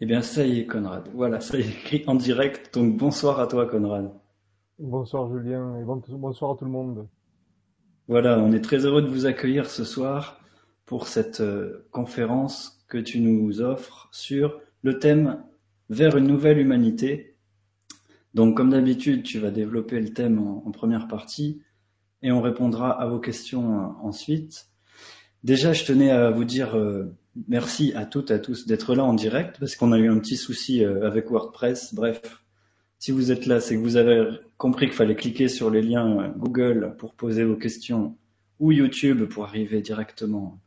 Eh bien, ça y est, Conrad. Voilà, ça y est écrit en direct. Donc, bonsoir à toi, Conrad. Bonsoir Julien et bonsoir à tout le monde. Voilà, on est très heureux de vous accueillir ce soir pour cette euh, conférence que tu nous offres sur le thème vers une nouvelle humanité. Donc, comme d'habitude, tu vas développer le thème en, première partie et on répondra à vos questions euh, ensuite. Déjà, je tenais à vous dire euh, merci à toutes et à tous d'être là en direct parce qu'on a eu un petit souci avec WordPress. Bref, si vous êtes là, c'est que vous avez compris qu'il fallait cliquer sur les liens Google pour poser vos questions ou YouTube pour arriver directement,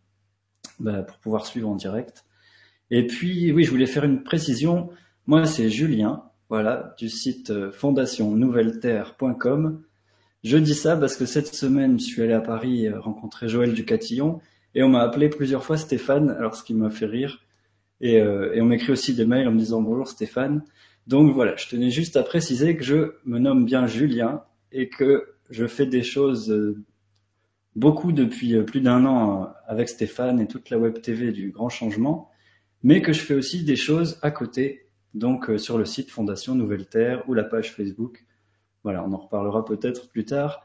bah, pour pouvoir suivre en direct. Et puis, oui, je voulais faire une précision. Moi, c'est Julien, voilà, du site euh, fondationnouvelleterre.com. Je dis ça parce que cette semaine, je suis allé à Paris euh, rencontrer Joël Ducatillon et on m'a appelé plusieurs fois Stéphane, alors ce qui m'a fait rire. Et, euh, et on m'écrit aussi des mails en me disant bonjour Stéphane. Donc voilà, je tenais juste à préciser que je me nomme bien Julien et que je fais des choses euh, beaucoup depuis euh, plus d'un an euh, avec Stéphane et toute la web TV du Grand Changement, mais que je fais aussi des choses à côté, donc sur le site Fondation Nouvelle Terre ou la page Facebook. Voilà, on en reparlera peut-être plus tard.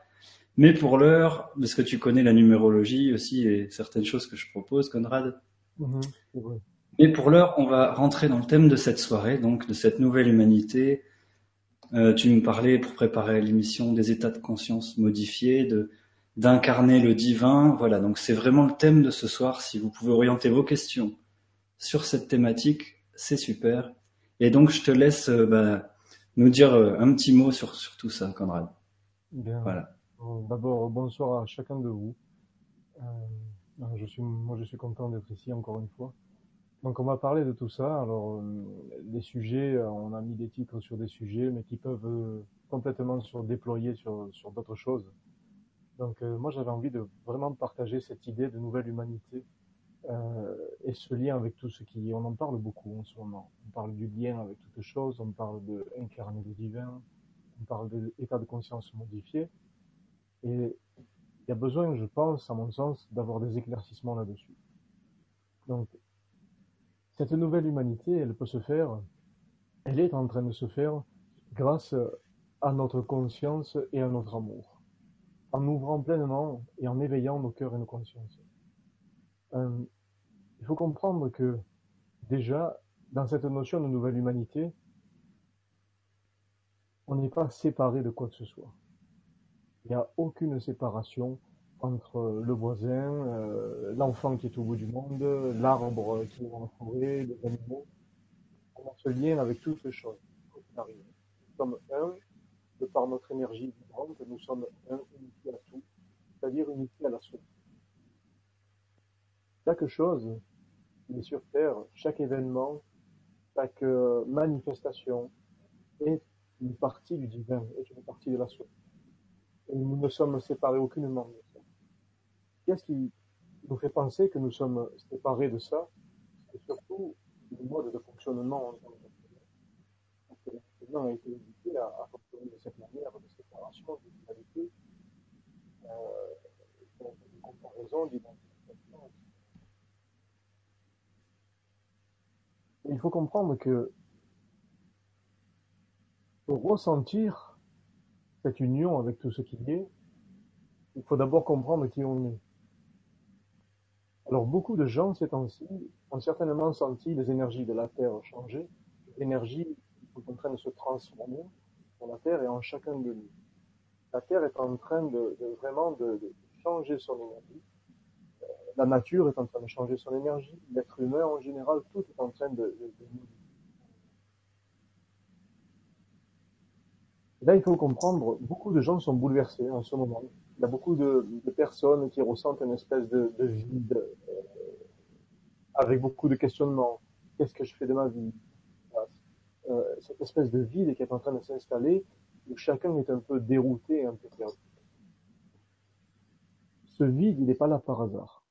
Mais pour l'heure, parce que tu connais la numérologie aussi et certaines choses que je propose, Conrad, mhm, et pour l'heure, on va rentrer dans le thème de cette soirée, donc de cette nouvelle humanité. Euh, tu nous parlais pour préparer l'émission des états de conscience modifiés, de d'incarner le divin. Voilà, donc c'est vraiment le thème de ce soir. Si vous pouvez orienter vos questions sur cette thématique, c'est super. Et donc je te laisse euh, bah, nous dire euh, un petit mot sur, sur tout ça, Conrad. Bien. Voilà. D'abord, bonsoir à chacun de vous. je suis, moi, je suis content d'être ici encore une fois. Donc on va parler de tout ça. Alors les sujets, euh, on a mis des titres sur des sujets, mais qui peuvent euh, complètement se déployer sur, d'autres choses. Donc euh, moi j'avais envie de vraiment partager cette idée de nouvelle humanité euh, et ce lien avec tout ce qui, on en parle beaucoup en ce moment. On parle du lien avec toutes choses, on parle de le divin, on parle de l'état de conscience modifié. Et il y a besoin, je pense, à mon sens, d'avoir des éclaircissements là-dessus. Donc cette nouvelle humanité, elle peut se faire, elle est en train de se faire grâce à notre conscience et à notre amour, en ouvrant pleinement et en éveillant nos cœurs et nos consciences. Euh, il faut comprendre que déjà, dans cette notion de nouvelle humanité, on n'est pas séparé de quoi que ce soit. Il n'y a aucune séparation entre le voisin, euh, l'enfant qui est au bout du monde, l'arbre qui est la forêt, les animaux. On a ce lien avec toutes les choses. Nous sommes un, de par notre énergie vibrante, nous sommes un unifié à tout, c'est-à-dire unifié à la source. Chaque chose qui est sur Terre, chaque événement, chaque euh, manifestation est une partie du divin, est une partie de la source. Nous ne sommes séparés aucunement Qu'est-ce qui nous fait penser que nous sommes séparés de ça? C'est surtout le mode de fonctionnement en Parce que l'enseignement a été éduqué à, fonctionner de cette manière de séparation, de dualité, euh, de comparaison, d'identification. Il faut comprendre que pour ressentir cette union avec tout ce qui est, il faut d'abord comprendre qui on est. Alors beaucoup de gens ces temps-ci ont certainement senti les énergies de la Terre changer, l'énergie est en train de se transformer sur la Terre et en chacun de nous. La Terre est en train de, vraiment de, changer son énergie. Euh, la nature est en train de changer son énergie. L'être humain en général, tout est en train de, de, Là, il faut comprendre, beaucoup de gens sont bouleversés en ce moment. Il y a beaucoup de, personnes qui ressentent une espèce de, de vide, euh, avec beaucoup de questionnements. Qu'est-ce que je fais de ma vie? Euh, Cette espèce de vide qui est en train de s'installer, où chacun est un peu dérouté, un peu perdu. Ce vide, il n'est pas là par hasard.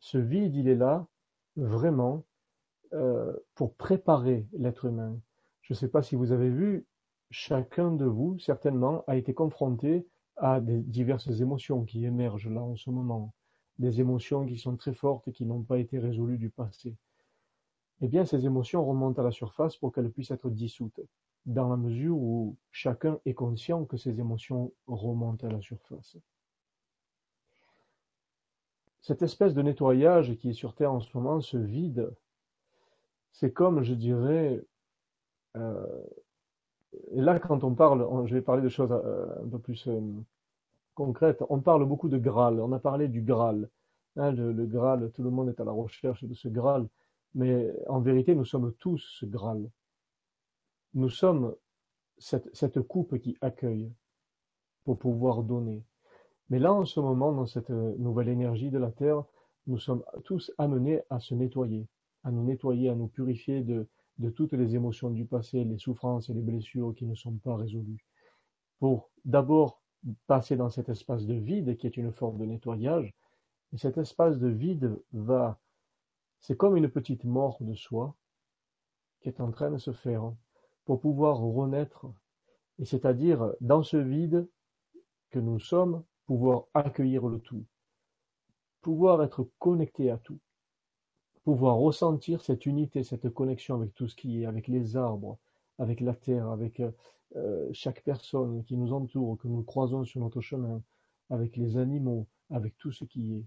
Ce vide, il est là vraiment euh, pour préparer l'être humain. Je ne sais pas si vous avez vu, chacun de vous, certainement, a été confronté à des diverses émotions qui émergent là en ce moment, des émotions qui sont très fortes et qui n'ont pas été résolues du passé. eh bien ces émotions remontent à la surface pour qu'elles puissent être dissoutes, dans la mesure où chacun est conscient que ces émotions remontent à la surface. Cette espèce de nettoyage qui est sur Terre en ce moment, ce vide, c'est comme, je dirais, euh, et là quand on parle, je vais parler de choses euh, un peu plus euh, concrètes, on parle beaucoup de Graal, on a parlé du Graal. Hein, le, Graal, tout le monde est à la recherche de ce Graal, mais en vérité, nous sommes tous ce Graal. Nous sommes cette, coupe qui accueille pour pouvoir donner. Mais là, en ce moment, dans cette nouvelle énergie de la Terre, nous sommes tous amenés à se nettoyer, à nous nettoyer, à nous purifier de, de toutes les émotions du passé, les souffrances et les blessures qui ne sont pas résolues. Pour d'abord passer dans cet espace de vide qui est une forme de nettoyage, et cet espace de vide va, c'est comme une petite mort de soi qui est en train de se faire pour pouvoir renaître, et c'est-à-dire dans ce vide que nous sommes, pouvoir accueillir le tout, pouvoir être connecté à tout, pouvoir ressentir cette unité, cette connexion avec tout ce qui est, avec les arbres, avec la terre, avec euh, chaque personne qui nous entoure, que nous croisons sur notre chemin, avec les animaux, avec tout ce qui est.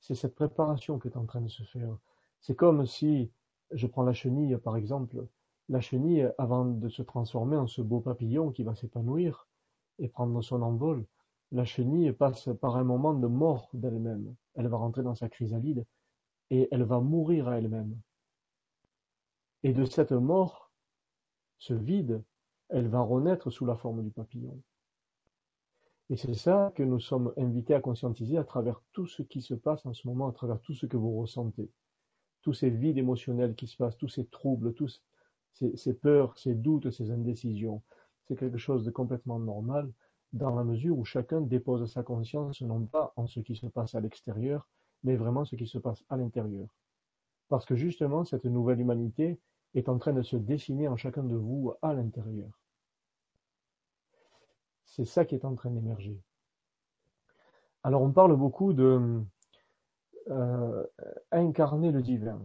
C'est cette préparation qui est en train de se faire. C'est comme si, je prends la chenille par exemple, la chenille, avant de se transformer en ce beau papillon qui va s'épanouir et prendre son envol, la chenille passe par un moment de mort d'elle-même. Elle va rentrer dans sa chrysalide et elle va mourir à elle-même. Et de cette mort, ce vide, elle va renaître sous la forme du papillon. Et c'est ça que nous sommes invités à conscientiser à travers tout ce qui se passe en ce moment, à travers tout ce que vous ressentez. Tous ces vides émotionnels qui se passent, tous ces troubles, tous ces, ces peurs, ces doutes, ces indécisions. C'est quelque chose de complètement normal dans la mesure où chacun dépose sa conscience non pas en ce qui se passe à l'extérieur, mais vraiment ce qui se passe à l'intérieur. Parce que justement, cette nouvelle humanité est en train de se dessiner en chacun de vous à l'intérieur. C'est ça qui est en train d'émerger. Alors on parle beaucoup de euh, incarner le divin.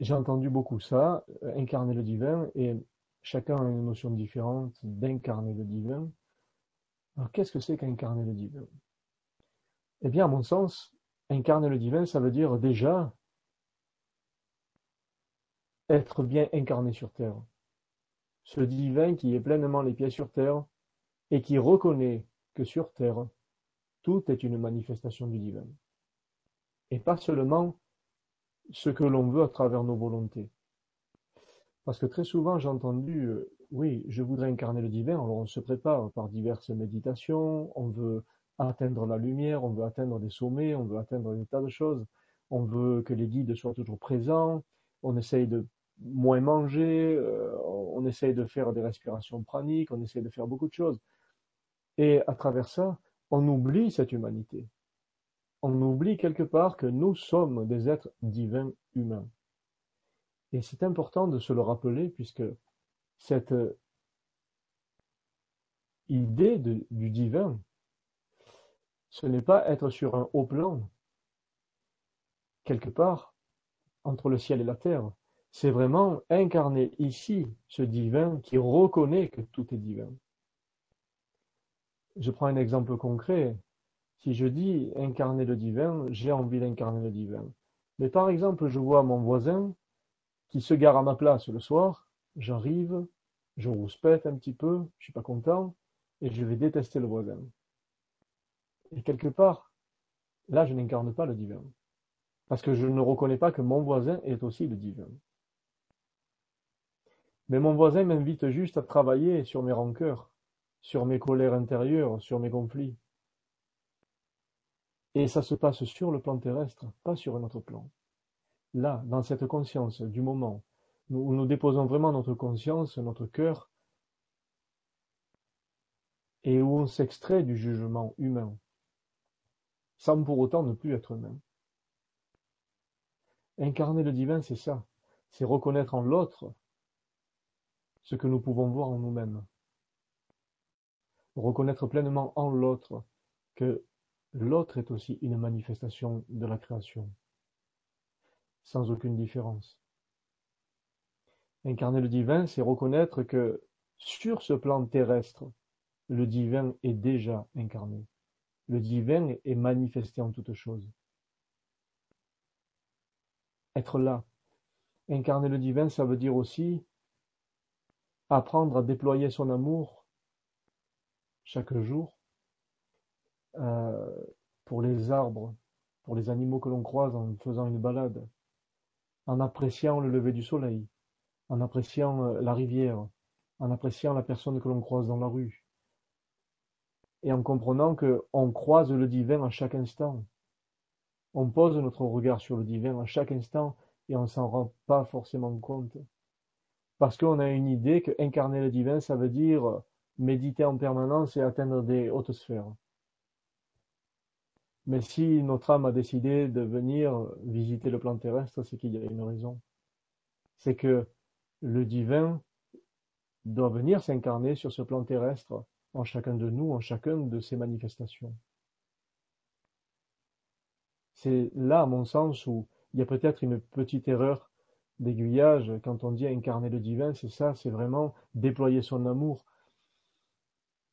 J'ai entendu beaucoup ça, incarner le divin, et chacun a une notion différente d'incarner le divin. Alors qu'est-ce que c'est qu'incarner le divin? Eh bien, à mon sens, incarner le divin, ça veut dire déjà être bien incarné sur terre. Ce divin qui est pleinement les pieds sur terre et qui reconnaît que sur terre, tout est une manifestation du divin. Et pas seulement ce que l'on veut à travers nos volontés. Parce que très souvent, j'ai entendu euh, oui, je voudrais incarner le divin. Alors on se prépare par diverses méditations, on veut atteindre la lumière, on veut atteindre des sommets, on veut atteindre des tas de choses. On veut que les guides soient toujours présents, on essaye de moins manger, euh, on essaye de faire des respirations praniques, on essaye de faire beaucoup de choses. Et à travers ça, on oublie cette humanité. On oublie quelque part que nous sommes des êtres divins humains. Et c'est important de se le rappeler puisque cette idée du divin, ce n'est pas être sur un haut plan, quelque part, entre le ciel et la terre. C'est vraiment incarner ici ce divin qui reconnaît que tout est divin. Je prends un exemple concret. Si je dis incarner le divin, j'ai envie d'incarner le divin. Mais par exemple, je vois mon voisin qui se gare à ma place le soir J'arrive, je rouspète un petit peu, je suis pas content, et je vais détester le voisin. Et quelque part, là, je n'incarne pas le divin. Parce que je ne reconnais pas que mon voisin est aussi le divin. Mais mon voisin m'invite juste à travailler sur mes rancœurs, sur mes colères intérieures, sur mes conflits. Et ça se passe sur le plan terrestre, pas sur un autre plan. Là, dans cette conscience du moment, où nous déposons vraiment notre conscience, notre cœur, et où on s'extrait du jugement humain, sans pour autant ne plus être humain. Incarner le divin, c'est ça, c'est reconnaître en l'autre ce que nous pouvons voir en nous-mêmes. Reconnaître pleinement en l'autre que l'autre est aussi une manifestation de la création. sans aucune différence. Incarner le divin, c'est reconnaître que sur ce plan terrestre, le divin est déjà incarné. Le divin est manifesté en toutes choses. Être là. Incarner le divin, ça veut dire aussi apprendre à déployer son amour chaque jour euh, pour les arbres, pour les animaux que l'on croise en faisant une balade, en appréciant le lever du soleil, en appréciant euh, la rivière, en appréciant la personne que l'on croise dans la rue, et en comprenant que on croise le divin à chaque instant. On pose notre regard sur le divin à chaque instant et on s'en rend pas forcément compte. Parce qu'on a une idée que incarner le divin, ça veut dire méditer en permanence et atteindre des hautes sphères. Mais si notre âme a décidé de venir visiter le plan terrestre, c'est qu'il y a une raison. C'est que le divin doit venir s'incarner sur ce plan terrestre en chacun de nous, en chacune de ces manifestations. C'est là, à mon sens, où il y a peut-être une petite erreur d'aiguillage quand on dit incarner le divin, c'est ça, c'est vraiment déployer son amour.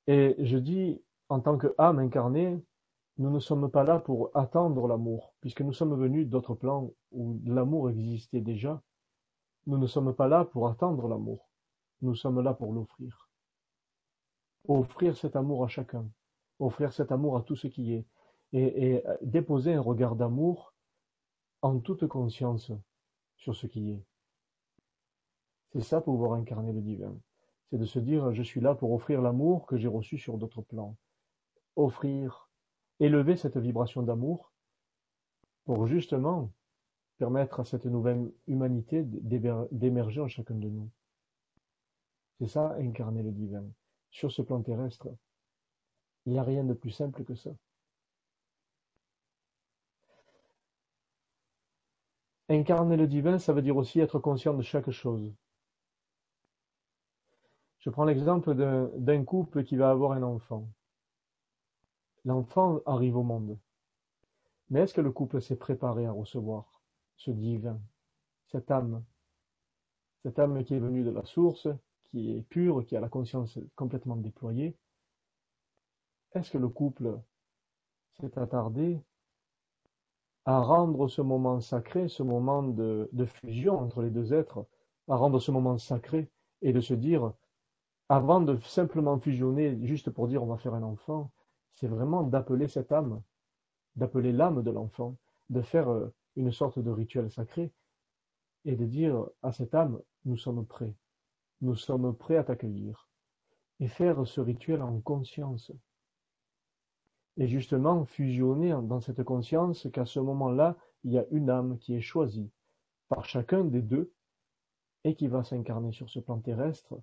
Et je dis, en tant qu'âme incarnée, nous ne sommes pas là pour attendre l'amour, puisque nous sommes venus d'autres plans où l'amour existait déjà. Nous ne sommes pas là pour attendre l'amour, nous sommes là pour l'offrir. Offrir cet amour à chacun, offrir cet amour à tout ce qui est, et, euh, déposer un regard d'amour en toute conscience sur ce qui est. C'est ça pouvoir incarner le divin. C'est de se dire je suis là pour offrir l'amour que j'ai reçu sur d'autres plans. Offrir, élever cette vibration d'amour pour justement permettre à cette nouvelle humanité d'émerger en chacun de nous. C'est ça, incarner le divin. Sur ce plan terrestre, il n'y a rien de plus simple que ça. Incarner le divin, ça veut dire aussi être conscient de chaque chose. Je prends l'exemple d'un couple qui va avoir un enfant. L'enfant arrive au monde. Mais est-ce que le couple s'est préparé à recevoir ce divin, cette âme, cette âme qui est venue de la source, qui est pure, qui a la conscience complètement déployée Est-ce que le couple s'est attardé à rendre ce moment sacré, ce moment de, fusion entre les deux êtres, à rendre ce moment sacré et de se dire, avant de simplement fusionner juste pour dire on va faire un enfant, c'est vraiment d'appeler cette âme, d'appeler l'âme de l'enfant, de faire euh, une sorte de rituel sacré et de dire à cette âme, nous sommes prêts, nous sommes prêts à t'accueillir et faire ce rituel en conscience, et justement fusionner dans cette conscience qu'à ce moment-là, il y a une âme qui est choisie par chacun des deux et qui va s'incarner sur ce plan terrestre.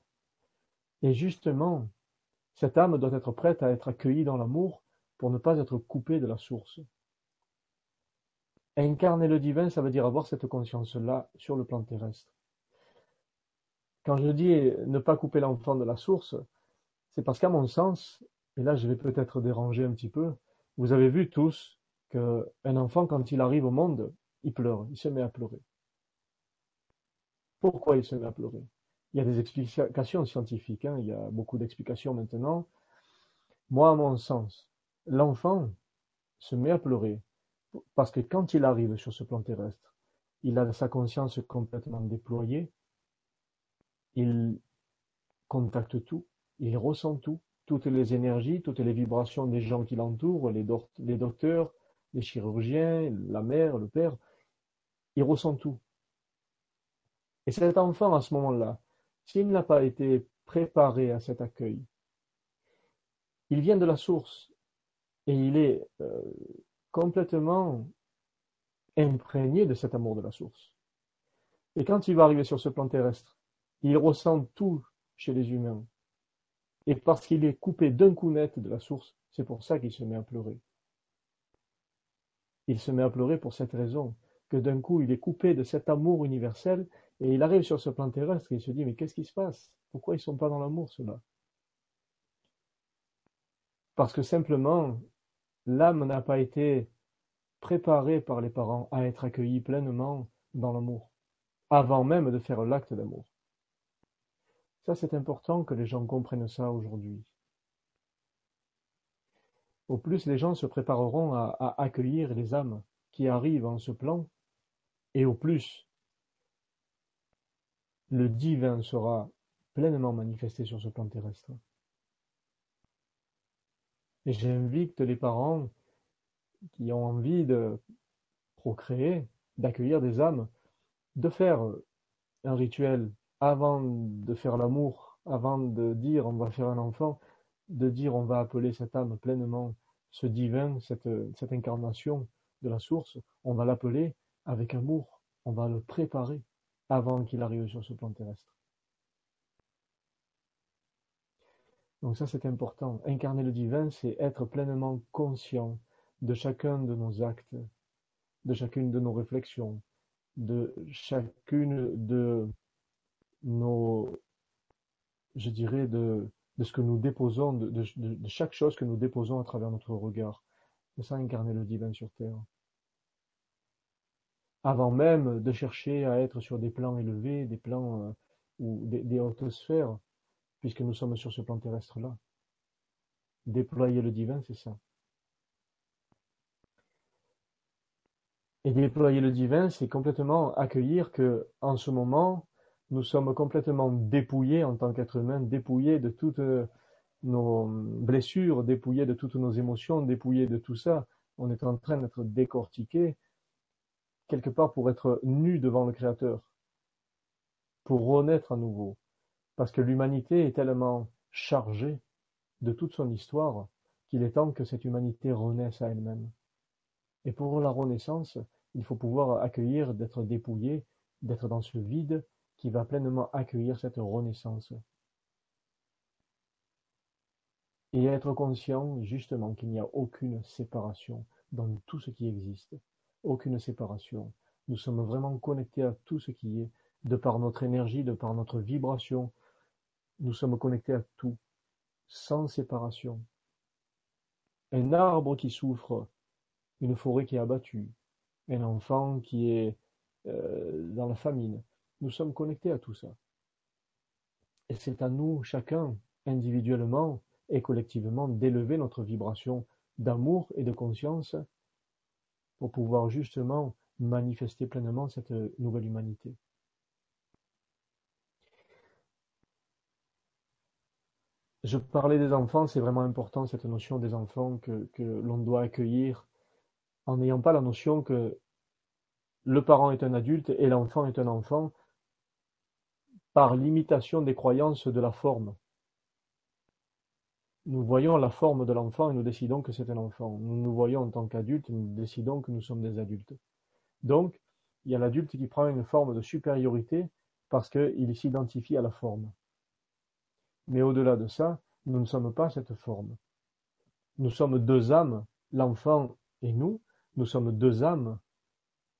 Et justement, cette âme doit être prête à être accueillie dans l'amour pour ne pas être coupée de la source. Incarner le divin, ça veut dire avoir cette conscience-là sur le plan terrestre. Quand je dis ne pas couper l'enfant de la source, c'est parce qu'à mon sens, et là je vais peut-être déranger un petit peu, vous avez vu tous qu'un enfant, quand il arrive au monde, il pleure, il se met à pleurer. Pourquoi il se met à pleurer? Il y a des explications scientifiques, hein, il y a beaucoup d'explications maintenant. Moi, à mon sens, l'enfant se met à pleurer parce que quand il arrive sur ce plan terrestre, il a sa conscience complètement déployée, il contacte tout, il ressent tout, toutes les énergies, toutes les vibrations des gens qui l'entourent, les, docteurs, les chirurgiens, la mère, le père, il ressent tout. Et cet enfant, à ce moment-là, s'il n'a pas été préparé à cet accueil, il vient de la source et il est euh, complètement imprégné de cet amour de la source. Et quand il va arriver sur ce plan terrestre, il ressent tout chez les humains, et parce qu'il est coupé d'un coup net de la source, c'est pour ça qu'il se met à pleurer. Il se met à pleurer pour cette raison, que d'un coup il est coupé de cet amour universel, et il arrive sur ce plan terrestre et il se dit mais qu'est-ce qui se passe? Pourquoi ils ne sont pas dans l'amour cela Parce que simplement, l'âme n'a pas été préparée par les parents à être accueillie pleinement dans l'amour, avant même de faire l'acte d'amour. Ça, c'est important que les gens comprennent ça aujourd'hui. Au plus les gens se prépareront à, accueillir les âmes qui arrivent en ce plan, et au plus le divin sera pleinement manifesté sur ce plan terrestre. Et j'invite les parents qui ont envie de procréer, d'accueillir des âmes, de faire un rituel avant de faire l'amour, avant de dire on va faire un enfant, de dire on va appeler cette âme pleinement, ce divin, cette, cette incarnation de la source, on va l'appeler avec amour, on va le préparer avant qu'il arrive sur ce plan terrestre. Donc ça c'est important. Incarner le divin, c'est être pleinement conscient de chacun de nos actes, de chacune de nos réflexions, de chacune de je dirais, de, de ce que nous déposons, de, de, de, chaque chose que nous déposons à travers notre regard. C'est ça incarner le divin sur terre. Avant même de chercher à être sur des plans élevés, des plans euh, ou des, des hautes sphères, puisque nous sommes sur ce plan terrestre-là. Déployer le divin, c'est ça. Et déployer le divin, c'est complètement accueillir que, en ce moment, nous sommes complètement dépouillés en tant qu'être humain, dépouillés de toutes nos blessures, dépouillés de toutes nos émotions, dépouillés de tout ça. On est en train d'être décortiqués, quelque part pour être nus devant le Créateur, pour renaître à nouveau. Parce que l'humanité est tellement chargée de toute son histoire qu'il est temps que cette humanité renaisse à elle-même. Et pour la renaissance, il faut pouvoir accueillir, d'être dépouillé, d'être dans ce vide qui va pleinement accueillir cette renaissance. Et être conscient justement qu'il n'y a aucune séparation dans tout ce qui existe. Aucune séparation. Nous sommes vraiment connectés à tout ce qui est, de par notre énergie, de par notre vibration. Nous sommes connectés à tout, sans séparation. Un arbre qui souffre, une forêt qui est abattue, un enfant qui est euh, dans la famine. Nous sommes connectés à tout ça. Et c'est à nous, chacun, individuellement et collectivement, d'élever notre vibration d'amour et de conscience pour pouvoir justement manifester pleinement cette nouvelle humanité. Je parlais des enfants, c'est vraiment important cette notion des enfants que, l'on doit accueillir en n'ayant pas la notion que le parent est un adulte et l'enfant est un enfant par l'imitation des croyances de la forme. Nous voyons la forme de l'enfant et nous décidons que c'est un enfant. Nous nous voyons en tant qu'adultes et nous décidons que nous sommes des adultes. Donc, il y a l'adulte qui prend une forme de supériorité parce qu'il s'identifie à la forme. Mais au-delà de ça, nous ne sommes pas cette forme. Nous sommes deux âmes, l'enfant et nous, nous sommes deux âmes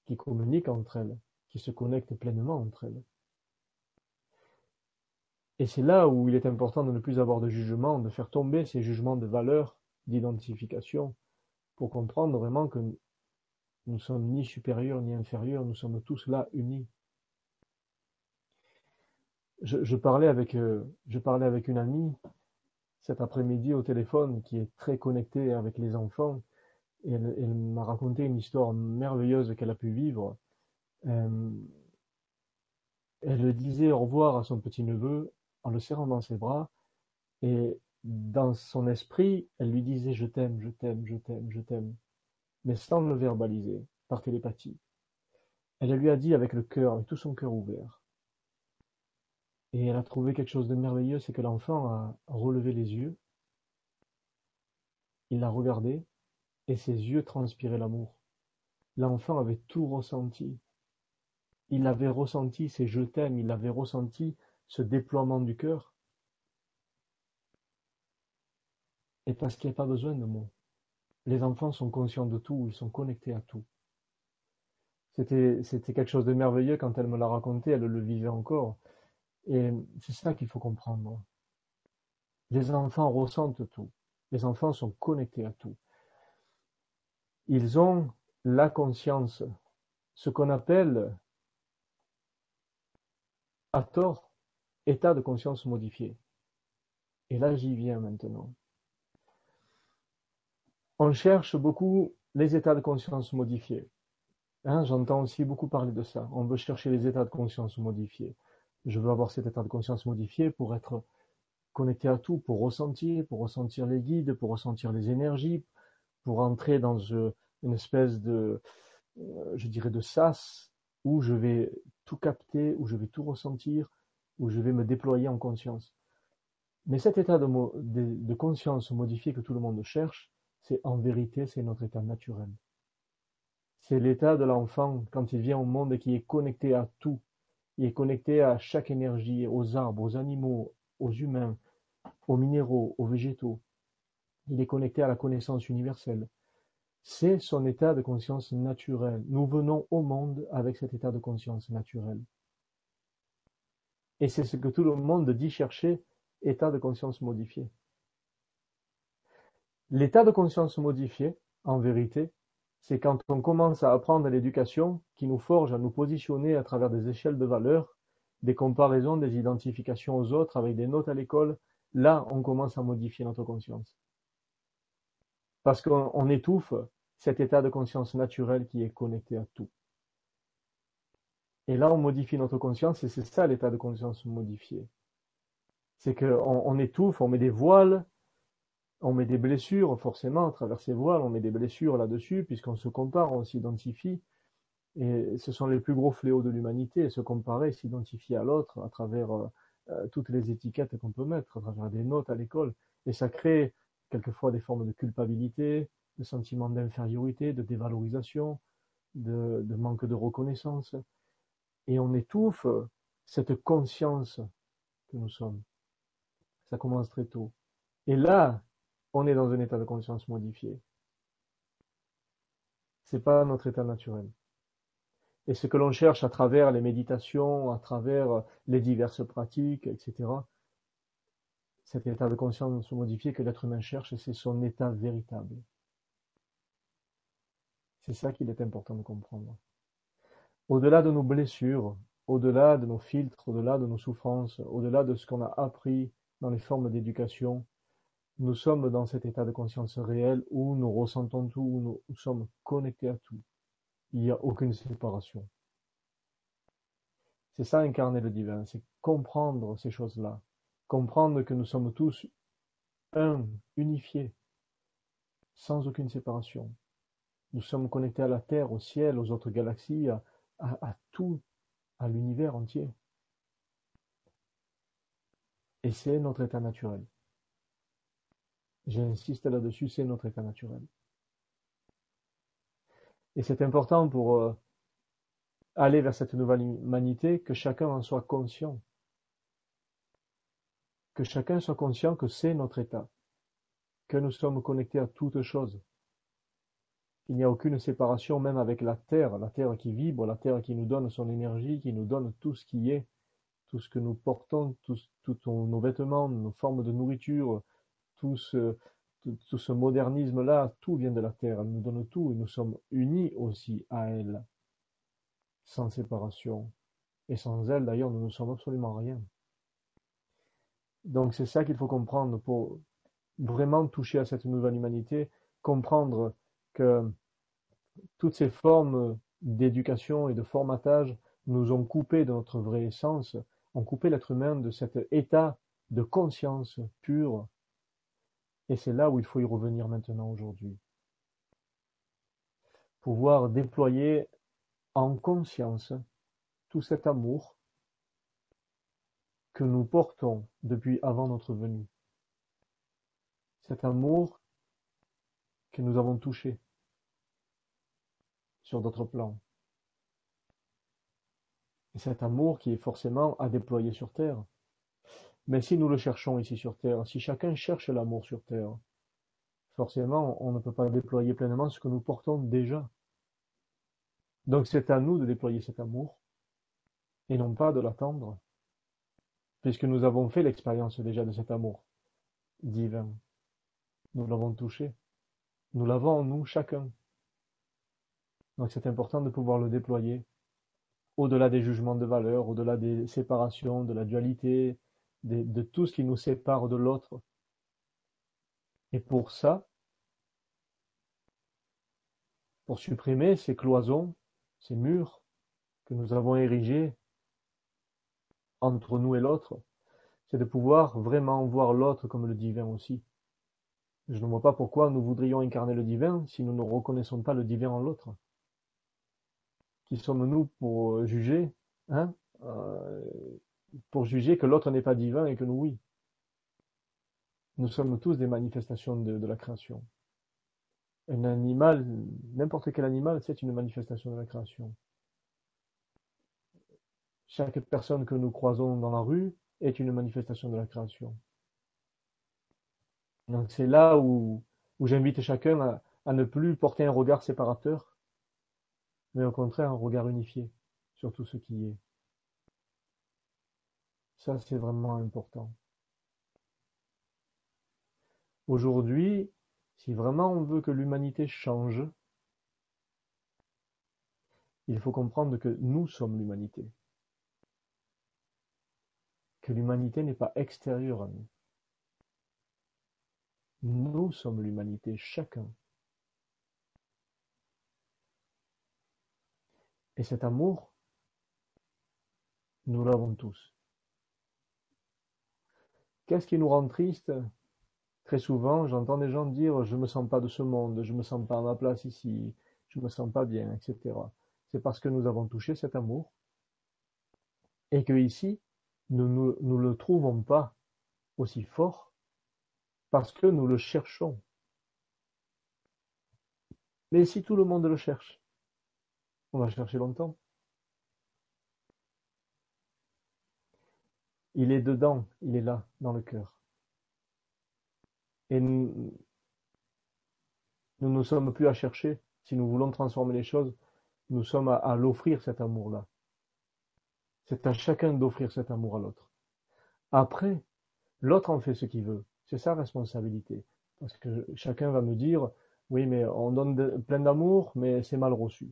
qui communiquent entre elles, qui se connectent pleinement entre elles. Et c'est là où il est important de ne plus avoir de jugement, de faire tomber ces jugements de valeur, d'identification, pour comprendre vraiment que nous sommes ni supérieurs ni inférieurs, nous sommes tous là unis. Je, parlais avec, euh, je parlais avec une amie cet après-midi au téléphone qui est très connectée avec les enfants elle, m'a raconté une histoire merveilleuse qu'elle a pu vivre. Euh, elle disait au revoir à son petit-neveu en le serrant dans ses bras et dans son esprit, elle lui disait je t'aime, je t'aime, je t'aime, je t'aime, mais sans le verbaliser, par télépathie. Elle lui a dit avec le cœur, avec tout son cœur ouvert. Et elle a trouvé quelque chose de merveilleux, c'est que l'enfant a relevé les yeux, il l'a regardé, et ses yeux transpiraient l'amour. L'enfant avait tout ressenti. Il avait ressenti ces je t'aime, il avait ressenti ce déploiement du cœur. Et parce qu'il n'y a pas besoin de mots. Les enfants sont conscients de tout, ils sont connectés à tout. C'était, quelque chose de merveilleux quand elle me l'a raconté, elle le vivait encore. Et c'est ça qu'il faut comprendre. Les enfants ressentent tout. Les enfants sont connectés à tout. Ils ont la conscience, ce qu'on appelle à tort, état de conscience modifié. Et là, j'y viens maintenant. On cherche beaucoup les états de conscience modifiés. Hein, J'entends aussi beaucoup parler de ça. On veut chercher les états de conscience modifiés. Je veux avoir cet état de conscience modifié pour être connecté à tout, pour ressentir, pour ressentir les guides, pour ressentir les énergies, pour entrer dans euh, une espèce de, euh, je dirais, de sas où je vais tout capter, où je vais tout ressentir, où je vais me déployer en conscience. Mais cet état de, conscience modifié que tout le monde cherche, c'est en vérité, c'est notre état naturel. C'est l'état de l'enfant quand il vient au monde qui est connecté à tout. Il est connecté à chaque énergie, aux arbres, aux animaux, aux humains, aux minéraux, aux végétaux. Il est connecté à la connaissance universelle. C'est son état de conscience naturel. Nous venons au monde avec cet état de conscience naturel. Et c'est ce que tout le monde dit chercher, état de conscience modifié. L'état de conscience modifié, en vérité, c'est quand on commence à apprendre l'éducation qui nous forge à nous positionner à travers des échelles de valeurs, des comparaisons, des identifications aux autres avec des notes à l'école, là on commence à modifier notre conscience. Parce qu'on étouffe cet état de conscience naturel qui est connecté à tout. Et là, on modifie notre conscience et c'est ça l'état de conscience modifié. C'est qu'on on étouffe, on met des voiles, on met des blessures, forcément, à travers ces voiles, on met des blessures là-dessus, puisqu'on se compare, on s'identifie. Et ce sont les plus gros fléaux de l'humanité, se comparer, s'identifier à l'autre à travers euh, euh, toutes les étiquettes qu'on peut mettre, à travers des notes à l'école. Et ça crée quelquefois des formes de culpabilité, de sentiment d'infériorité, de dévalorisation, de, de manque de reconnaissance. Et on étouffe cette conscience que nous sommes. Ça commence très tôt. Et là, on est dans un état de conscience modifié. C'est pas notre état naturel. Et ce que l'on cherche à travers les méditations, à travers les diverses pratiques, etc., cet état de conscience modifié que l'être humain cherche, c'est son état véritable. C'est ça qu'il est important de comprendre. Au-delà de nos blessures, au-delà de nos filtres, au-delà de nos souffrances, au-delà de ce qu'on a appris dans les formes d'éducation, nous sommes dans cet état de conscience réel où nous ressentons tout, où nous sommes connectés à tout. Il n'y a aucune séparation. C'est ça incarner le divin, c'est comprendre ces choses-là, comprendre que nous sommes tous un, unifiés, sans aucune séparation. Nous sommes connectés à la Terre, au ciel, aux autres galaxies, à, à tout, à l'univers entier. Et c'est notre état naturel. J'insiste là-dessus, c'est notre état naturel. Et c'est important pour euh, aller vers cette nouvelle humanité que chacun en soit conscient. Que chacun soit conscient que c'est notre état. Que nous sommes connectés à toutes choses. Il n'y a aucune séparation même avec la terre, la terre qui vibre, la terre qui nous donne son énergie, qui nous donne tout ce qui est, tout ce que nous portons, tous nos vêtements, nos formes de nourriture, tout ce, ce modernisme-là, tout vient de la Terre, elle nous donne tout et nous sommes unis aussi à elle, sans séparation. Et sans elle, d'ailleurs, nous ne sommes absolument rien. Donc c'est ça qu'il faut comprendre pour vraiment toucher à cette nouvelle humanité, comprendre que toutes ces formes d'éducation et de formatage nous ont coupé de notre vraie essence, ont coupé l'être humain de cet état de conscience pure et c'est là où il faut y revenir maintenant aujourd'hui. Pouvoir déployer en conscience tout cet amour que nous portons depuis avant notre venue. Cet amour que nous avons touché sur d'autres plans. Et cet amour qui est forcément à déployer sur Terre. Mais si nous le cherchons ici sur Terre, si chacun cherche l'amour sur Terre, forcément, on ne peut pas déployer pleinement ce que nous portons déjà. Donc c'est à nous de déployer cet amour, et non pas de l'attendre, puisque nous avons fait l'expérience déjà de cet amour divin. Nous l'avons touché. Nous l'avons en nous chacun. Donc c'est important de pouvoir le déployer au-delà des jugements de valeur, au-delà des séparations, de la dualité, de tout ce qui nous sépare de l'autre. Et pour ça, pour supprimer ces cloisons, ces murs que nous avons érigés entre nous et l'autre, c'est de pouvoir vraiment voir l'autre comme le divin aussi. Je ne vois pas pourquoi nous voudrions incarner le divin si nous ne reconnaissons pas le divin en l'autre. Qui sommes-nous pour juger, hein, euh, pour juger que l'autre n'est pas divin et que nous oui. Nous sommes tous des manifestations de la création. Un animal, n'importe quel animal, c'est une manifestation de la création. Chaque personne que nous croisons dans la rue est une manifestation de la création. Donc c'est là où, j'invite chacun à ne plus porter un regard séparateur, mais au contraire un regard unifié sur tout ce qui est. Ça, c'est vraiment important. Aujourd'hui, si vraiment on veut que l'humanité change, il faut comprendre que nous sommes l'humanité. Que l'humanité n'est pas extérieure à nous. Nous sommes l'humanité, chacun. Et cet amour, nous l'avons tous. Qu'est-ce qui nous rend triste? Très souvent, j'entends des gens dire je me sens pas de ce monde, je me sens pas à ma place ici, je me sens pas bien, etc. C'est parce que nous avons touché cet amour et que ici, nous ne le trouvons pas aussi fort parce que nous le cherchons. Mais si tout le monde le cherche, on va chercher longtemps. Il est dedans, il est là, dans le cœur. Et nous ne sommes plus à chercher. Si nous voulons transformer les choses, nous sommes à, l'offrir cet amour-là. C'est à chacun d'offrir cet amour à l'autre. Après, l'autre en fait ce qu'il veut. C'est sa responsabilité. Parce que chacun va me dire, oui, mais on donne plein d'amour, mais c'est mal reçu.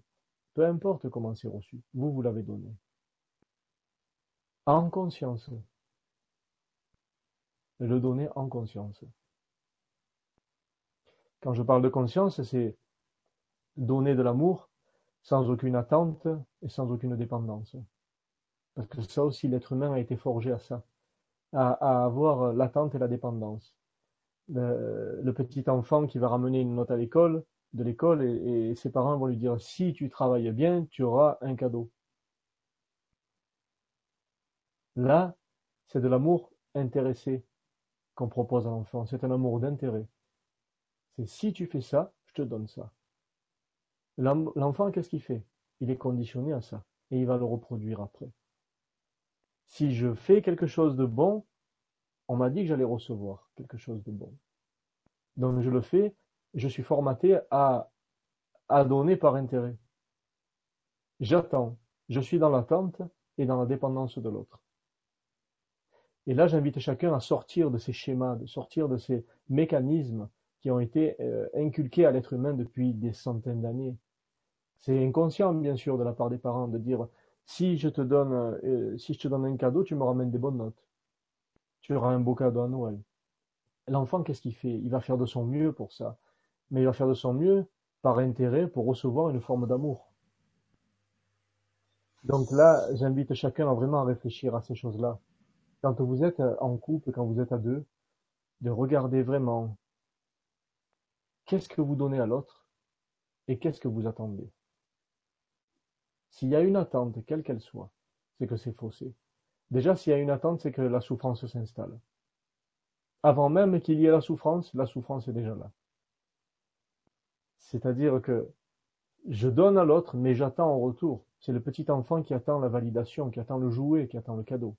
Peu importe comment c'est reçu. Vous, vous l'avez donné. En conscience. Le donner en conscience. Quand je parle de conscience, c'est donner de l'amour sans aucune attente et sans aucune dépendance. Parce que ça aussi, l'être humain a été forgé à ça, à, avoir l'attente et la dépendance. Le, petit enfant qui va ramener une note à l'école, de l'école, et, ses parents vont lui dire si tu travailles bien, tu auras un cadeau. Là, c'est de l'amour intéressé qu'on propose à l'enfant. C'est un amour d'intérêt. C'est si tu fais ça, je te donne ça. L'enfant, qu'est-ce qu'il fait? Il est conditionné à ça et il va le reproduire après. Si je fais quelque chose de bon, on m'a dit que j'allais recevoir quelque chose de bon. Donc je le fais, je suis formaté à, à donner par intérêt. J'attends, je suis dans l'attente et dans la dépendance de l'autre. Et là, j'invite chacun à sortir de ces schémas, de sortir de ces mécanismes qui ont été euh, inculqués à l'être humain depuis des centaines d'années. C'est inconscient, bien sûr, de la part des parents de dire si je te donne, euh, si je te donne un cadeau, tu me ramènes des bonnes notes. Tu auras un beau cadeau à Noël. L'enfant, qu'est-ce qu'il fait? Il va faire de son mieux pour ça. Mais il va faire de son mieux par intérêt pour recevoir une forme d'amour. Donc là, j'invite chacun à vraiment réfléchir à ces choses-là. Quand vous êtes en couple, quand vous êtes à deux, de regarder vraiment Qu'est-ce que vous donnez à l'autre et qu'est-ce que vous attendez S'il y a une attente, quelle qu'elle soit, c'est que c'est faussé. Déjà, s'il y a une attente, c'est que la souffrance s'installe. Avant même qu'il y ait la souffrance, la souffrance est déjà là. C'est-à-dire que je donne à l'autre, mais j'attends en retour. C'est le petit enfant qui attend la validation, qui attend le jouet, qui attend le cadeau.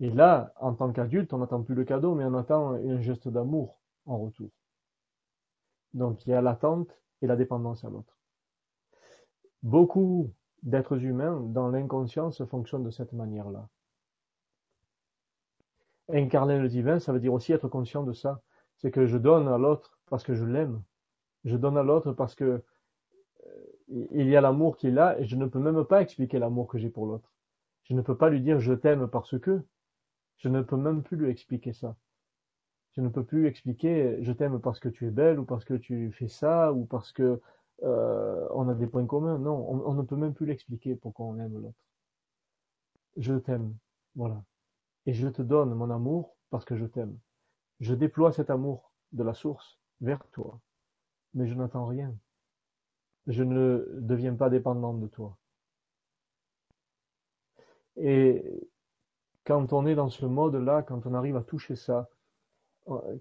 Et là, en tant qu'adulte, on n'attend plus le cadeau, mais on attend un geste d'amour en retour. Donc il y a l'attente et la dépendance à l'autre. Beaucoup d'êtres humains dans l'inconscience fonctionnent de cette manière-là. Incarner le divin, ça veut dire aussi être conscient de ça. C'est que je donne à l'autre parce que je l'aime. Je donne à l'autre parce que euh, il y a l'amour qui est là et je ne peux même pas expliquer l'amour que j'ai pour l'autre. Je ne peux pas lui dire je t'aime parce que. Je ne peux même plus lui expliquer ça. Je ne peux plus expliquer je t'aime parce que tu es belle ou parce que tu fais ça ou parce que euh, on a des points communs. Non, on, on ne peut même plus l'expliquer pourquoi on aime l'autre. Je t'aime, voilà. Et je te donne mon amour parce que je t'aime. Je déploie cet amour de la source vers toi, mais je n'attends rien. Je ne deviens pas dépendant de toi. Et quand on est dans ce mode-là, quand on arrive à toucher ça,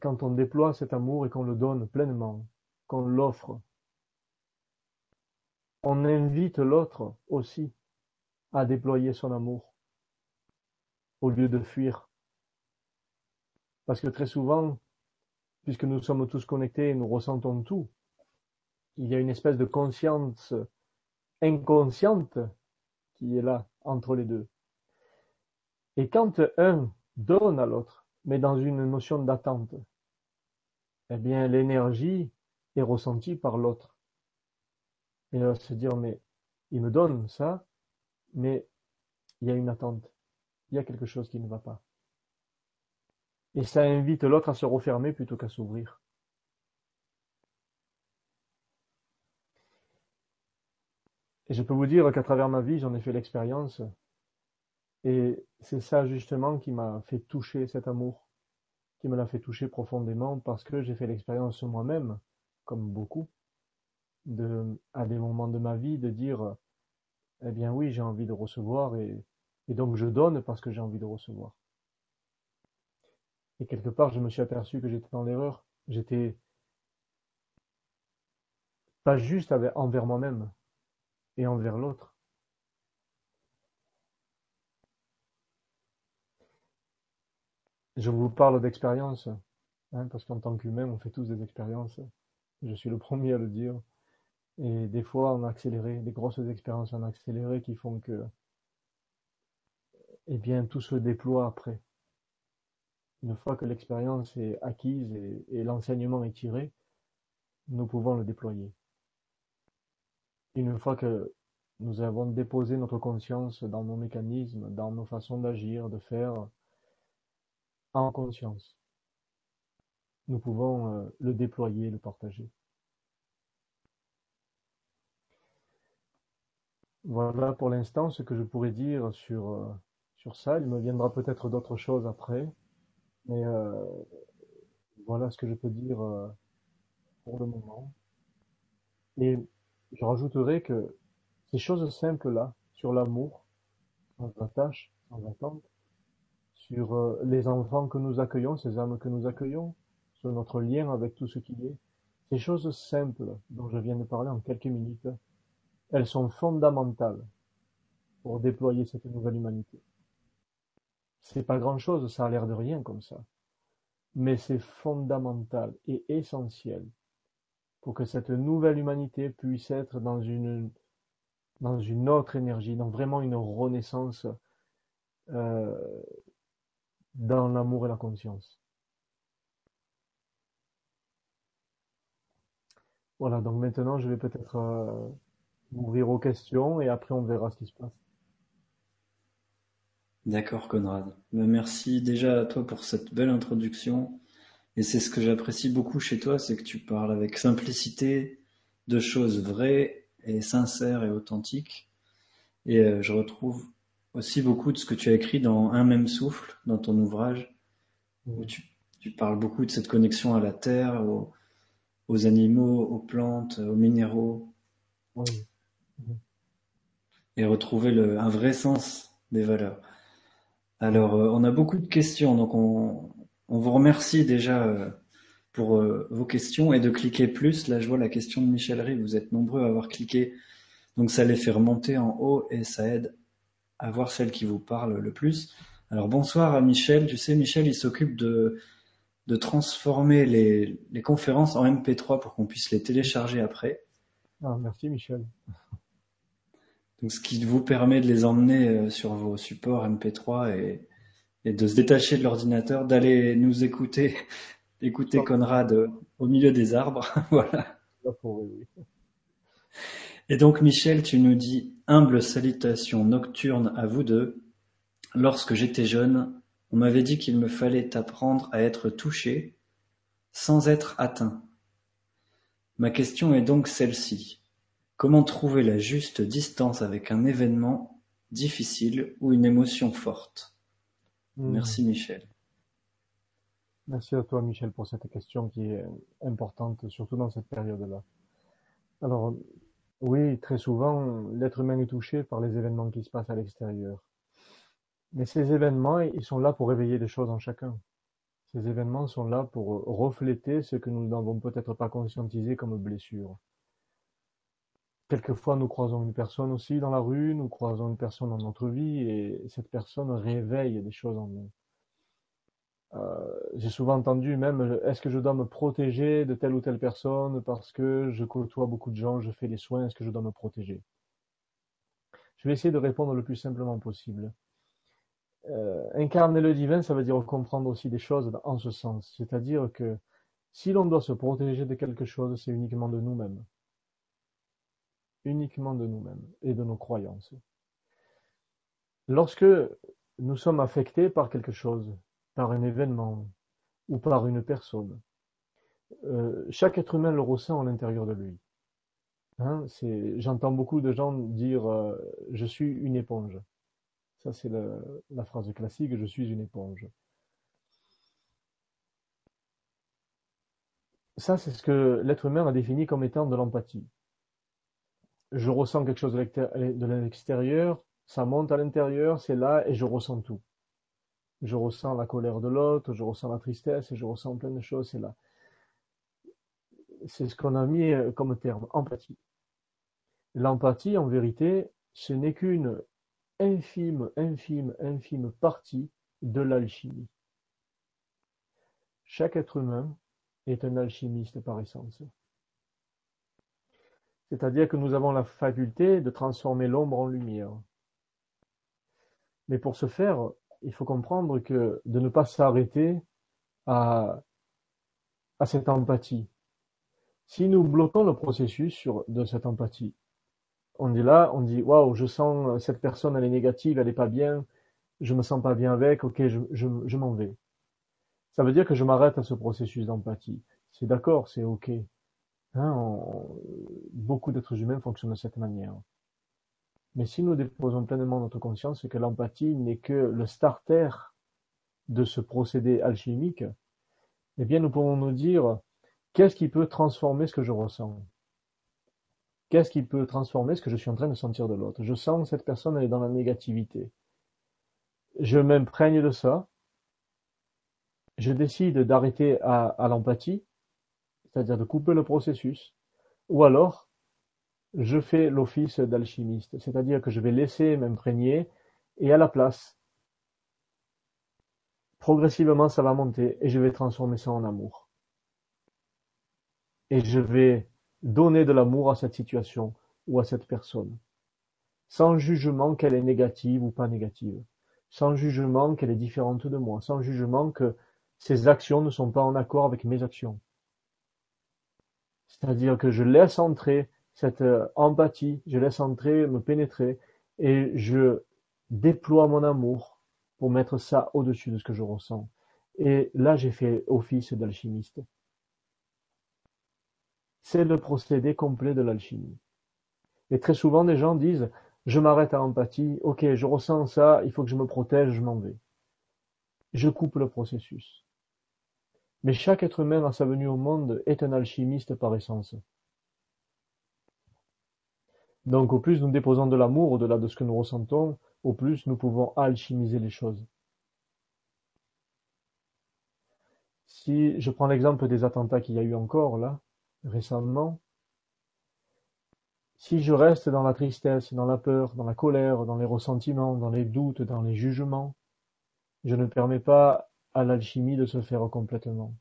quand on déploie cet amour et qu'on le donne pleinement, qu'on l'offre, on invite l'autre aussi à déployer son amour au lieu de fuir. Parce que très souvent, puisque nous sommes tous connectés et nous ressentons tout, il y a une espèce de conscience inconsciente qui est là entre les deux. Et quand un donne à l'autre, mais dans une notion d'attente, eh bien l'énergie est ressentie par l'autre. Il va se dire, mais il me donne ça, mais il y a une attente, il y a quelque chose qui ne va pas. Et ça invite l'autre à se refermer plutôt qu'à s'ouvrir. Et je peux vous dire qu'à travers ma vie, j'en ai fait l'expérience. Et c'est ça justement qui m'a fait toucher cet amour, qui me l'a fait toucher profondément parce que j'ai fait l'expérience moi-même, comme beaucoup, à des moments de ma vie, de dire, eh bien oui, j'ai envie de recevoir et donc je donne parce que j'ai envie de recevoir. Et quelque part, je me suis aperçu que j'étais dans l'erreur. J'étais pas juste envers moi-même et envers l'autre. Je vous parle d'expérience, hein, parce qu'en tant qu'humain, on fait tous des expériences. Je suis le premier à le dire. Et des fois, en accéléré, des grosses expériences en accéléré qui font que, eh bien, tout se déploie après. Une fois que l'expérience est acquise et, l'enseignement est tiré, nous pouvons le déployer. Une fois que nous avons déposé notre conscience dans nos mécanismes, dans nos façons d'agir, de faire, en conscience, nous pouvons euh, le déployer, le partager. Voilà pour l'instant ce que je pourrais dire sur, euh, sur ça. Il me viendra peut-être d'autres choses après. Mais euh, voilà ce que je peux dire pour le moment. Et je rajouterai que ces choses simples-là, sur l'amour, sans attache, sans attente, sur euh, les enfants que nous accueillons, ces âmes que nous accueillons, sur notre lien avec tout ce qui est, ces choses simples dont je viens de parler en quelques minutes, elles sont fondamentales pour déployer cette nouvelle humanité. C'est pas grand chose, ça a l'air de rien comme ça. Mais c'est fondamental et essentiel pour que cette nouvelle humanité puisse être dans une, dans une autre énergie, dans vraiment une renaissance euh, dans l'amour et la conscience. Voilà, donc maintenant je vais peut-être euh, m'ouvrir aux questions et après on verra ce qui se passe. D'accord, Conrad. Ben, merci déjà à toi pour cette belle introduction. Et c'est ce que j'apprécie beaucoup chez toi, c'est que tu parles avec simplicité de choses vraies et sincères et authentiques. Et euh, je retrouve aussi beaucoup de ce que tu as écrit dans Un même souffle, dans ton ouvrage, où tu, parles beaucoup de cette connexion à la terre, aux, animaux, aux plantes, aux minéraux. Et retrouver le, un vrai sens des valeurs. Alors, euh, on a beaucoup de questions, donc on, vous remercie déjà euh, pour euh, vos questions et de cliquer plus. Là, je vois la question de Michel Rie, vous êtes nombreux à avoir cliqué, donc ça les fait remonter en haut et ça aide à voir celle qui vous parle le plus. Alors bonsoir à Michel, tu sais Michel, il s'occupe de, de transformer les, les conférences en MP3 pour qu'on puisse les télécharger après. Ah, merci Michel. Donc, ce qui vous permet de les emmener euh, sur vos supports MP3 et, et de se détacher de l'ordinateur, d'aller nous écouter, écouter Conrad euh, au milieu des arbres, voilà. Et donc Michel, tu nous dis humble salutation nocturne à vous deux. Lorsque j'étais jeune, on m'avait dit qu'il me fallait apprendre à être touché sans être atteint. Ma question est donc celle-ci. Comment trouver la juste distance avec un événement difficile ou une émotion forte? Hmm. Merci Michel. Merci à toi, Michel, pour cette question qui est importante, surtout dans cette période-là. Alors, oui, très souvent, l'être humain est touché par les événements qui se passent à l'extérieur. Mais ces événements, ils sont là pour réveiller des choses en chacun. Ces événements sont là pour refléter ce que nous n'avons peut-être pas conscientisé comme blessure. Quelquefois, nous croisons une personne aussi dans la rue, nous croisons une personne dans notre vie et cette personne réveille des choses en nous. Euh, j'ai souvent entendu même, est-ce que je dois me protéger de telle ou telle personne parce que je côtoie beaucoup de gens, je fais des soins, est-ce que je dois me protéger? Je vais essayer de répondre le plus simplement possible. Euh, incarner le divin, ça veut dire comprendre aussi des choses en ce sens. C'est-à-dire que si l'on doit se protéger de quelque chose, c'est uniquement de nous-mêmes uniquement de nous-mêmes et de nos croyances. Lorsque nous sommes affectés par quelque chose, par un événement ou par une personne, euh, chaque être humain le ressent à l'intérieur de lui. Hein, J'entends beaucoup de gens dire euh, je suis une éponge. Ça c'est la phrase classique je suis une éponge. Ça c'est ce que l'être humain a défini comme étant de l'empathie je ressens quelque chose de l'extérieur, ça monte à l'intérieur, c'est là et je ressens tout. Je ressens la colère de l'autre, je ressens la tristesse, je ressens plein de choses, c'est là. C'est ce qu'on a mis euh, comme terme, empathie. L'empathie, en vérité, ce n'est qu'une infime, infime, infime partie de l'alchimie. Chaque être humain est un alchimiste par essence. C'est-à-dire que nous avons la faculté de transformer l'ombre en lumière. Mais pour ce faire, il faut comprendre que de ne pas s'arrêter à, cette empathie. Si nous bloquons le processus de cette empathie, on dit là, on dit waouh, je sens cette personne, elle est négative, elle est pas bien, je me sens pas bien avec, ok, je, je, je m'en vais. Ça veut dire que je m'arrête à ce processus d'empathie. C'est d'accord, c'est ok. Hein, beaucoup d'êtres humains fonctionnent de cette manière. Mais si nous déposons pleinement notre conscience que l'empathie n'est que le starter de ce procédé alchimique, eh bien nous pouvons nous dire qu'est-ce qui peut transformer ce que je ressens? Qu'est-ce qui peut transformer ce que je suis en train de sentir de l'autre? Je sens que cette personne est dans la négativité. Je m'imprègne de ça. Je décide d'arrêter à l'empathie c'est-à-dire de couper le processus, ou alors je fais l'office d'alchimiste, c'est-à-dire que je vais laisser m'imprégner et à la place, progressivement ça va monter et je vais transformer ça en amour. Et je vais donner de l'amour à cette situation ou à cette personne, sans jugement qu'elle est négative ou pas négative, sans jugement qu'elle est différente de moi, sans jugement que ses actions ne sont pas en accord avec mes actions. C'est-à-dire que je laisse entrer cette euh, empathie, je laisse entrer, me pénétrer, et je déploie mon amour pour mettre ça au-dessus de ce que je ressens. Et là, j'ai fait office d'alchimiste. C'est le procédé complet de l'alchimie. Et très souvent, des gens disent, je m'arrête à empathie, ok, je ressens ça, il faut que je me protège, je m'en vais. Je coupe le processus. Mais chaque être humain à sa venue au monde est un alchimiste par essence. Donc au plus nous déposons de l'amour au-delà de ce que nous ressentons, au plus nous pouvons alchimiser les choses. Si je prends l'exemple des attentats qu'il y a eu encore là, récemment, si je reste dans la tristesse, dans la peur, dans la colère, dans les ressentiments, dans les doutes, dans les jugements, je ne permets pas à l'alchimie de se faire complètement.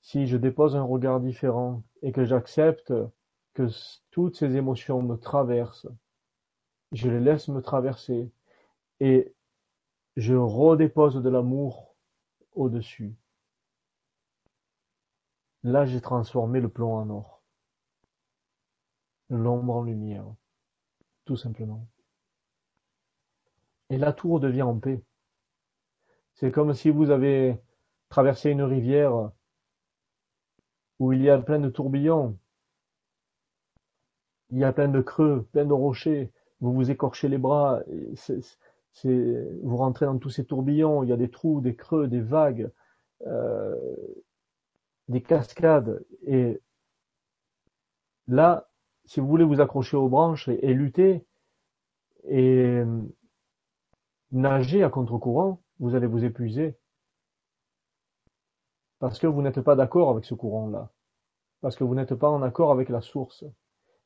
Si je dépose un regard différent et que j'accepte que toutes ces émotions me traversent, je les laisse me traverser et je redépose de l'amour au-dessus. Là, j'ai transformé le plomb en or. l'ombre en lumière, tout simplement. Et la tour devient en paix. C'est comme si vous avez traversé une rivière où il y a plein de tourbillons, il y a plein de creux, plein de rochers, vous vous écorchez les bras, vous rentrez dans tous ces tourbillons, il y a des trous, des creux, des vagues, euh, des cascades, et là, si vous voulez vous accrocher aux branches et, lutter et nager à contre-courant, vous allez vous épuiser parce que vous n'êtes pas d'accord avec ce courant-là, parce que vous n'êtes pas en accord avec la source.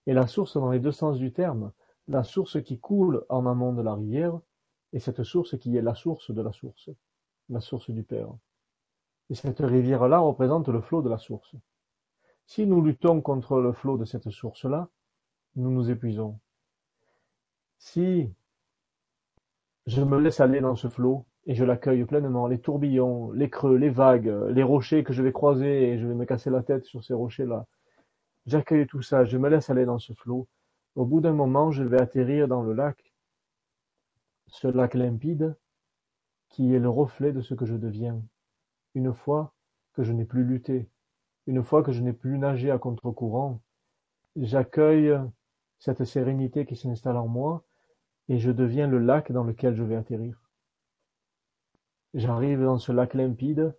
Et la source dans les deux sens du terme, la source qui coule en amont de la rivière, et cette source qui est la source de la source, la source du Père. Et cette rivière-là représente le flot de la source. Si nous luttons contre le flot de cette source-là, nous nous épuisons. Si je me laisse aller dans ce flot et je l'accueille pleinement, les tourbillons, les creux, les vagues, les rochers que je vais croiser et je vais me casser la tête sur ces rochers-là, j'accueille tout ça, je me laisse aller dans ce flot. Au bout d'un moment, je vais atterrir dans le lac, ce lac limpide qui est le reflet de ce que je deviens, une fois que je n'ai plus lutté, une fois que je n'ai plus nagé à contre-courant, j'accueille cette sérénité qui s'installe en moi et je deviens le lac dans lequel je vais atterrir. J'arrive dans ce lac limpide,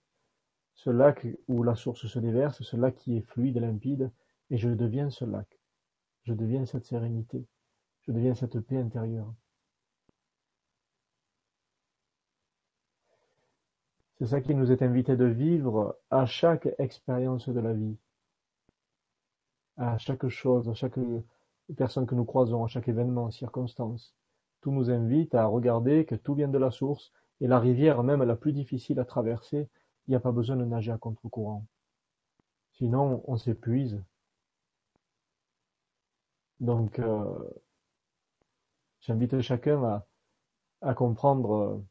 ce lac où la source se déverse, ce lac qui est fluide, limpide, et je deviens ce lac. Je deviens cette sérénité. Je deviens cette paix intérieure. C'est ça qui nous est invité de vivre à chaque expérience de la vie, à chaque chose, à chaque personne que nous croisons, à chaque événement, circonstance. Tout nous invite à regarder que tout vient de la source et la rivière, même la plus difficile à traverser, il n'y a pas besoin de nager à contre-courant. Sinon, on s'épuise. Donc, euh, j'invite chacun à, comprendre euh,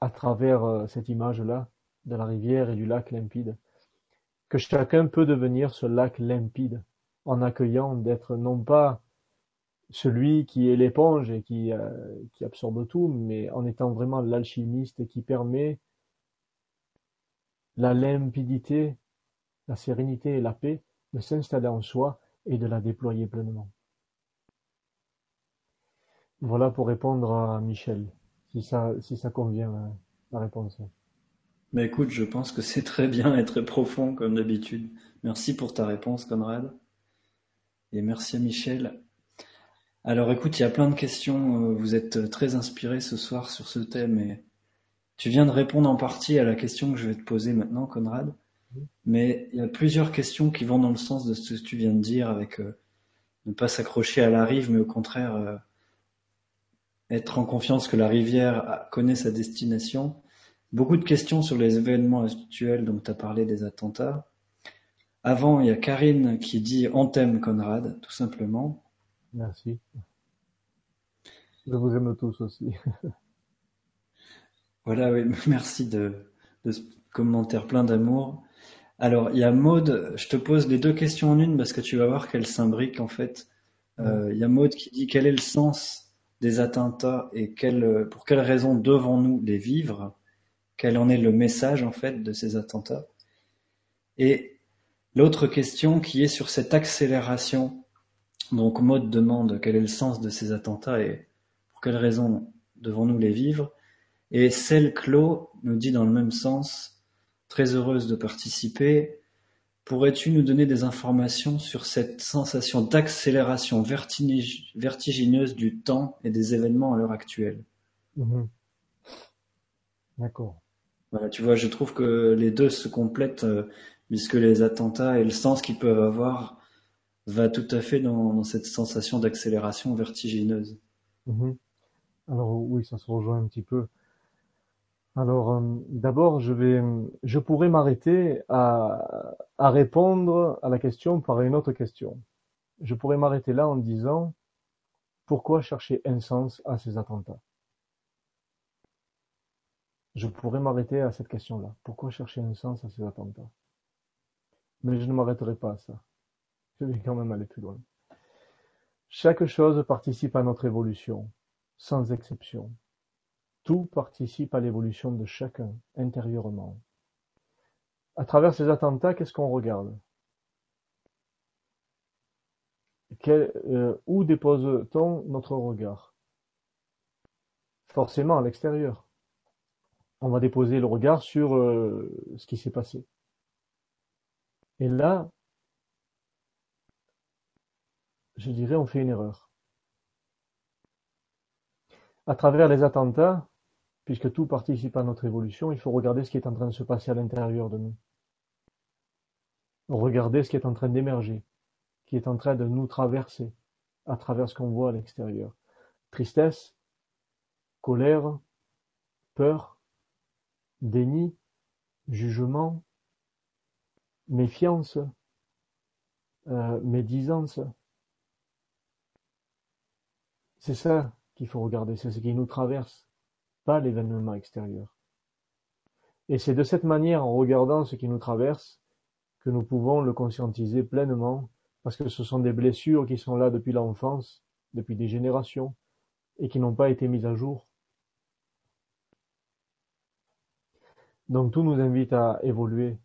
à travers euh, cette image-là de la rivière et du lac limpide, que chacun peut devenir ce lac limpide en accueillant d'être non pas celui qui est l'éponge et qui, euh, qui absorbe tout, mais en étant vraiment l'alchimiste qui permet la limpidité, la sérénité et la paix de s'installer en soi et de la déployer pleinement. Voilà pour répondre à Michel si ça, si ça convient, euh, la réponse. Mais écoute, je pense que c'est très bien et très profond, comme d'habitude. Merci pour ta réponse, Conrad. Et merci à Michel. Alors écoute, il y a plein de questions. Euh, vous êtes très inspiré ce soir sur ce thème et tu viens de répondre en partie à la question que je vais te poser maintenant, Conrad. Mais il y a plusieurs questions qui vont dans le sens de ce que tu viens de dire avec euh, ne pas s'accrocher à la rive, mais au contraire être en confiance que la rivière connaît sa destination. Beaucoup de questions sur les événements actuels, donc tu as parlé des attentats. Avant, il y a Karine qui dit On t'aime, Conrad, tout simplement. Merci. Je vous aime tous aussi. voilà, oui, merci de, ce commentaire plein d'amour. Alors, il y a Maude, je te pose les deux questions en une parce que tu vas voir qu'elles s'imbriquent en fait. Euh, il y a Maude qui dit quel est le sens des attentats et pour quelles raisons devons-nous les vivre? Quel en est le message en fait de ces attentats? Et l'autre question qui est sur cette accélération. Donc Maud demande quel est le sens de ces attentats et pour quelles raisons devons-nous les vivre Et celle Clos nous dit dans le même sens, très heureuse de participer, Pourrais-tu nous donner des informations sur cette sensation d'accélération vertigineuse du temps et des événements à l'heure actuelle? Mhm. D'accord. Voilà, tu vois, je trouve que les deux se complètent euh, puisque les attentats et le sens qu'ils peuvent avoir va tout à fait dans, cette sensation d'accélération vertigineuse. Mhm. Alors oui, ça se rejoint un petit peu. Alors, euh, d'abord, je vais, je pourrais m'arrêter à, à répondre à la question par une autre question. Je pourrais m'arrêter là en disant pourquoi chercher un sens à ces attentats? Je pourrais m'arrêter à cette question-là. Pourquoi chercher un sens à ces attentats? Mais je ne m'arrêterai pas à ça. Je vais quand même aller plus loin. Chaque chose participe à notre évolution, sans exception. Tout participe à l'évolution de chacun, intérieurement. À travers ces attentats, qu'est-ce qu'on regarde? Euh, Où dépose-t-on notre regard? Forcément à l'extérieur. On va déposer le regard sur euh, ce qui s'est passé. Et là, je dirais, on fait une erreur. À travers les attentats, puisque tout participe à notre évolution, il faut regarder ce qui est en train de se passer à l'intérieur de nous. Regarder ce qui est en train d'émerger, qui est en train de nous traverser à travers ce qu'on voit à l'extérieur. Tristesse, colère, peur, déni, jugement, méfiance, euh, médisance, c'est ça qu'il faut regarder, c'est ce qui nous traverse, pas l'événement extérieur. Et c'est de cette manière, en regardant ce qui nous traverse, que nous pouvons le conscientiser pleinement, parce que ce sont des blessures qui sont là depuis l'enfance, depuis des générations, et qui n'ont pas été mises à jour. Donc tout nous invite à évoluer.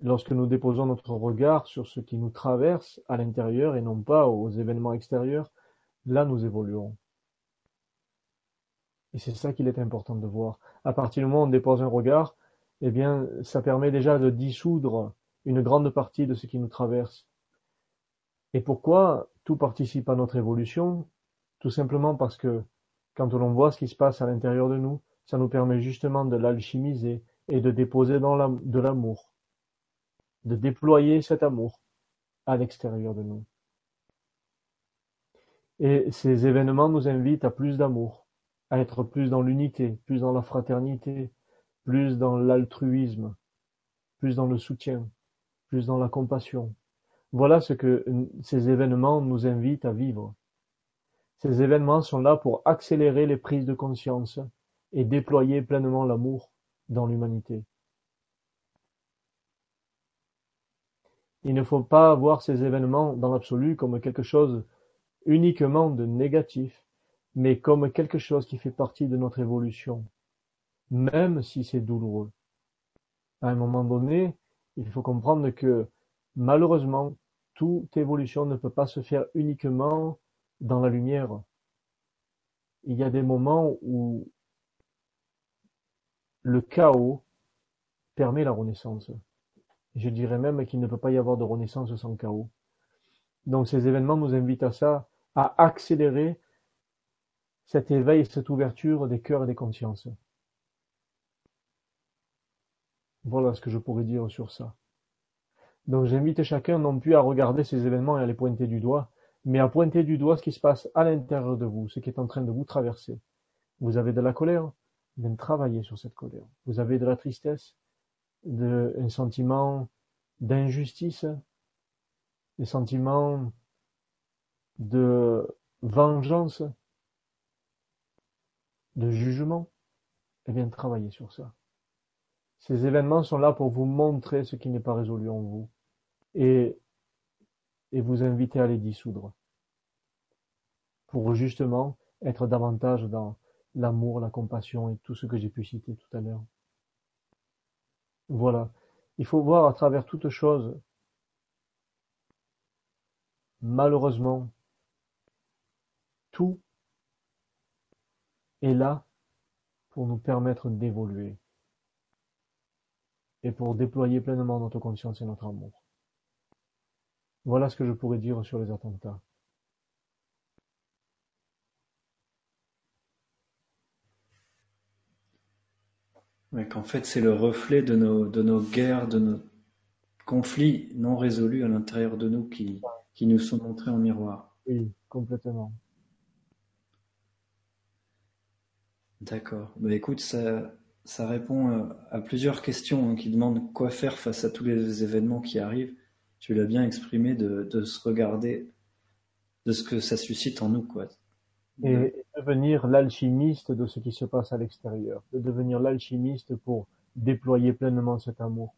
Lorsque nous déposons notre regard sur ce qui nous traverse à l'intérieur et non pas aux événements extérieurs, Là nous évoluons. Et c'est ça qu'il est important de voir. À partir du moment où on dépose un regard, eh bien, ça permet déjà de dissoudre une grande partie de ce qui nous traverse. Et pourquoi tout participe à notre évolution? Tout simplement parce que quand l'on voit ce qui se passe à l'intérieur de nous, ça nous permet justement de l'alchimiser et de déposer de l'amour, de déployer cet amour à l'extérieur de nous. Et ces événements nous invitent à plus d'amour, à être plus dans l'unité, plus dans la fraternité, plus dans l'altruisme, plus dans le soutien, plus dans la compassion. Voilà ce que ces événements nous invitent à vivre. Ces événements sont là pour accélérer les prises de conscience et déployer pleinement l'amour dans l'humanité. Il ne faut pas voir ces événements dans l'absolu comme quelque chose uniquement de négatif, mais comme quelque chose qui fait partie de notre évolution, même si c'est douloureux. À un moment donné, il faut comprendre que malheureusement, toute évolution ne peut pas se faire uniquement dans la lumière. Il y a des moments où le chaos permet la renaissance. Je dirais même qu'il ne peut pas y avoir de renaissance sans chaos. Donc ces événements nous invitent à ça, à accélérer cet éveil, cette ouverture des cœurs et des consciences. Voilà ce que je pourrais dire sur ça. Donc j'invite chacun non plus à regarder ces événements et à les pointer du doigt, mais à pointer du doigt ce qui se passe à l'intérieur de vous, ce qui est en train de vous traverser. Vous avez de la colère, bien travailler sur cette colère. Vous avez de la tristesse, de, un sentiment d'injustice, des sentiments de vengeance, de jugement, eh bien travaillez sur ça. Ces événements sont là pour vous montrer ce qui n'est pas résolu en vous et, et vous inviter à les dissoudre pour justement être davantage dans l'amour, la compassion et tout ce que j'ai pu citer tout à l'heure. Voilà. Il faut voir à travers toute chose, malheureusement, tout est là pour nous permettre d'évoluer et pour déployer pleinement notre conscience et notre amour. Voilà ce que je pourrais dire sur les attentats. qu'en fait c'est le reflet de nos, de nos guerres, de nos conflits non résolus à l'intérieur de nous qui, qui nous sont montrés en miroir. Oui, complètement. D'accord. Bah écoute, ça, répond euh, à plusieurs questions hein, qui demandent quoi faire face à tous les événements qui arrivent. Tu l'as bien exprimé de, se regarder de ce que ça suscite en nous, quoi. Et devenir l'alchimiste de ce qui se passe à l'extérieur, de devenir l'alchimiste pour déployer pleinement cet amour.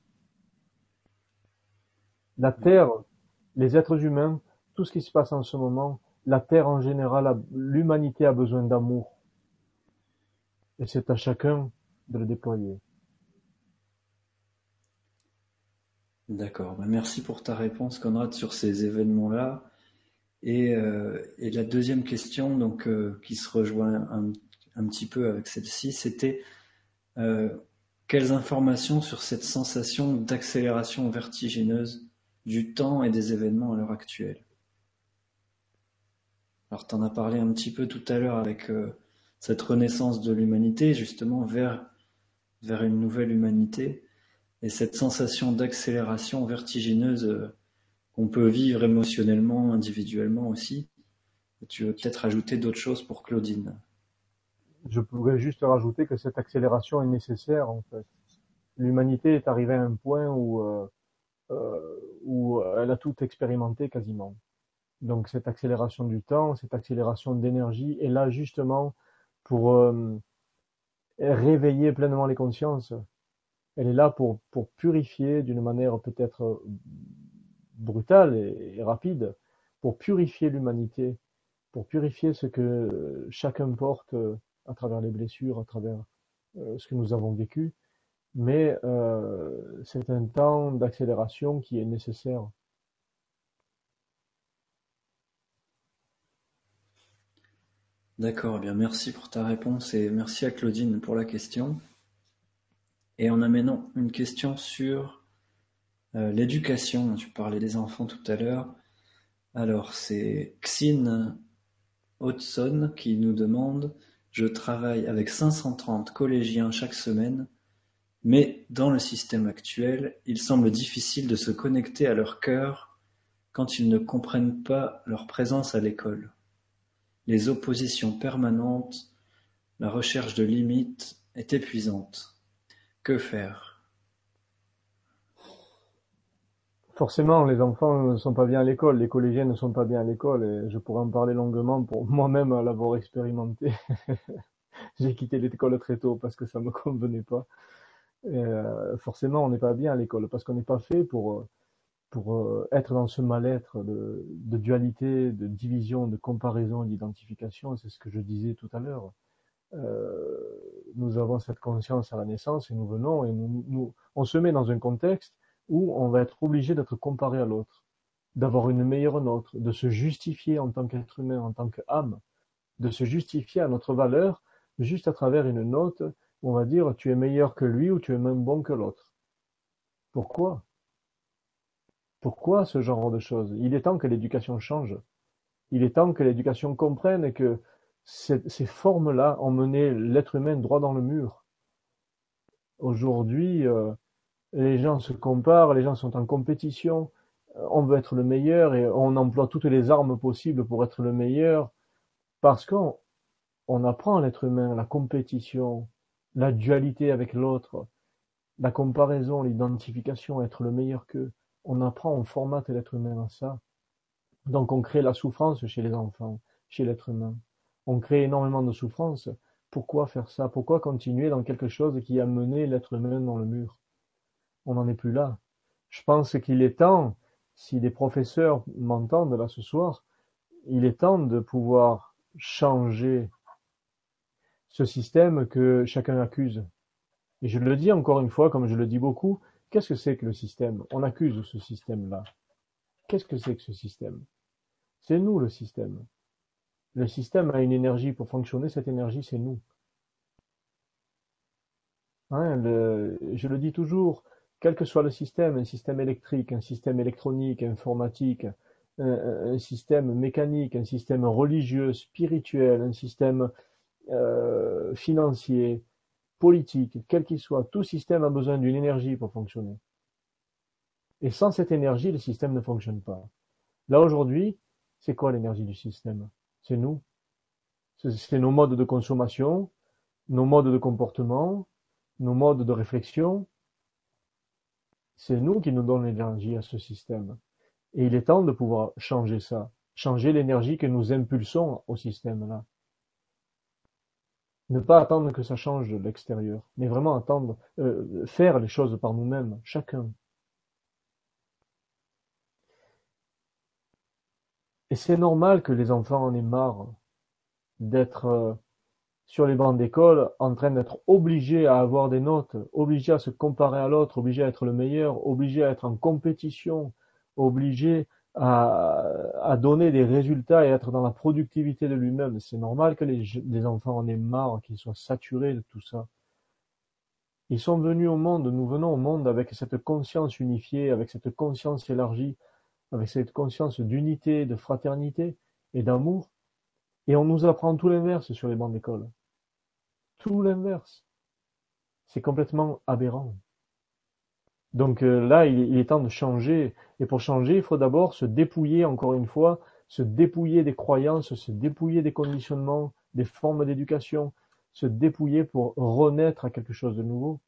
La terre les êtres humains, tout ce qui se passe en ce moment, la Terre en général, l'humanité a besoin d'amour. Et c'est à chacun de le déployer. D'accord. Bah, merci pour ta réponse, Conrad, sur ces événements-là. Et, euh, la deuxième question, donc, euh, qui se rejoint un, petit peu avec celle-ci, c'était euh, quelles informations sur cette sensation d'accélération vertigineuse du temps et des événements à l'heure actuelle? Alors, tu en as parlé un petit peu tout à l'heure avec cette renaissance de l'humanité, justement, vers, vers une nouvelle humanité et cette sensation d'accélération vertigineuse euh, qu'on peut vivre émotionnellement, individuellement aussi. Tu veux peut-être ajouter d'autres choses pour Claudine? Je pourrais juste rajouter que cette accélération est nécessaire en fait. L'humanité est arrivée à un point où, euh, euh, où elle a tout expérimenté quasiment. Donc cette accélération du temps, cette accélération d'énergie est là justement pour euh, réveiller pleinement les consciences elle est là pour, purifier d'une manière peut-être euh, brutale et, rapide, pour purifier l'humanité, pour purifier ce que chacun porte euh, à travers les blessures, à travers ce que nous avons vécu. Mais c'est un temps d'accélération qui est nécessaire. D'accord, eh bien merci pour ta réponse et merci à Claudine pour la question. Et en amenant une question sur euh, l'éducation, tu parlais des enfants tout à l'heure. Alors c'est Xin Hodson qui nous demande Je travaille avec 530 collégiens chaque semaine, mais dans le système actuel, il semble difficile de se connecter à leur cœur quand ils ne comprennent pas leur présence à l'école. Les oppositions permanentes, la recherche de limites est épuisante. Que faire? Forcément, les enfants ne sont pas bien à l'école, les collégiens ne sont pas bien à l'école, et je pourrais en parler longuement pour moi-même l'avoir expérimenté. J'ai quitté l'école très tôt parce que ça me convenait pas. Euh, forcément, on n'est pas bien à l'école parce qu'on n'est pas fait pour pour euh, être dans ce mal-être de, dualité, de division, de comparaison, d'identification. C'est ce que je disais tout à l'heure. Euh, nous avons cette conscience à la naissance et nous venons et nous, nous, on se met dans un contexte où on va être obligé d'être comparé à l'autre, d'avoir une meilleure note, de se justifier en tant qu'être humain, en tant qu'âme, de se justifier à notre valeur juste à travers une note où on va dire tu es meilleur que lui ou tu es même bon que l'autre. Pourquoi? Pourquoi ce genre de choses? Il est temps que l'éducation change. Il est temps que l'éducation comprenne que ces formes-là ont mené l'être humain droit dans le mur. Aujourd'hui, euh, les gens se comparent, les gens sont en compétition, euh, on veut être le meilleur et on emploie toutes les armes possibles pour être le meilleur parce qu'on on apprend à l'être humain la compétition, la dualité avec l'autre, la comparaison, l'identification, être le meilleur qu'eux. On apprend, on formate l'être humain à ça. Donc on crée la souffrance chez les enfants, chez l'être humain on crée énormément de souffrance. Pourquoi faire ça? Pourquoi continuer dans quelque chose qui a mené l'être humain dans le mur? On n'en est plus là. Je pense qu'il est temps, si des professeurs m'entendent là ce soir, il est temps de pouvoir changer ce système que chacun accuse. Et je le dis encore une fois, comme je le dis beaucoup, qu'est-ce que c'est que le système? On accuse ce système-là. Qu'est-ce que c'est que ce système? C'est nous le système. Le système a une énergie pour fonctionner, cette énergie, c'est nous. Hein, je le dis toujours, quel que soit le système, un système électrique, un système électronique, informatique, un, système mécanique, un système religieux, spirituel, un système euh, financier, politique, quel qu'il soit, tout système a besoin d'une énergie pour fonctionner. Et sans cette énergie, le système ne fonctionne pas. Là aujourd'hui, c'est quoi l'énergie du système? C'est nous. C'est nos modes de consommation, nos modes de comportement, nos modes de réflexion. C'est nous qui nous donnons l'énergie à ce système. Et il est temps de pouvoir changer ça, changer l'énergie que nous impulsons au système-là. Ne pas attendre que ça change de l'extérieur, mais vraiment attendre, euh, faire les choses par nous-mêmes, chacun. Et c'est normal que les enfants en aient marre d'être euh, sur les bancs d'école en train d'être obligés à avoir des notes, obligés à se comparer à l'autre, obligés à être le meilleur, obligés à être en compétition, obligés à, donner des résultats et être dans la productivité de lui-même. C'est normal que les, les enfants en aient marre, qu'ils soient saturés de tout ça. Ils sont venus au monde, nous venons au monde avec cette conscience unifiée, avec cette conscience élargie, avec cette conscience d'unité, de fraternité et d'amour. Et on nous apprend tout l'inverse sur les bancs d'école. Tout l'inverse. C'est complètement aberrant. Donc euh, là, il, est temps de changer. Et pour changer, il faut d'abord se dépouiller, encore une fois, se dépouiller des croyances, se dépouiller des conditionnements, des formes d'éducation, se dépouiller pour renaître à quelque chose de nouveau.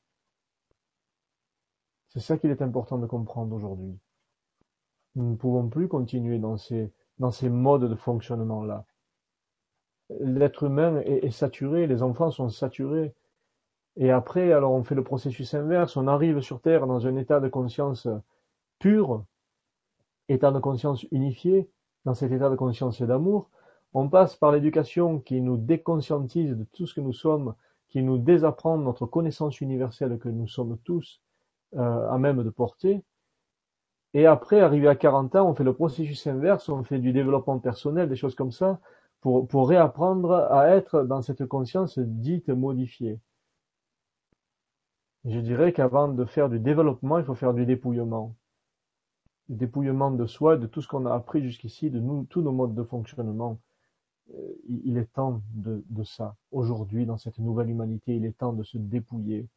C'est ça qu'il est important de comprendre aujourd'hui. Nous ne pouvons plus continuer dans ces, dans ces modes de fonctionnement-là. L'être humain est, saturé, les enfants sont saturés. Et après, alors on fait le processus inverse, on arrive sur Terre dans un état de conscience pur, état de conscience unifié, dans cet état de conscience d'amour. On passe par l'éducation qui nous déconscientise de tout ce que nous sommes, qui nous désapprend notre connaissance universelle que nous sommes tous euh, à même de porter. Et après, arrivé à 40 ans, on fait le processus inverse, on fait du développement personnel, des choses comme ça, pour, pour réapprendre à être dans cette conscience dite modifiée. Je dirais qu'avant de faire du développement, il faut faire du dépouillement. Du dépouillement de soi, de tout ce qu'on a appris jusqu'ici, de nous, tous nos modes de fonctionnement. Euh, il est temps de, de ça. Aujourd'hui, dans cette nouvelle humanité, il est temps de se dépouiller,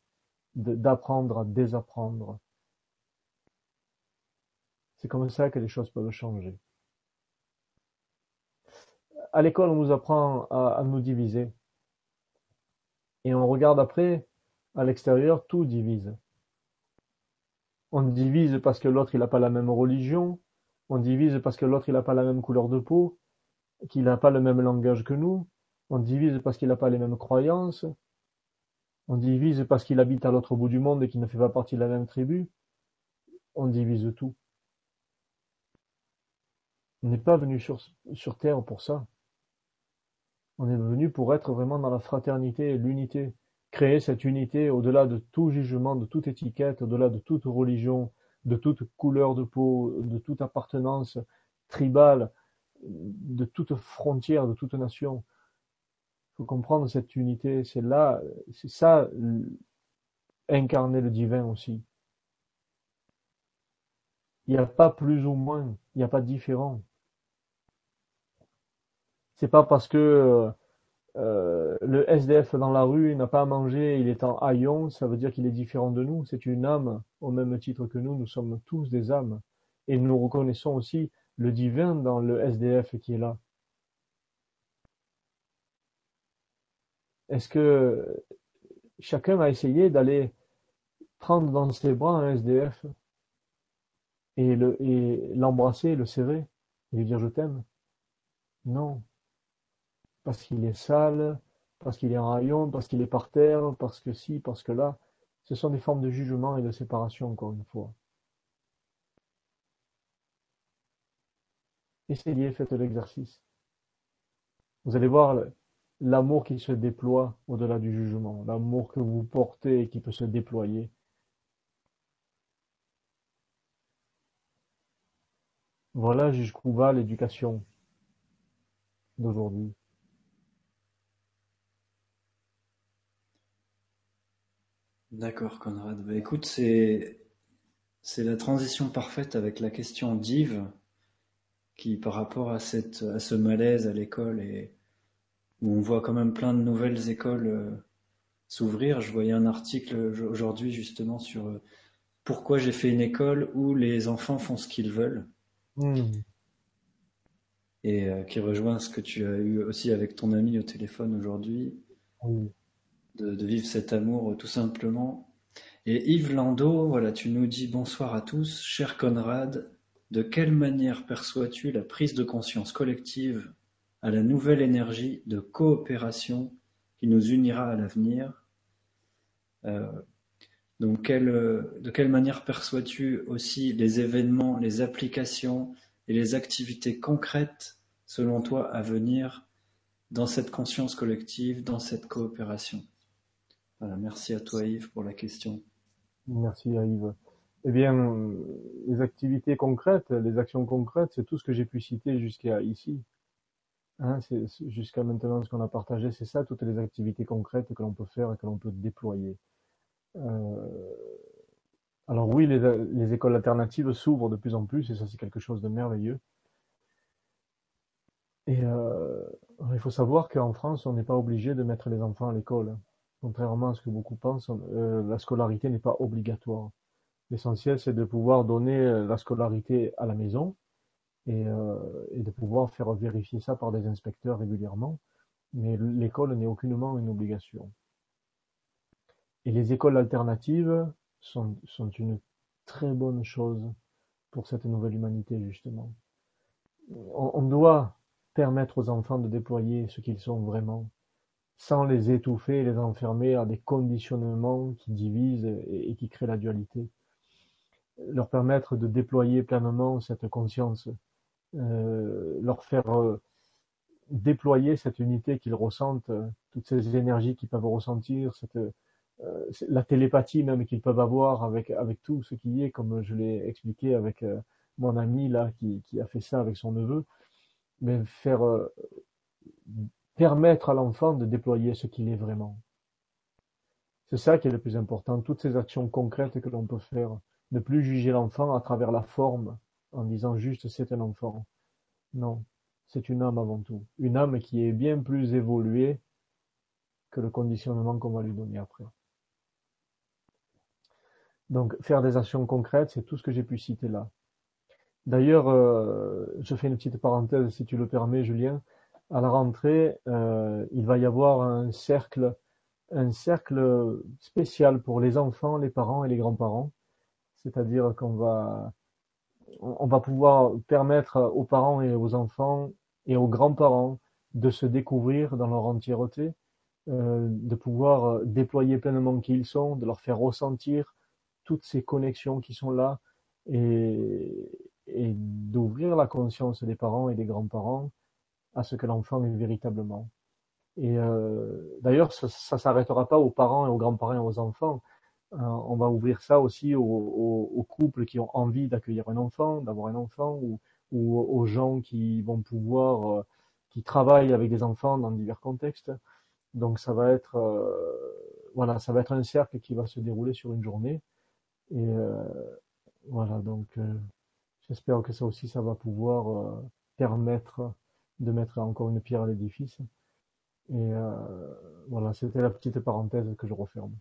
d'apprendre à désapprendre, c'est comme ça que les choses peuvent changer. À l'école, on nous apprend à, nous diviser. Et on regarde après, à l'extérieur, tout divise. On divise parce que l'autre, n'a pas la même religion. On divise parce que l'autre, n'a pas la même couleur de peau, qu'il n'a pas le même langage que nous. On divise parce qu'il n'a pas les mêmes croyances. On divise parce qu'il habite à l'autre bout du monde et qu'il ne fait pas partie de la même tribu. On divise tout. On n'est pas venu sur Terre pour ça. On est venu pour être vraiment dans la fraternité et l'unité. Créer cette unité au-delà de tout jugement, de toute étiquette, au-delà de toute religion, de toute couleur de peau, de toute appartenance tribale, de toute frontière, de toute nation. Il faut comprendre cette unité. C'est là, c'est ça, incarner le divin aussi. Il n'y a pas plus ou moins, il n'y a pas différent. C'est pas parce que euh, le SDF dans la rue n'a pas à manger, il est en haillon, ça veut dire qu'il est différent de nous. C'est une âme au même titre que nous. Nous sommes tous des âmes. Et nous reconnaissons aussi le divin dans le SDF qui est là. Est-ce que chacun a essayé d'aller prendre dans ses bras un SDF et l'embrasser, le serrer, et lui dire je t'aime Non parce qu'il est sale, parce qu'il est en rayon, parce qu'il est par terre, parce que si, parce que là. Ce sont des formes de jugement et de séparation, encore une fois. Essayez, faites l'exercice. Vous allez voir l'amour qui se déploie au-delà du jugement, l'amour que vous portez et qui peut se déployer. Voilà jusqu'où va l'éducation d'aujourd'hui. D'accord, Conrad. Bah, écoute, c'est c'est la transition parfaite avec la question d'Yves, qui par rapport à cette à ce malaise à l'école et où on voit quand même plein de nouvelles écoles euh, s'ouvrir. Je voyais un article aujourd'hui justement sur euh, pourquoi j'ai fait une école où les enfants font ce qu'ils veulent. Hmm. Et euh, qui rejoint ce que tu as eu aussi avec ton ami au téléphone aujourd'hui de, vivre cet amour euh, tout simplement. Et Yves Landau, voilà, tu nous dis bonsoir à tous. Cher Conrad, de quelle manière perçois-tu la prise de conscience collective à la nouvelle énergie de coopération qui nous unira à l'avenir? Euh, Donc, de quelle manière perçois-tu aussi les événements, les applications et les activités concrètes selon toi, à venir dans cette conscience collective, dans cette coopération? Voilà, merci à toi Yves pour la question. Merci Yves. Eh bien, les activités concrètes, les actions concrètes, c'est tout ce que j'ai pu citer jusqu'à ici. Hein, c'est jusqu'à maintenant ce qu'on a partagé, c'est ça, toutes les activités concrètes que l'on peut faire et que l'on peut déployer. Euh, alors oui, les, les écoles alternatives s'ouvrent de plus en plus et ça c'est quelque chose de merveilleux. Et euh, il faut savoir qu'en France, on n'est pas obligé de mettre les enfants à l'école. Contrairement à ce que beaucoup pensent, euh, la scolarité n'est pas obligatoire. L'essentiel, c'est de pouvoir donner la scolarité à la maison, euh, et, de pouvoir faire vérifier ça par des inspecteurs régulièrement. Mais l'école n'est aucunement une obligation. Et les écoles alternatives sont, sont une très bonne chose pour cette nouvelle humanité, justement. On doit permettre aux enfants de déployer ce qu'ils sont vraiment, sans les étouffer et les enfermer à des conditionnements qui divisent et, qui créent la dualité. Leur permettre de déployer pleinement cette conscience euh, leur faire euh, déployer cette unité qu'ils ressentent, euh, toutes ces énergies qu'ils peuvent ressentir, cette, la télépathie même qu'ils peuvent avoir avec avec tout ce qui est, comme je l'ai expliqué avec mon ami là qui, qui a fait ça avec son neveu, mais faire permettre à l'enfant de déployer ce qu'il est vraiment. C'est ça qui est le plus important, toutes ces actions concrètes que l'on peut faire, ne plus juger l'enfant à travers la forme, en disant juste c'est un enfant. Non, c'est une âme avant tout. Une âme qui est bien plus évoluée que le conditionnement qu'on va lui donner après. Donc faire des actions concrètes, c'est tout ce que j'ai pu citer là. D'ailleurs, euh, je fais une petite parenthèse si tu le permets, Julien. À la rentrée, euh, il va y avoir un cercle, un cercle spécial pour les enfants, les parents et les grands-parents. C'est-à-dire qu'on va on va pouvoir permettre aux parents et aux enfants et aux grands-parents de se découvrir dans leur entièreté, euh, de pouvoir déployer pleinement qui ils sont, de leur faire ressentir toutes ces connexions qui sont là et, d'ouvrir la conscience des parents et des grands-parents à ce que l'enfant est véritablement. Et euh, d'ailleurs, ça, ça s'arrêtera pas aux parents et aux grands-parents et aux enfants. Euh, on va ouvrir ça aussi aux, couples qui ont envie d'accueillir un enfant, d'avoir un enfant, ou, aux gens qui vont pouvoir, euh, qui travaillent avec des enfants dans divers contextes. Donc ça va être, voilà, ça va être un cercle qui va se dérouler sur une journée. Et voilà, donc j'espère que ça aussi, ça va pouvoir permettre de mettre encore une pierre à l'édifice. Et voilà, c'était la petite parenthèse que je referme.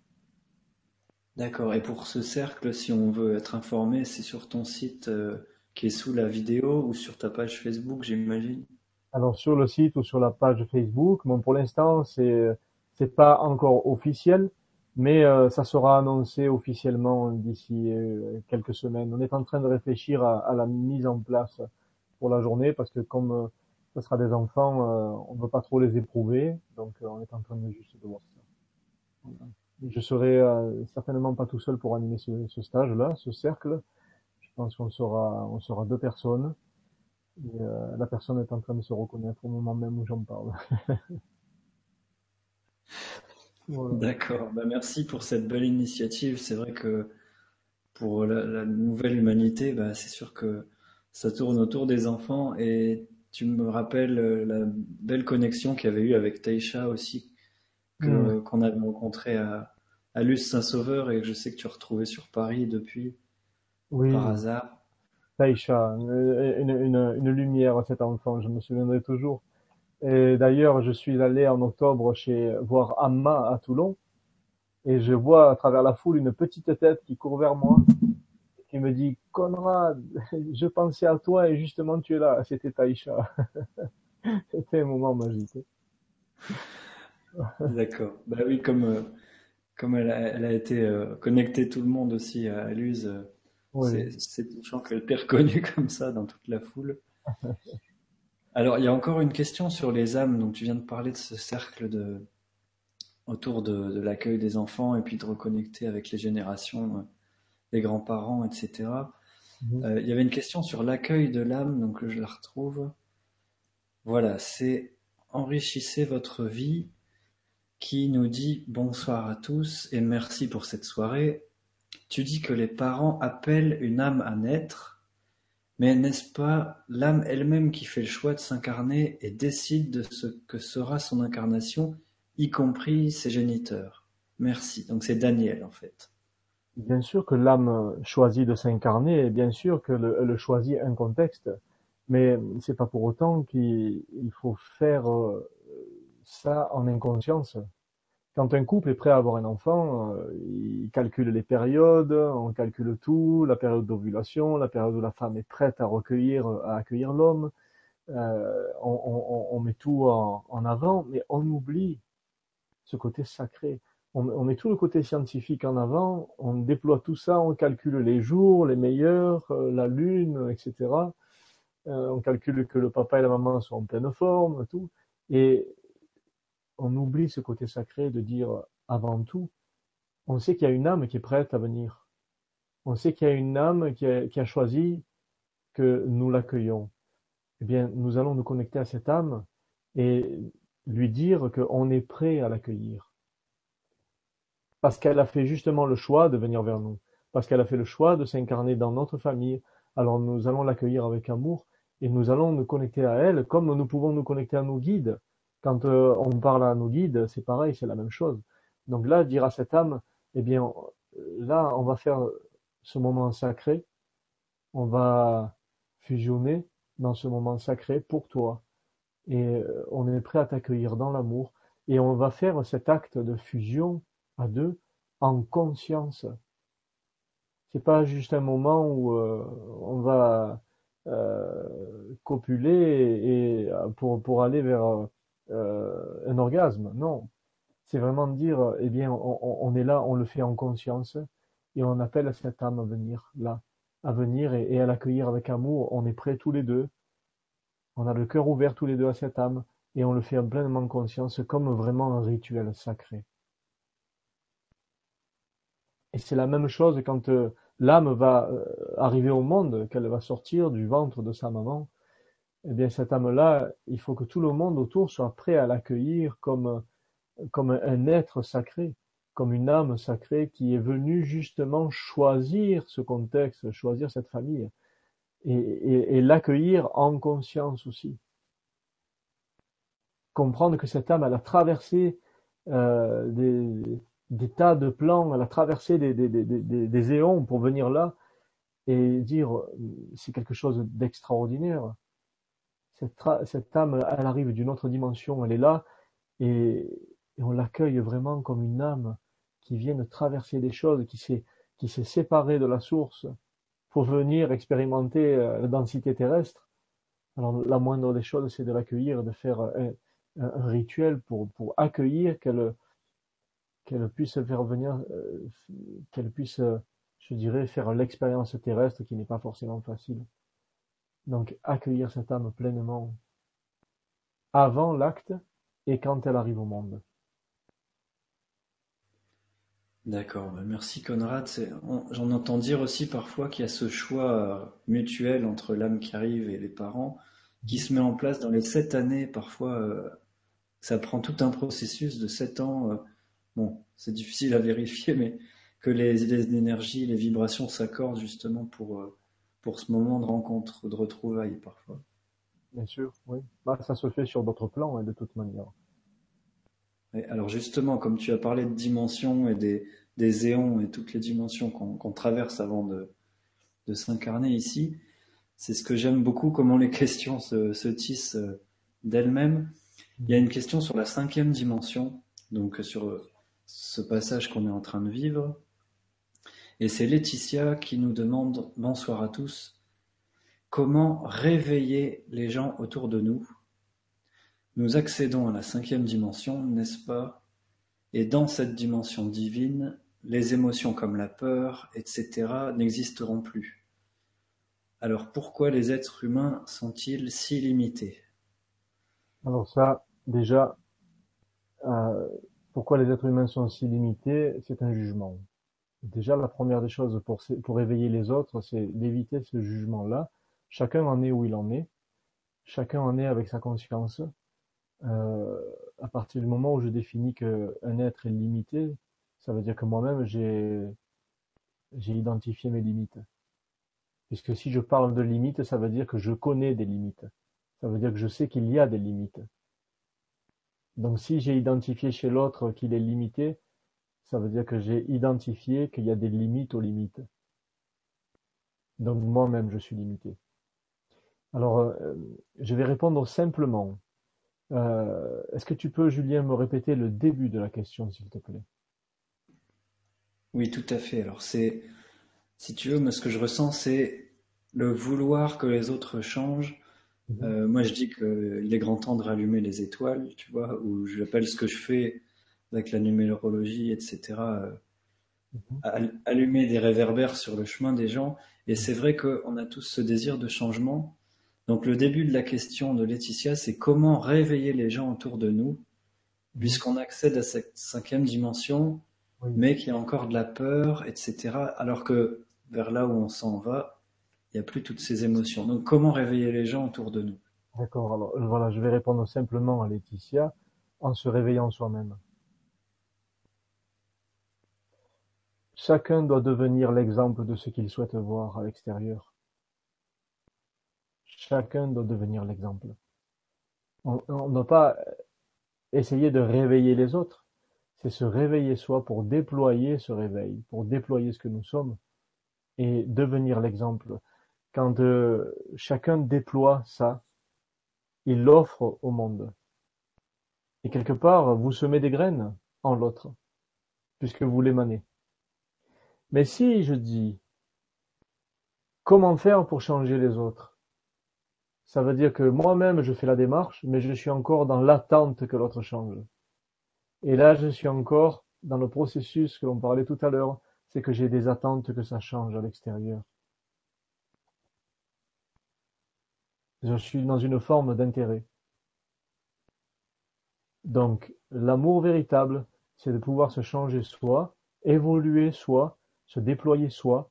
D'accord. Et pour ce cercle, si on veut être informé, c'est sur ton site euh, qui est sous la vidéo ou sur ta page Facebook, j'imagine? Alors sur le site ou sur la page Facebook, bon pour l'instant c'est c'est pas encore officiel, mais euh, ça sera annoncé officiellement d'ici euh, quelques semaines. On est en train de réfléchir à, à, la mise en place pour la journée parce que comme ce sera des enfants, on ne veut pas trop les éprouver, donc on est en train de juste de voir ça. Je serai euh, certainement pas tout seul pour animer ce, stage-là, ce cercle. Je pense qu'on sera, on sera deux personnes. Euh, la personne est en train de se reconnaître au moment même où j'en parle. D'accord. Bah, merci pour cette belle initiative. C'est vrai que pour la, la nouvelle humanité, bah, c'est sûr que ça tourne autour des enfants et tu me rappelles euh, la belle connexion qu'il y avait eu avec Taisha aussi Mm. qu'on avait rencontré à, à Luce Saint-Sauveur et que je sais que tu as retrouvé sur Paris depuis, oui. par hasard. Taïcha, une, une, une, lumière à cet enfant, je me souviendrai toujours. Et d'ailleurs, je suis allé en octobre chez voir Amma à Toulon et je vois à travers la foule une petite tête qui court vers moi qui me dit Conrad, je pensais à toi et justement tu es là. C'était Taïcha. C'était un moment magique. D'accord. Bah oui, comme, euh, comme elle a, elle a été euh, connectée tout le monde aussi à Luz, euh, c'est touchant qu'elle t'ait reconnu comme ça dans toute la foule. Alors, il y a encore une question sur les âmes. Donc, tu viens de parler de ce cercle de, autour de, de l'accueil des enfants et puis de reconnecter avec les générations, les grands-parents, etc. Mhm. il y avait une question sur l'accueil de l'âme, donc je la retrouve. Voilà, c'est Enrichissez votre vie qui nous dit bonsoir à tous et merci pour cette soirée. Tu dis que les parents appellent une âme à naître, mais n'est-ce pas l'âme elle-même qui fait le choix de s'incarner et décide de ce que sera son incarnation, y compris ses géniteurs? Merci. Donc c'est Daniel en fait. Bien sûr que l'âme choisit de s'incarner et bien sûr qu'elle choisit un contexte. Mais c'est pas pour autant qu'il faut faire euh, ça en inconscience. Quand un couple est prêt à avoir un enfant, euh, il calcule les périodes, on calcule tout, la période d'ovulation, la période où la femme est prête à recueillir, à accueillir l'homme. Euh, on, met tout en, avant, mais on oublie ce côté sacré. On, met tout le côté scientifique en avant, on déploie tout ça, on calcule les jours, les meilleurs, la lune, etc. Euh, on calcule que le papa et la maman sont en pleine forme, tout, et on oublie ce côté sacré de dire avant tout, on sait qu'il y a une âme qui est prête à venir. On sait qu'il y a une âme qui a, qui a choisi que nous l'accueillons. Eh bien, nous allons nous connecter à cette âme et lui dire qu'on est prêt à l'accueillir. Parce qu'elle a fait justement le choix de venir vers nous. Parce qu'elle a fait le choix de s'incarner dans notre famille. Alors nous allons l'accueillir avec amour et nous allons nous connecter à elle comme nous pouvons nous connecter à nos guides. Quand euh, on parle à nos guides, c'est pareil, c'est la même chose. Donc là, dire à cette âme, eh bien, là, on va faire ce moment sacré, on va fusionner dans ce moment sacré pour toi. Et euh, on est prêt à t'accueillir dans l'amour. Et on va faire cet acte de fusion à deux en conscience. C'est pas juste un moment où euh, on va euh, copuler et, euh, pour, aller vers un orgasme. Non. C'est vraiment dire, eh bien, on, est là, on le fait en conscience et on appelle cette âme à venir là, à venir et, et à l'accueillir avec amour. On est prêts tous les deux. On a le cœur ouvert tous les deux à cette âme et on le fait en pleinement conscience comme vraiment un rituel sacré. Et c'est la même chose quand l'âme va euh, arriver au monde, qu'elle va sortir du ventre de sa maman, eh bien cette âme-là, il faut que tout le monde autour soit prêt à l'accueillir comme, comme un être sacré, comme une âme sacrée qui est venue justement choisir ce contexte, choisir cette famille, et l'accueillir en conscience aussi. Comprendre que cette âme, elle a traversé euh, des, des tas de plans, elle a traversé des, des, des, des éons pour venir là et dire c'est quelque chose d'extraordinaire. Cette, cette âme, elle arrive d'une autre dimension, elle est là et, on l'accueille vraiment comme une âme qui vient de traverser des choses, qui s'est séparée de la source pour venir expérimenter euh, la densité terrestre. Alors la moindre des choses, c'est de l'accueillir, de faire un, un, rituel pour, pour accueillir qu'elle qu'elle puisse faire venir, euh, qu'elle puisse, euh, je dirais, faire l'expérience terrestre qui n'est pas forcément facile. Donc accueillir cette âme pleinement avant l'acte et quand elle arrive au monde. D'accord, bah, merci Conrad. J'en entends dire aussi parfois qu'il y a ce choix euh, mutuel entre l'âme qui arrive et les parents qui se met en place dans les sept années. Parfois, ça prend tout un processus de sept ans bon, c'est difficile à vérifier, mais que les, les énergies, les vibrations s'accordent justement pour, euh, pour ce moment de rencontre, de retrouvailles parfois. Bien sûr, oui. Bah, ça se fait sur d'autres plans, hein, de toute manière. Et alors justement, comme tu as parlé de dimensions et des, des éons et toutes les dimensions qu'on traverse avant de, de s'incarner ici, c'est ce que j'aime beaucoup, comment les questions se, se tissent euh, d'elles-mêmes. Il y a une question sur la cinquième dimension, donc sur ce passage qu'on est en train de vivre. Et c'est Laetitia qui nous demande, bonsoir à tous, comment réveiller les gens autour de nous. Nous accédons à la cinquième dimension, n'est-ce pas? Et dans cette dimension divine, les émotions comme la peur, etc., n'existeront plus. Alors pourquoi les êtres humains sont-ils si limités? Alors ça, déjà, euh, pourquoi les êtres humains sont si limités C'est un jugement. Déjà, la première des choses pour, pour éveiller les autres, c'est d'éviter ce jugement-là. Chacun en est où il en est. chacun en est avec sa conscience. Euh, à partir du moment où je définis qu'un être est limité, ça veut dire que moi-même j'ai j'ai identifié mes limites. Puisque si je parle de limites, ça veut dire que je connais des limites. Ça veut dire que je sais qu'il y a des limites. Donc si j'ai identifié chez l'autre qu'il est limité, ça veut dire que j'ai identifié qu'il y a des limites aux limites. Donc moi-même, je suis limité. Alors, euh, je vais répondre simplement. Euh, est-ce que tu peux, Julien, me répéter le début de la question, s'il te plaît? Oui, tout à fait. Alors, c'est, si tu veux, moi, ce que je ressens, c'est le vouloir que les autres changent. Mhm. Euh, moi, je dis qu'il est grand temps de rallumer les étoiles, tu vois, ou j'appelle ce que je fais avec la numérologie, etc., mhm. allumer des réverbères sur le chemin des gens. Et c'est vrai qu'on a tous ce désir de changement. Donc le début de la question de Laetitia, c'est comment réveiller les gens autour de nous, puisqu'on accède à cette cinquième dimension, mais qu'il y a encore de la peur, etc. Alors que vers là où on s'en va, il n'y a plus toutes ces émotions. Donc comment réveiller les gens autour de nous? D'accord, alors voilà, je vais répondre simplement à Laetitia en se réveillant soi-même. Chacun doit devenir l'exemple de ce qu'il souhaite voir à l'extérieur. Chacun doit devenir l'exemple. On ne doit pas essayer de réveiller les autres, c'est se réveiller soi pour déployer ce réveil, pour déployer ce que nous sommes et devenir l'exemple. Quand euh, chacun déploie ça, il l'offre au monde. Et quelque part, vous semez des graines en l'autre, puisque vous l'émanez. Mais si je dis comment faire pour changer les autres, ça veut dire que moi-même, je fais la démarche, mais je suis encore dans l'attente que l'autre change. Et là, je suis encore dans le processus que l'on parlait tout à l'heure, c'est que j'ai des attentes que ça change à l'extérieur. Je suis dans une forme d'intérêt. Donc, l'amour véritable, c'est de pouvoir se changer soi, évoluer soi, se déployer soi,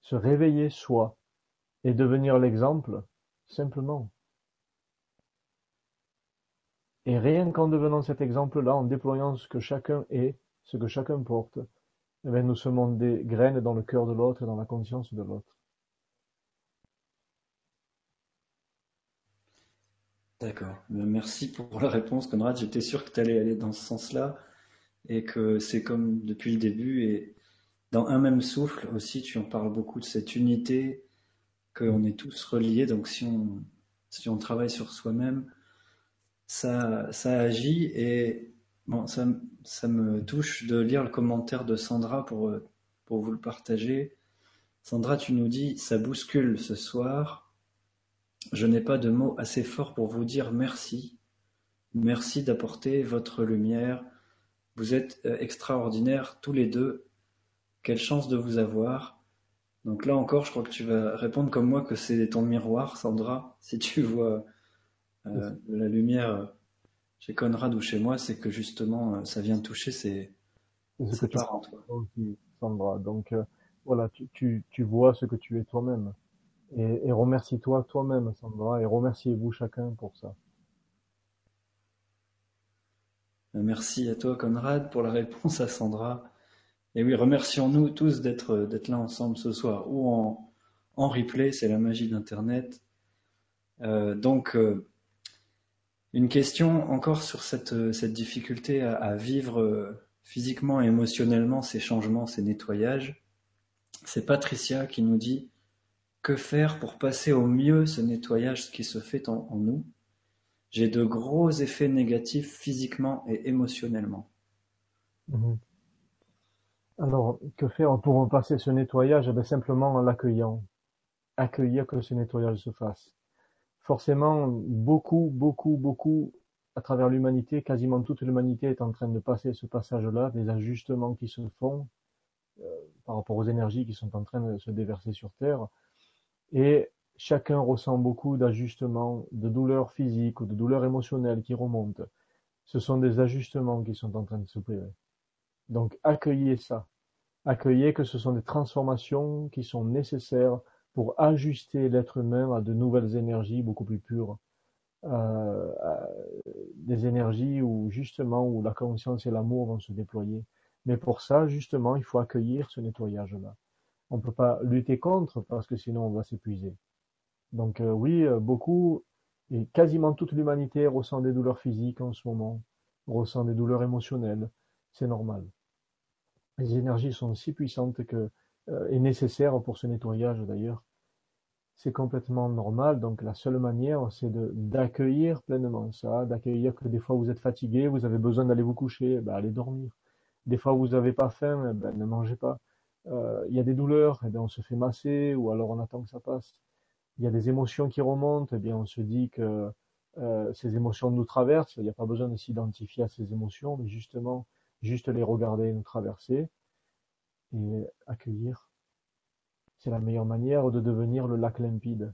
se réveiller soi, et devenir l'exemple Simplement. Et rien qu'en devenant cet exemple-là, en déployant ce que chacun est, ce que chacun porte, eh nous semons des graines dans le cœur de l'autre et dans la conscience de l'autre. D'accord. Merci pour la réponse, Conrad. J'étais sûr que tu allais aller dans ce sens-là et que c'est comme depuis le début et dans un même souffle aussi, tu en parles beaucoup de cette unité qu'on est tous reliés. Donc si on, si on travaille sur soi-même, ça, ça agit. Et bon, ça, ça me touche de lire le commentaire de Sandra pour, pour vous le partager. Sandra, tu nous dis, ça bouscule ce soir. Je n'ai pas de mots assez forts pour vous dire merci. Merci d'apporter votre lumière. Vous êtes euh, extraordinaires tous les deux. Quelle chance de vous avoir. Donc là encore, je crois que tu vas répondre comme moi que c'est ton miroir, Sandra. Si tu vois euh, la lumière chez Conrad ou chez moi, c'est que justement, euh, ça vient toucher c'est c'est parents. Toi. Sandra. Donc euh, voilà, tu, tu, tu, vois ce que tu es toi-même. Et, et remercie-toi toi-même, Sandra, et remerciez-vous chacun pour ça. Merci à toi, Conrad, pour la réponse à Sandra. Et oui, remercions-nous tous d'être d'être là ensemble ce soir ou en, en replay, c'est la magie d'Internet. Euh, donc, euh, une question encore sur cette, cette difficulté à, vivre euh, physiquement et émotionnellement ces changements, ces nettoyages. C'est Patricia qui nous dit que faire pour passer au mieux ce nettoyage qui se fait en, nous? J'ai de gros effets négatifs physiquement et émotionnellement. Mm-hmm. Alors, que faire pour passer ce nettoyage? Eh simplement en l'accueillant. Accueillir que ce nettoyage se fasse. Forcément, beaucoup, beaucoup, beaucoup, à travers l'humanité, quasiment toute l'humanité est en train de passer ce passage-là, des ajustements qui se font euh, par rapport aux énergies qui sont en train de se déverser sur Terre. Et chacun ressent beaucoup d'ajustements, de douleurs physiques ou de douleurs émotionnelles qui remontent. Ce sont des ajustements qui sont en train de s'opérer. Donc accueillez ça. Accueillez que ce sont des transformations qui sont nécessaires pour ajuster l'être humain à de nouvelles énergies beaucoup plus pures, euh, des énergies où justement où la conscience et l'amour vont se déployer. Mais pour ça, justement, il faut accueillir ce nettoyage-là. On ne peut pas lutter contre parce que sinon on va s'épuiser. Donc euh, oui, euh, beaucoup et quasiment toute l'humanité ressent des douleurs physiques en ce moment, ressent des douleurs émotionnelles. C'est normal. Les énergies sont si puissantes que euh, et nécessaires pour ce nettoyage d'ailleurs. C'est complètement normal. Donc la seule manière, c'est d'accueillir pleinement ça, d'accueillir que des fois vous êtes fatigué, vous avez besoin d'aller vous coucher, ben allez dormir. Des fois vous n'avez pas faim, ben ne mangez pas. Euh, il y a des douleurs, eh bien on se fait masser ou alors on attend que ça passe. Il y a des émotions qui remontent, eh bien on se dit que euh, ces émotions nous traversent. Il n'y a pas besoin de s'identifier à ces émotions, mais justement juste les regarder nous traverser et accueillir. C'est la meilleure manière de devenir le lac limpide.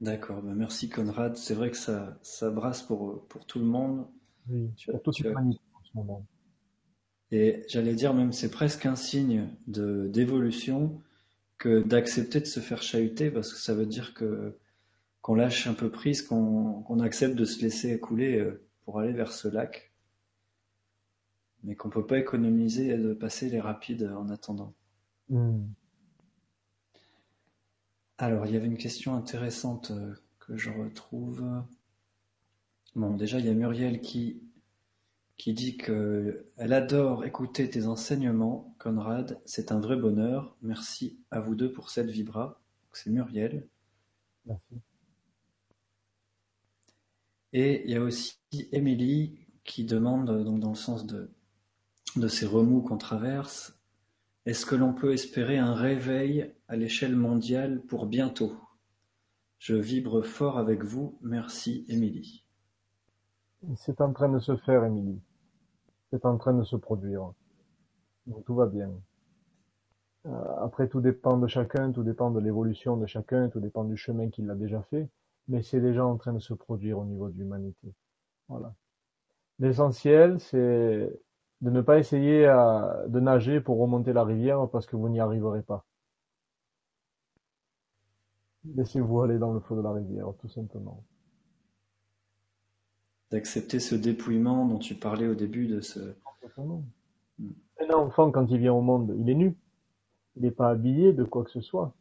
D'accord, ben merci Conrad. C'est vrai que ça, ça brasse pour, pour tout le monde. Oui, pour toute l'humanité en ce moment. Et j'allais dire même c'est presque un signe de d'évolution que d'accepter de se faire chahuter parce que ça veut dire que qu'on lâche un peu prise, qu'on accepte de se laisser couler euh, pour aller vers ce lac, mais qu'on peut pas économiser et de passer les rapides en attendant. Hmm. Alors il y avait une question intéressante euh, que je retrouve. Bon déjà il y a Muriel qui qui dit que elle adore écouter tes enseignements, Conrad. C'est un vrai bonheur. Merci à vous deux pour cette vibra. C'est Muriel. Merci. Et il y a aussi Émilie qui demande, donc dans le sens de, de ces remous qu'on traverse, est-ce que l'on peut espérer un réveil à l'échelle mondiale pour bientôt? Je vibre fort avec vous. Merci, Émilie. C'est en train de se faire, Émilie. C'est en train de se produire. Donc tout va bien. Euh, après, tout dépend de chacun, tout dépend de l'évolution de chacun, tout dépend du chemin qu'il a déjà fait, mais c'est déjà en train de se produire au niveau de l'humanité. Voilà. L'essentiel, c'est de ne pas essayer à, de nager pour remonter la rivière parce que vous n'y arriverez pas. Laissez-vous aller dans le flot de la rivière, tout simplement d'accepter ce dépouillement dont tu parlais au début de ce. Un enfant, quand il vient au monde, il est nu. Il n'est pas habillé de quoi que ce soit.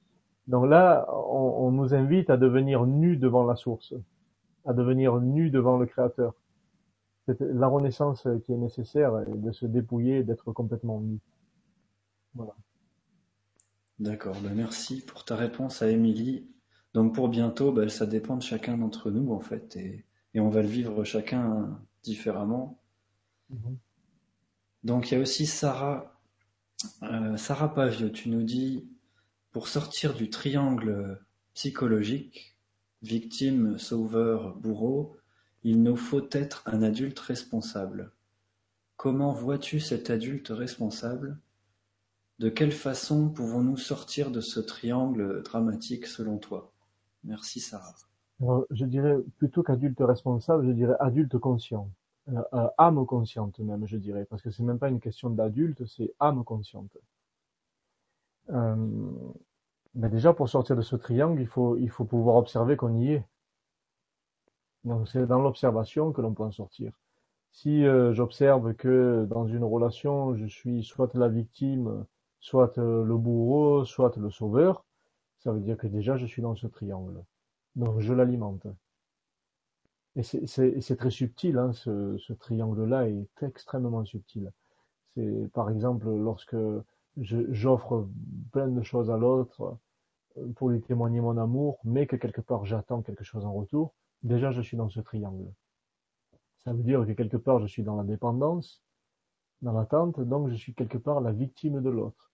Donc là, on, nous invite à devenir nus devant la source, à devenir nus devant le Créateur. C'est la renaissance qui est nécessaire, de se dépouiller, d'être complètement nu. Voilà. D'accord, ben merci pour ta réponse à Émilie. Donc pour bientôt, ben ça dépend de chacun d'entre nous en fait. Et et on va le vivre chacun différemment. Mhm. Donc il y a aussi Sarah, euh, Sarah Pavio, tu nous dis, pour sortir du triangle psychologique, victime, sauveur, bourreau, il nous faut être un adulte responsable. Comment vois-tu cet adulte responsable? De quelle façon pouvons-nous sortir de ce triangle dramatique selon toi? Merci Sarah je dirais plutôt qu'adulte responsable, je dirais adulte conscient. Euh, euh, âme consciente même, je dirais, parce que c'est même pas une question d'adulte, c'est âme consciente. Euh, mais déjà, pour sortir de ce triangle, il faut, il faut pouvoir observer qu'on y est. Donc c'est dans l'observation que l'on peut en sortir. Si euh, j'observe que dans une relation, je suis soit la victime, soit le bourreau, soit le sauveur, ça veut dire que déjà je suis dans ce triangle. Donc je l'alimente. Et c'est très subtil, hein, ce, triangle-là est extrêmement subtil. C'est par exemple lorsque j'offre plein de choses à l'autre euh, pour lui témoigner mon amour, mais que quelque part j'attends quelque chose en retour, déjà je suis dans ce triangle. Ça veut dire que quelque part je suis dans la dépendance, dans l'attente, donc je suis quelque part la victime de l'autre.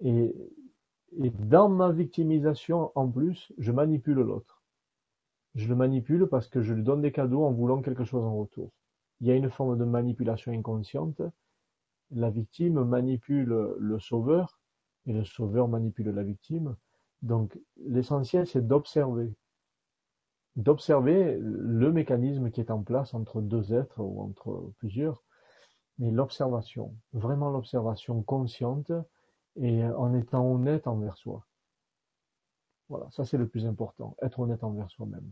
Et dans ma victimisation, en plus, je manipule l'autre. Je le manipule parce que je lui donne des cadeaux en voulant quelque chose en retour. Il y a une forme de manipulation inconsciente. La victime manipule le sauveur et le sauveur manipule la victime. Donc l'essentiel, c'est d'observer. D'observer le mécanisme qui est en place entre deux êtres ou entre plusieurs. Mais l'observation, vraiment l'observation consciente et en étant honnête envers soi. Voilà, ça c'est le plus important, être honnête envers soi-même.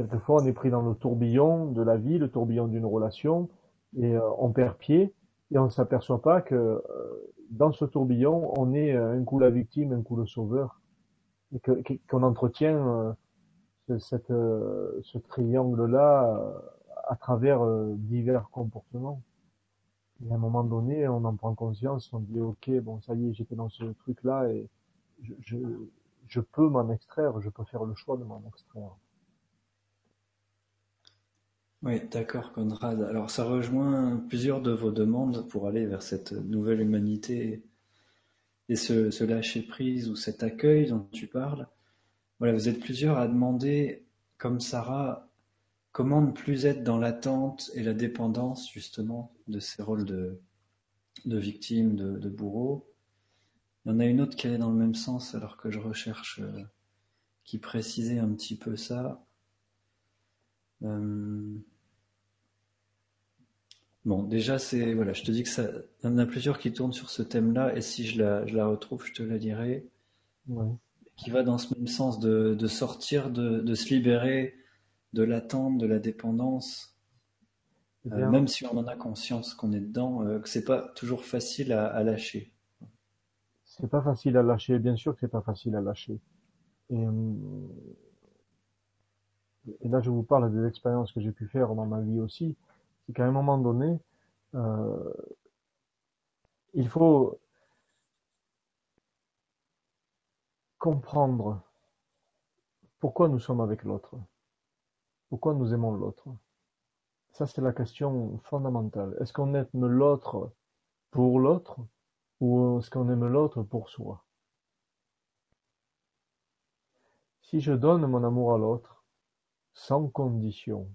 Quelquefois, on est pris dans le tourbillon de la vie, le tourbillon d'une relation, et euh, on perd pied, et on ne s'aperçoit pas que euh, dans ce tourbillon, on est euh, un coup la victime, un coup le sauveur, et qu'on entretient cette, ce triangle-là à travers divers comportements. Et à un moment donné, on en prend conscience, on dit ok, bon ça y est, j'étais dans ce truc-là et je, je, je peux m'en extraire, je peux faire le choix de m'en extraire. Oui, d'accord, Conrad. Alors ça rejoint plusieurs de vos demandes pour aller vers cette nouvelle humanité et ce, lâcher prise ou cet accueil dont tu parles. Voilà, vous êtes plusieurs à demander, comme Sarah, comment ne plus être dans l'attente et la dépendance justement de ces rôles de, victime, de, bourreau. Il y en a une autre qui allait dans le même sens alors que je recherche euh, qui précisait un petit peu ça. Euh, bon, déjà, c'est voilà, je te dis que ça, il y en a plusieurs qui tournent sur ce thème-là, et si je la, je la retrouve, je te la dirai. Qui va dans ce même sens de, de sortir, de, de, se libérer de l'attente, de la dépendance, euh, même si on en a conscience qu'on est dedans, euh, que c'est pas toujours facile à, à lâcher. C'est pas facile à lâcher, bien sûr que c'est pas facile à lâcher. Et, et là, je vous parle des expériences que j'ai pu faire dans ma vie aussi, qu'à un moment donné, euh, il faut comprendre pourquoi nous sommes avec l'autre, pourquoi nous aimons l'autre. Ça, c'est la question fondamentale. Est-ce qu'on aime l'autre pour l'autre ou est-ce qu'on aime l'autre pour soi? Si je donne mon amour à l'autre, sans condition,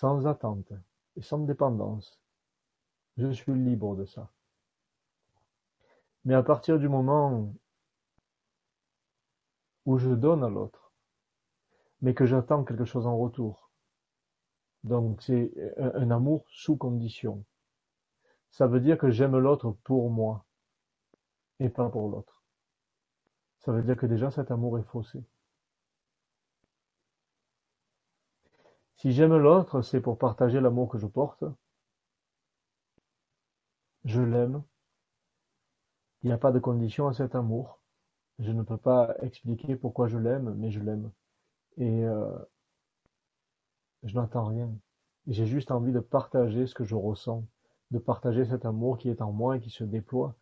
sans attente et sans dépendance. Je suis libre de ça. Mais à partir du moment où je donne à l'autre, mais que j'attends quelque chose en retour, donc c'est un, amour sous condition. Ça veut dire que j'aime l'autre pour moi et pas pour l'autre. Ça veut dire que déjà cet amour est faussé. Si j'aime l'autre, c'est pour partager l'amour que je porte. Je l'aime. Il n'y a pas de condition à cet amour. Je ne peux pas expliquer pourquoi je l'aime, mais je l'aime. Et euh, je n'attends rien. J'ai juste envie de partager ce que je ressens, de partager cet amour qui est en moi et qui se déploie.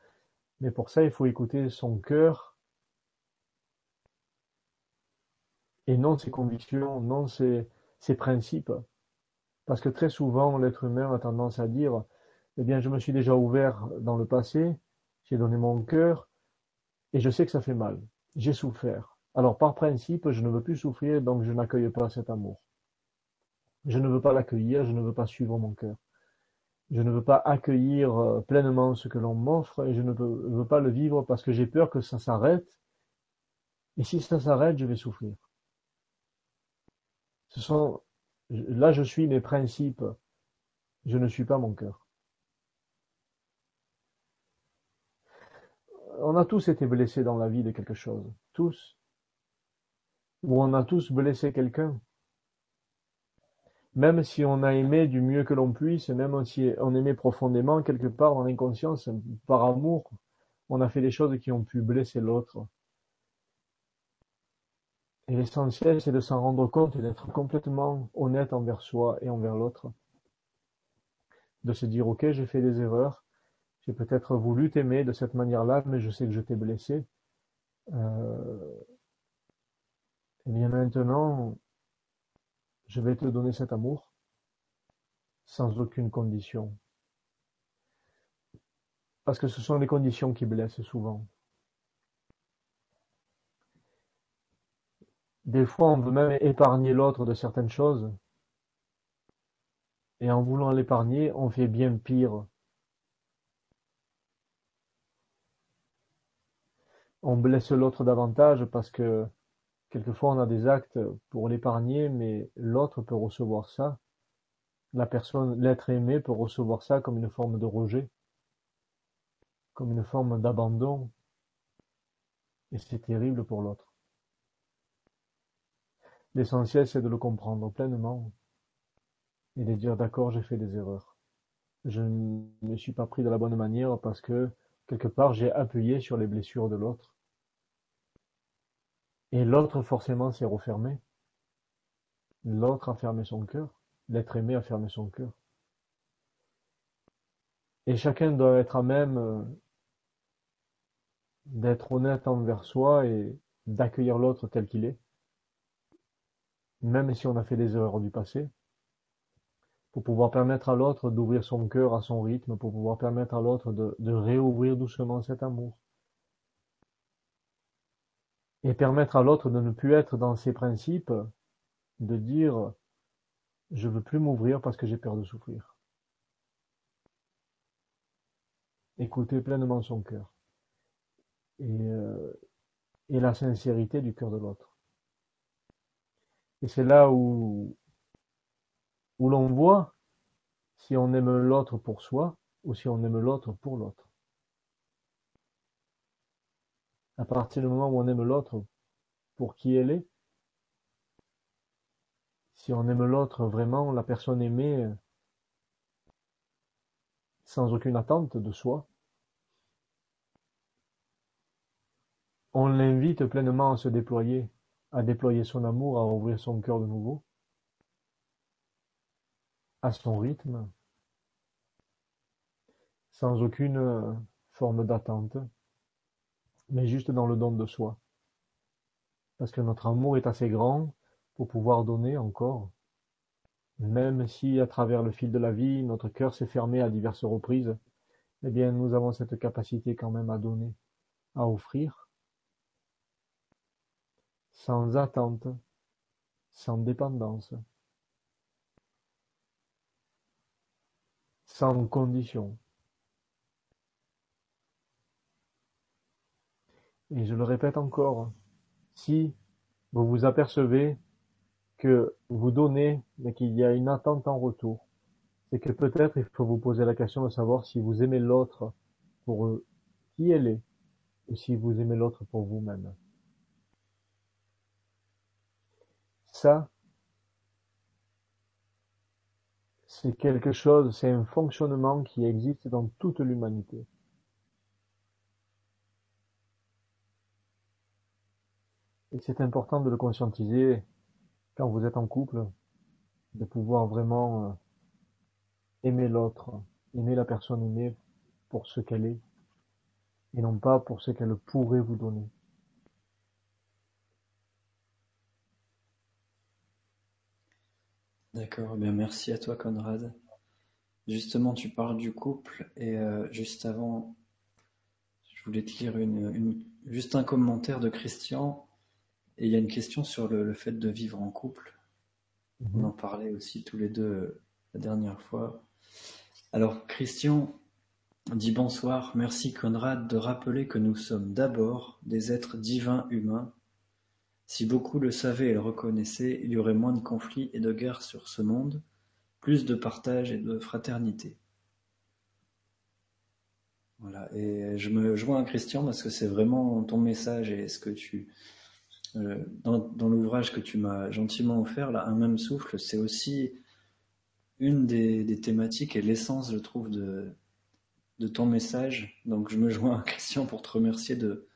Mais pour ça, il faut écouter son cœur et non ses convictions, non ses, ces principes. Parce que très souvent, l'être humain a tendance à dire, eh bien, je me suis déjà ouvert dans le passé, j'ai donné mon cœur, et je sais que ça fait mal. J'ai souffert. Alors, par principe, je ne veux plus souffrir, donc je n'accueille pas cet amour. Je ne veux pas l'accueillir, je ne veux pas suivre mon cœur. Je ne veux pas accueillir euh, pleinement ce que l'on m'offre et je ne veux pas le vivre parce que j'ai peur que ça s'arrête. Et si ça s'arrête, je vais souffrir. Ce sont, là je suis mes principes, je ne suis pas mon cœur. On a tous été blessés dans la vie de quelque chose, tous. Ou on a tous blessé quelqu'un. Même si on a aimé du mieux que l'on puisse, même si on aimait profondément quelque part dans l'inconscience, par amour, on a fait des choses qui ont pu blesser l'autre. Et l'essentiel, c'est de s'en rendre compte et d'être complètement honnête envers soi et envers l'autre. De se dire, ok, j'ai fait des erreurs, j'ai peut-être voulu t'aimer de cette manière-là, mais je sais que je t'ai blessé. Euh... Et bien maintenant, je vais te donner cet amour sans aucune condition. Parce que ce sont les conditions qui blessent souvent. Des fois, on veut même épargner l'autre de certaines choses. Et en voulant l'épargner, on fait bien pire. On blesse l'autre davantage parce que quelquefois on a des actes pour l'épargner, mais l'autre peut recevoir ça. La personne, l'être aimé peut recevoir ça comme une forme de rejet, comme une forme d'abandon. Et c'est terrible pour l'autre. L'essentiel, c'est de le comprendre pleinement et de dire d'accord, j'ai fait des erreurs. Je ne me suis pas pris de la bonne manière parce que quelque part j'ai appuyé sur les blessures de l'autre. Et l'autre forcément s'est refermé. L'autre a fermé son cœur. L'être aimé a fermé son cœur. Et chacun doit être à même euh, d'être honnête envers soi et d'accueillir l'autre tel qu'il est, même si on a fait des erreurs du passé, pour pouvoir permettre à l'autre d'ouvrir son cœur à son rythme, pour pouvoir permettre à l'autre de, réouvrir doucement cet amour. Et permettre à l'autre de ne plus être dans ses principes, de dire je veux plus m'ouvrir parce que j'ai peur de souffrir. Écouter pleinement son cœur et, euh, et la sincérité du cœur de l'autre. Et c'est là où, où l'on voit si on aime l'autre pour soi ou si on aime l'autre pour l'autre. À partir du moment où on aime l'autre pour qui elle est, si on aime l'autre vraiment, la personne aimée, sans aucune attente de soi, on l'invite pleinement à se déployer, à déployer son amour, à ouvrir son cœur de nouveau, à son rythme, sans aucune forme d'attente, mais juste dans le don de soi. Parce que notre amour est assez grand pour pouvoir donner encore, même si à travers le fil de la vie, notre cœur s'est fermé à diverses reprises, eh bien nous avons cette capacité quand même à donner, à offrir, sans attente, sans dépendance, sans condition. Et je le répète encore, si vous vous apercevez que vous donnez, mais qu'il y a une attente en retour, c'est que peut-être il faut vous poser la question de savoir si vous aimez l'autre pour qui elle est, ou si vous aimez l'autre pour vous-même. Ça, c'est quelque chose, c'est un fonctionnement qui existe dans toute l'humanité. Et c'est important de le conscientiser quand vous êtes en couple, de pouvoir vraiment euh, aimer l'autre, aimer la personne aimée pour ce qu'elle est, et non pas pour ce qu'elle pourrait vous donner. D'accord, eh bien merci à toi Conrad. Justement, tu parles du couple et euh, juste avant, je voulais te lire une, juste un commentaire de Christian et il y a une question sur le, fait de vivre en couple. On en parlait aussi tous les deux euh, la dernière fois. Alors, Christian dit bonsoir. Merci Conrad de rappeler que nous sommes d'abord des êtres divins humains. Si beaucoup le savaient et le reconnaissaient, il y aurait moins de conflits et de guerres sur ce monde, plus de partage et de fraternité. Voilà. Et je me joins à Christian parce que c'est vraiment ton message et ce que tu, euh, dans, l'ouvrage que tu m'as gentiment offert, là, Un même souffle, c'est aussi une des, thématiques et l'essence, je trouve, de, de ton message. Donc je me joins à Christian pour te remercier de,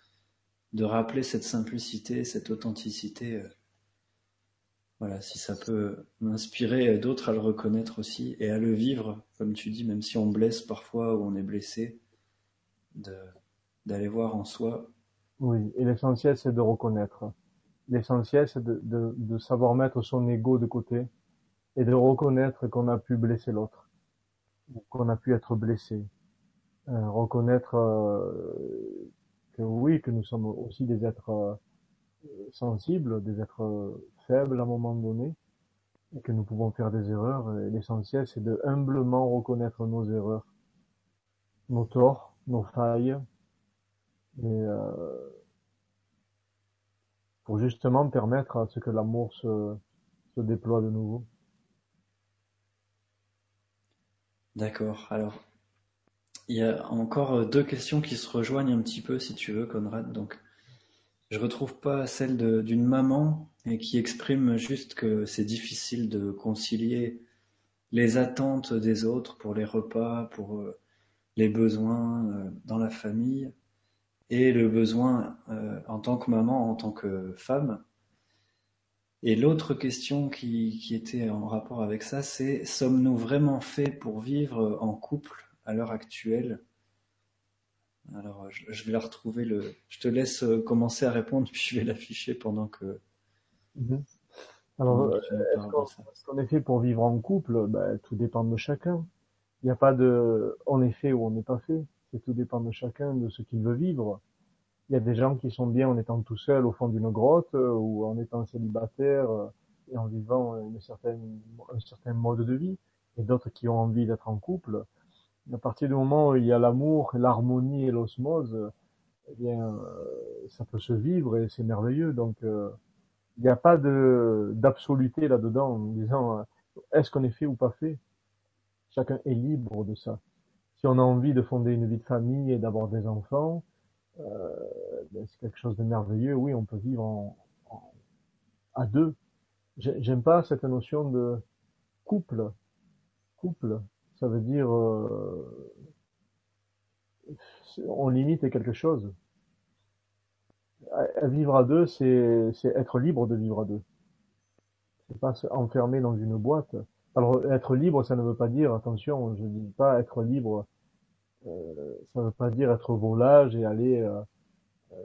de rappeler cette simplicité, cette authenticité. Euh, voilà, si ça peut m'inspirer d'autres à le reconnaître aussi et à le vivre, comme tu dis, même si on blesse parfois ou on est blessé, d'aller voir en soi. Oui, et l'essentiel c'est de reconnaître. L'essentiel, c'est de, de, de, savoir mettre son ego de côté et de reconnaître qu'on a pu blesser l'autre, qu'on a pu être blessé. Euh, reconnaître euh, oui, que nous sommes aussi des êtres euh, sensibles, des êtres euh, faibles à un moment donné, et que nous pouvons faire des erreurs. L'essentiel, c'est de humblement reconnaître nos erreurs, nos torts, nos failles, et euh, pour justement permettre à ce que l'amour se, se déploie de nouveau. D'accord. Alors, il y a encore deux questions qui se rejoignent un petit peu, si tu veux, Conrad. Donc, je retrouve pas celle d'une maman et qui exprime juste que c'est difficile de concilier les attentes des autres pour les repas, pour euh, les besoins euh, dans la famille et le besoin euh, en tant que maman, en tant que femme. Et l'autre question qui, qui, était en rapport avec ça, c'est sommes-nous vraiment faits pour vivre en couple? À l'heure actuelle Alors, je, vais la retrouver. Le... Je te laisse commencer à répondre, puis je vais l'afficher pendant que. Mhm. Alors, est-ce qu'on est fait pour vivre en couple? Ben, Tout dépend de chacun. Il n'y a pas de on est fait ou on n'est pas fait. C'est tout dépend de chacun, de ce qu'il veut vivre. Il y a des gens qui sont bien en étant tout seul au fond d'une grotte euh, ou en étant célibataire euh, et en vivant une certaine, un certain mode de vie, et d'autres qui ont envie d'être en couple. À partir du moment où il y a l'amour, l'harmonie et l'osmose, eh bien, euh, ça peut se vivre et c'est merveilleux. Donc, il n'y a pas de d'absoluté là-dedans en disant est-ce qu'on est fait ou pas fait? Chacun est libre de ça. Si on a envie de fonder une vie de famille et d'avoir des enfants, euh, ben, c'est quelque chose de merveilleux. Oui, on peut vivre en, à deux. J'aime pas cette notion de couple. Couple, ça veut dire euh, on limite quelque chose. vivre à deux, c'est être libre de vivre à deux. C'est pas se enfermer dans une boîte. Alors être libre, ça ne veut pas dire, attention, je dis pas être libre euh, ça ne veut pas dire être volage et aller euh, euh,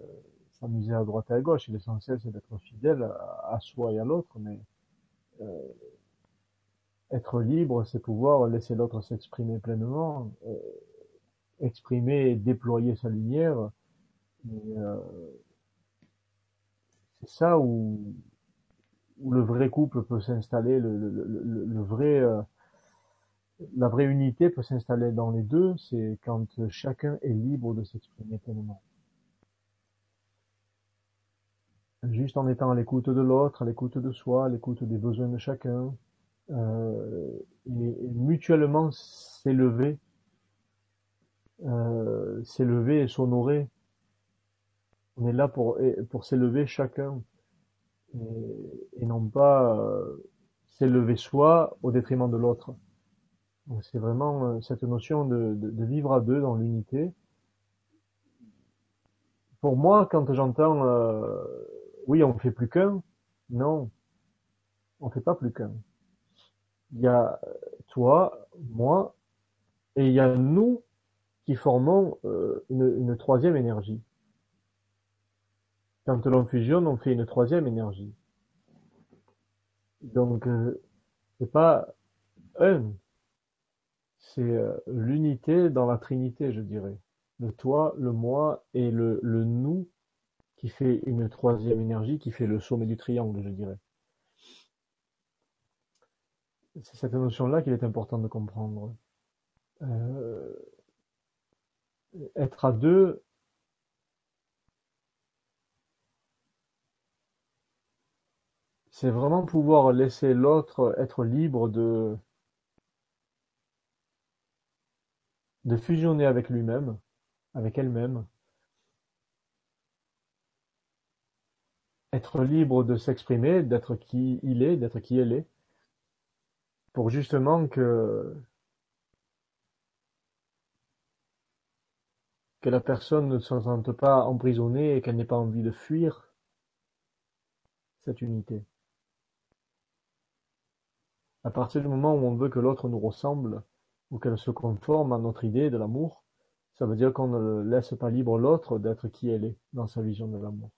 s'amuser à droite et à gauche. L'essentiel, c'est d'être fidèle à, soi et à l'autre, mais être libre, c'est pouvoir laisser l'autre s'exprimer pleinement, exprimer et déployer sa lumière. c'est ça où, le vrai couple peut s'installer, le, vrai la vraie unité peut s'installer dans les deux, c'est quand chacun est libre de s'exprimer pleinement. Juste en étant à l'écoute de l'autre, à l'écoute de soi, à l'écoute des besoins de chacun, euh, et, mutuellement s'élever, euh, s'élever et s'honorer. On est là pour, s'élever chacun, et, non pas euh, s'élever soi au détriment de l'autre. C'est vraiment cette notion de, vivre à deux dans l'unité. Pour moi, quand j'entends oui, on fait plus qu'un, non, on fait pas plus qu'un. Il y a toi, moi, et il y a nous qui formons euh, une, troisième énergie. Quand l'on fusionne, on fait une troisième énergie. Donc, euh, c'est pas un, c'est euh, l'unité dans la Trinité, je dirais. Le toi, le moi et le nous qui fait une troisième énergie, qui fait le sommet du triangle, je dirais. C'est cette notion-là qu'il est important de comprendre. Euh, être à deux, c'est vraiment pouvoir laisser l'autre être libre de de fusionner avec lui-même, avec elle-même, être libre de s'exprimer, d'être qui il est, d'être qui elle est, pour justement que que la personne ne se sente pas emprisonnée et qu'elle n'ait pas envie de fuir cette unité. À partir du moment où on veut que l'autre nous ressemble, ou qu'elle se conforme à notre idée de l'amour, ça veut dire qu'on ne laisse pas libre l'autre d'être qui elle est dans sa vision de l'amour.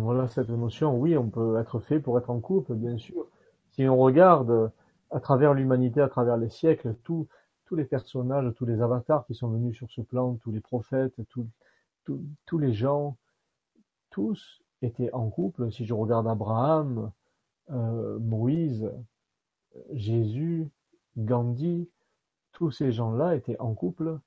Voilà cette notion, oui, on peut être fait pour être en couple, bien sûr. Si on regarde à travers l'humanité, à travers les siècles, tous les personnages, tous les avatars qui sont venus sur ce plan, tous les prophètes, tous les gens, tous étaient en couple. Si je regarde Abraham, euh, Moïse, Jésus, Gandhi, tous ces gens-là étaient en couple,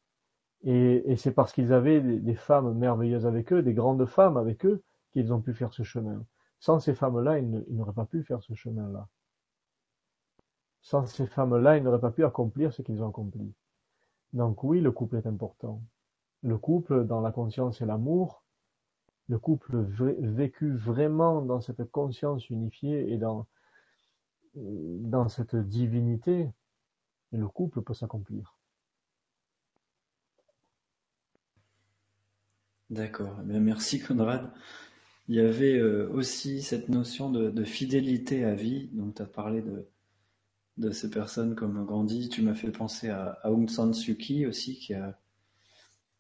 et, c'est parce qu'ils avaient des, femmes merveilleuses avec eux, des grandes femmes avec eux, qu'ils ont pu faire ce chemin. Sans ces femmes-là, ils n'auraient pas pu faire ce chemin-là. Sans ces femmes-là, ils n'auraient pas pu accomplir ce qu'ils ont accompli. Donc oui, le couple est important. Le couple dans la conscience et l'amour, le couple vécu vraiment dans cette conscience unifiée et dans, dans cette divinité, le couple peut s'accomplir. D'accord. Eh merci Conrad. Il y avait euh, aussi cette notion de, fidélité à vie. Donc tu as parlé de, de ces personnes comme Gandhi. Tu m'as fait penser à, Aung San Suu Kyi aussi, qui a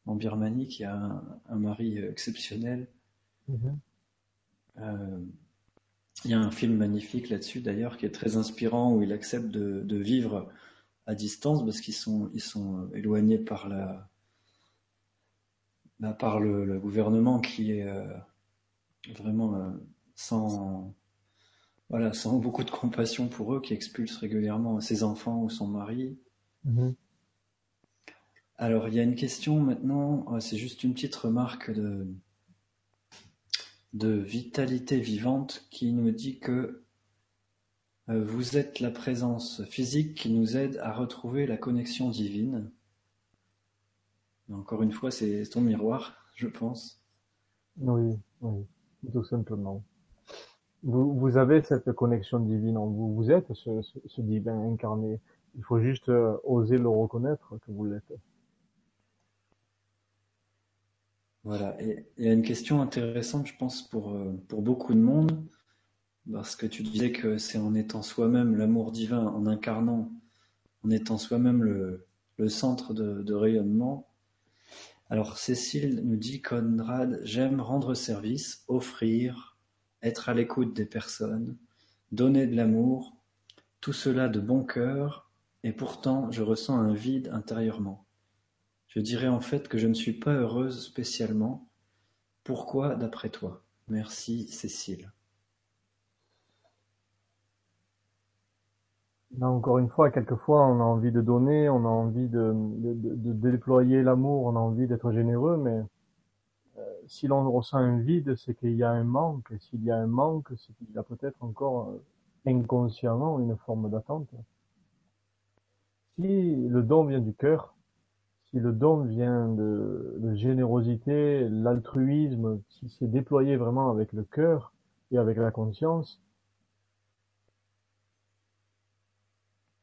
en Birmanie, qui a un, mari exceptionnel. Mm-hmm. Euh, il y a un film magnifique là-dessus d'ailleurs qui est très inspirant où il accepte de, vivre à distance parce qu'ils sont, ils sont éloignés par la, bah, par le, gouvernement qui est euh, vraiment euh, sans, voilà, sans beaucoup de compassion pour eux, qui expulse régulièrement ses enfants ou son mari. Mm-hmm. Alors, il y a une question maintenant, euh, c'est juste une petite remarque de, de vitalité vivante qui nous dit que vous êtes la présence physique qui nous aide à retrouver la connexion divine. Encore une fois, c'est ton miroir, je pense. Oui, oui, tout simplement. Vous, vous avez cette connexion divine en vous. Vous êtes ce, ce, divin incarné. Il faut juste euh, oser le reconnaître que vous l'êtes. Voilà. Et il y a une question intéressante, je pense, pour, euh, pour beaucoup de monde, parce que tu disais que c'est en étant soi-même l'amour divin, en incarnant, en étant soi-même le, le centre de, de rayonnement, alors Cécile nous dit Conrad, j'aime rendre service, offrir, être à l'écoute des personnes, donner de l'amour, tout cela de bon cœur, et pourtant je ressens un vide intérieurement. Je dirais en fait que je ne suis pas heureuse spécialement. Pourquoi d'après toi? Merci Cécile. Encore une fois, quelquefois, on a envie de donner, on a envie de, déployer l'amour, on a envie d'être généreux, mais euh, si l'on ressent un vide, c'est qu'il y a un manque. Et s'il y a un manque, c'est qu'il y a peut-être encore euh, inconsciemment une forme d'attente. Si le don vient du cœur, si le don vient de, de générosité, l'altruisme, si c'est déployé vraiment avec le cœur et avec la conscience,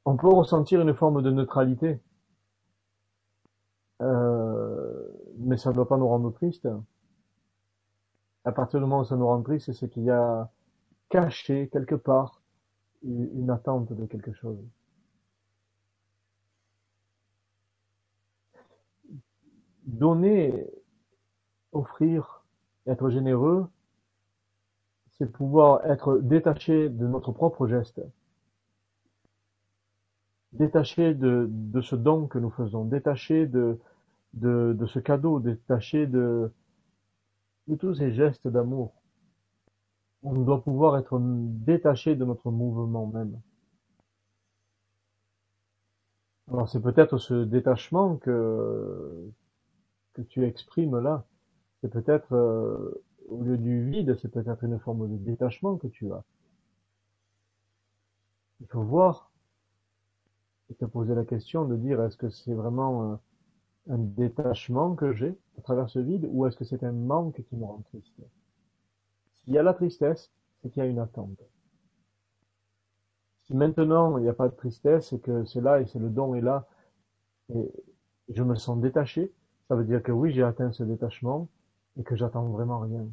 on peut ressentir une forme de neutralité, euh, mais ça ne doit pas nous rendre tristes. À partir du moment où ça nous rend tristes, c'est qu'il y a caché quelque part une attente de quelque chose. Donner, offrir, être généreux, c'est pouvoir être détaché de notre propre geste détaché de, ce don que nous faisons, détaché de, ce cadeau, détaché de, tous ces gestes d'amour. On doit pouvoir être détaché de notre mouvement même. Alors c'est peut-être ce détachement que, que tu exprimes là. C'est peut-être, euh, au lieu du vide, c'est peut-être une forme de détachement que tu as. Il faut voir et te poser la question de dire est-ce que c'est vraiment un, un détachement que j'ai à travers ce vide ou est-ce que c'est un manque qui me rend triste? S'il y a la tristesse, c'est qu'il y a une attente. Si maintenant il n'y a pas de tristesse et que c'est là et c'est le don est là et je me sens détaché, ça veut dire que oui, j'ai atteint ce détachement et que j'attends vraiment rien.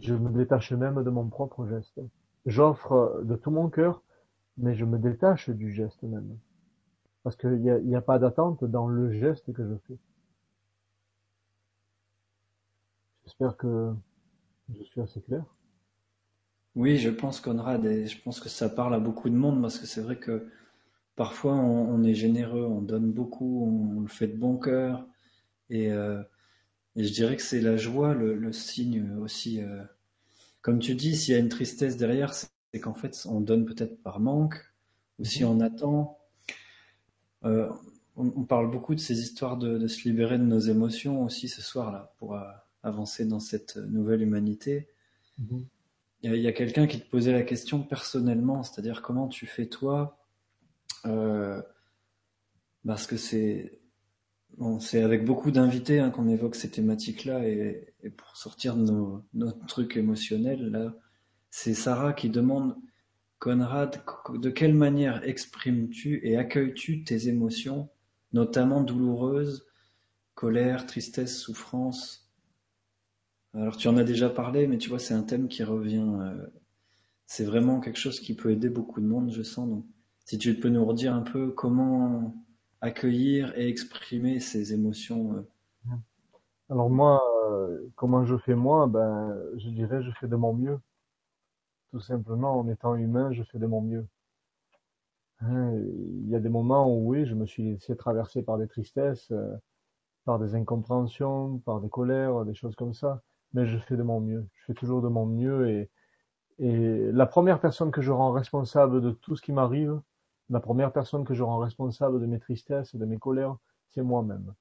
Je me détache même de mon propre geste. J'offre de tout mon cœur mais je me détache du geste même. Parce qu'il n'y a, y a pas d'attente dans le geste que je fais. J'espère que je suis assez clair. Oui, je pense Conrad, et je pense que ça parle à beaucoup de monde, parce que c'est vrai que parfois on, est généreux, on donne beaucoup, on, le fait de bon cœur, et, euh, et je dirais que c'est la joie, le, signe aussi. Euh, comme tu dis, s'il y a une tristesse derrière, qu'en fait, on donne peut-être par manque, ou si on attend. Euh, on, parle beaucoup de ces histoires de, se libérer de nos émotions aussi ce soir-là, pour euh, avancer dans cette nouvelle humanité. Mhm. Il y a, quelqu'un qui te posait la question personnellement, c'est-à-dire comment tu fais toi, euh, parce que c'est bon, c'est avec beaucoup d'invités hein, qu'on évoque ces thématiques-là et, et, pour sortir de nos, notre truc émotionnel là, c'est Sarah qui demande Conrad, de quelle manière exprimes-tu et accueilles-tu tes émotions, notamment douloureuses, colère, tristesse, souffrance? Alors tu en as déjà parlé, mais tu vois, c'est un thème qui revient. Euh, c'est vraiment quelque chose qui peut aider beaucoup de monde, je sens. Donc, si tu peux nous redire un peu comment accueillir et exprimer ces émotions. Euh. Alors moi, euh, comment je fais moi? Ben, je dirais, je fais de mon mieux. Tout simplement, en étant humain, je fais de mon mieux. Hein, il y a des moments où oui, je me suis laissé traverser par des tristesses, euh, par des incompréhensions, par des colères, des choses comme ça, mais je fais de mon mieux. Je fais toujours de mon mieux et, et la première personne que je rends responsable de tout ce qui m'arrive, la première personne que je rends responsable de mes tristesses, de mes colères, c'est moi-même.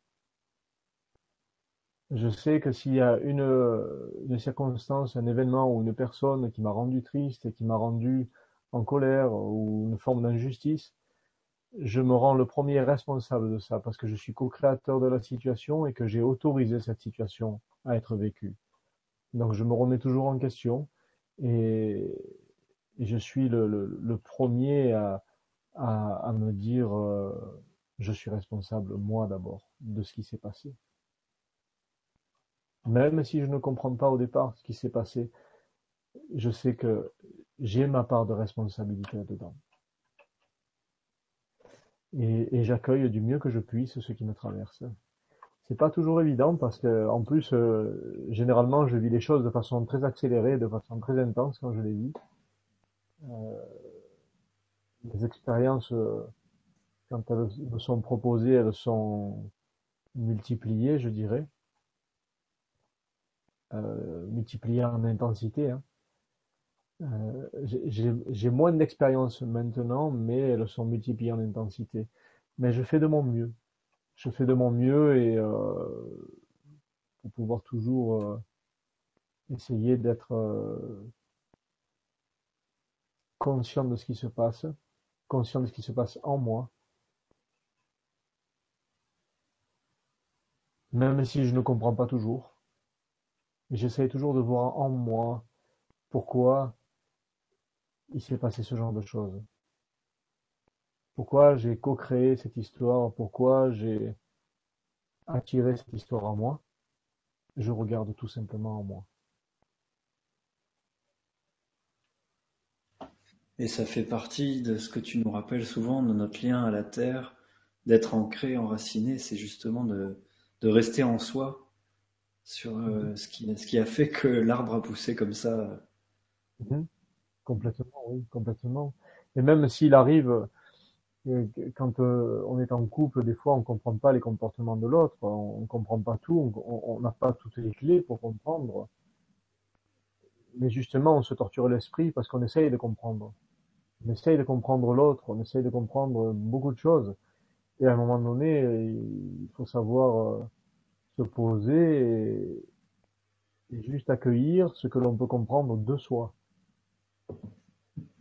Je sais que s'il y a une, circonstance, un événement ou une personne qui m'a rendu triste et qui m'a rendu en colère ou une forme d'injustice, je me rends le premier responsable de ça parce que je suis co-créateur de la situation et que j'ai autorisé cette situation à être vécue. Donc je me remets toujours en question et, je suis le, premier à, me dire euh, je suis responsable moi d'abord de ce qui s'est passé. Même si je ne comprends pas au départ ce qui s'est passé, je sais que j'ai ma part de responsabilité là-dedans. Et, et j'accueille du mieux que je puisse ce qui me traverse. C'est pas toujours évident parce que, en plus, euh, généralement, je vis les choses de façon très accélérée, de façon très intense quand je les vis. Euh, les expériences, euh, quand elles me sont proposées, elles sont multipliées, je dirais euh, multiplié en intensité. Hein. Euh, j'ai moins d'expérience maintenant, mais elles sont multipliées en intensité. Mais je fais de mon mieux. Je fais de mon mieux et euh, pour pouvoir toujours euh, essayer d'être euh, conscient de ce qui se passe, conscient de ce qui se passe en moi. Même si je ne comprends pas toujours. J'essaie toujours de voir en moi pourquoi il s'est passé ce genre de choses. Pourquoi j'ai co-créé cette histoire, pourquoi j'ai attiré cette histoire en moi. Je regarde tout simplement en moi. Et ça fait partie de ce que tu nous rappelles souvent de notre lien à la terre, d'être ancré, enraciné, c'est justement de, de rester en soi, sur euh, ce, qui, ce qui a fait que l'arbre a poussé comme ça. Mhm. Complètement, oui, complètement. Et même s'il arrive, euh, quand euh, on est en couple, des fois on comprend pas les comportements de l'autre, on, ne comprend pas tout, on n'a pas toutes les clés pour comprendre. Mais justement, on se torture l'esprit parce qu'on essaye de comprendre. On essaye de comprendre l'autre, on essaye de comprendre beaucoup de choses. Et à un moment donné, il faut savoir se poser et, juste accueillir ce que l'on peut comprendre de soi.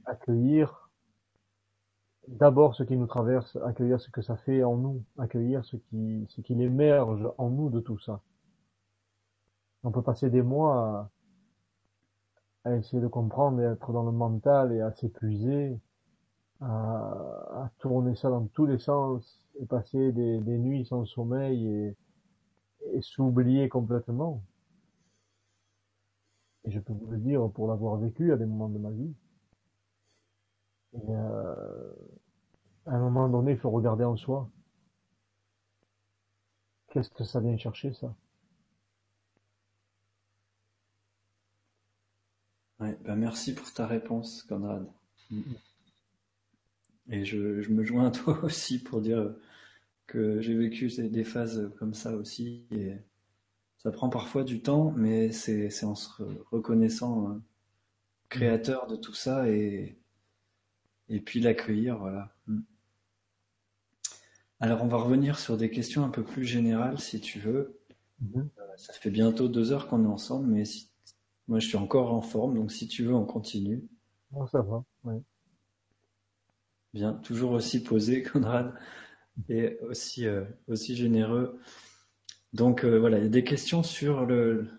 Accueillir d'abord ce qui nous traverse, accueillir ce que ça fait en nous, accueillir ce qui, ce qui émerge en nous de tout ça. On peut passer des mois à, essayer de comprendre et être dans le mental et à s'épuiser, à, tourner ça dans tous les sens et passer des, des nuits sans sommeil et s'oublier complètement. Et je peux vous le dire pour l'avoir vécu à des moments de ma vie. Et euh, à un moment donné, il faut regarder en soi. Qu'est-ce que ça vient chercher, ça? Ouais, ben Merci pour ta réponse, Conrad. Et je, je me joins à toi aussi pour dire que j'ai vécu des phases comme ça aussi. Et ça prend parfois du temps, mais c'est en se reconnaissant hein, créateur de tout ça et, et puis l'accueillir, voilà. Mm. Alors on va revenir sur des questions un peu plus générales si tu veux. Mm-hmm. Euh, ça fait bientôt deux heures qu'on est ensemble, mais moi je suis encore en forme, donc si tu veux on continue. Bon, ça va, oui. Bien, toujours aussi posé, Conrad. Et aussi, euh, aussi généreux. Donc euh, voilà, il y a des questions sur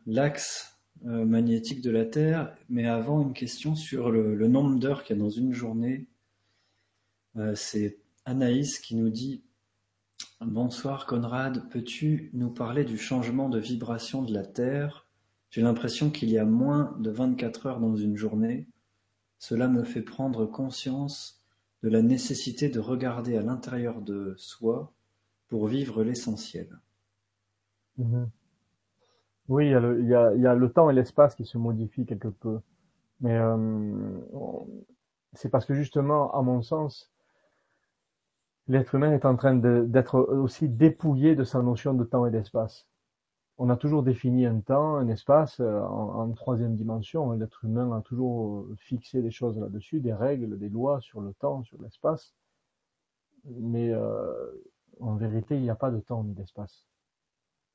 l'axe euh, magnétique de la Terre, mais avant une question sur le, le nombre d'heures qu'il y a dans une journée. C'est Anaïs qui nous dit Bonsoir Conrad, peux-tu nous parler du changement de vibration de la Terre? J'ai l'impression qu'il y a moins de 24 heures dans une journée. Cela me fait prendre conscience la nécessité de regarder à l'intérieur de soi pour vivre l'essentiel. Mhm. Oui, il y, a le, temps et l'espace qui se modifient quelque peu. Mais euh, c'est parce que justement, à mon sens, l'être humain est en train d'être aussi dépouillé de sa notion de temps et d'espace on a toujours défini un temps, un espace euh, en, troisième dimension. L'être humain a toujours euh, fixé des choses là-dessus, des règles, des lois sur le temps, sur l'espace. Mais euh, en vérité, il n'y a pas de temps ni d'espace.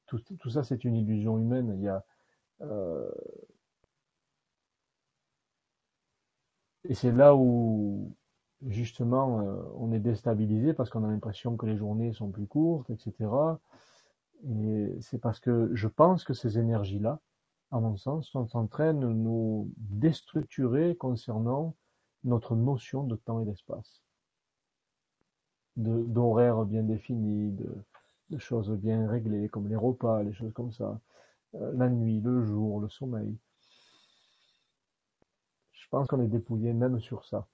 Tout, ça, c'est une illusion humaine. Il y a, Et c'est là où, justement, on est déstabilisé parce qu'on a l'impression que les journées sont plus courtes, etc. Et c'est parce que je pense que ces énergies-là, à mon sens, sont en train de nous déstructurer concernant notre notion de temps et d'espace. D'horaires bien définis, de, choses bien réglées, comme les repas, les choses comme ça, euh, la nuit, le jour, le sommeil. Je pense qu'on est dépouillé même sur ça.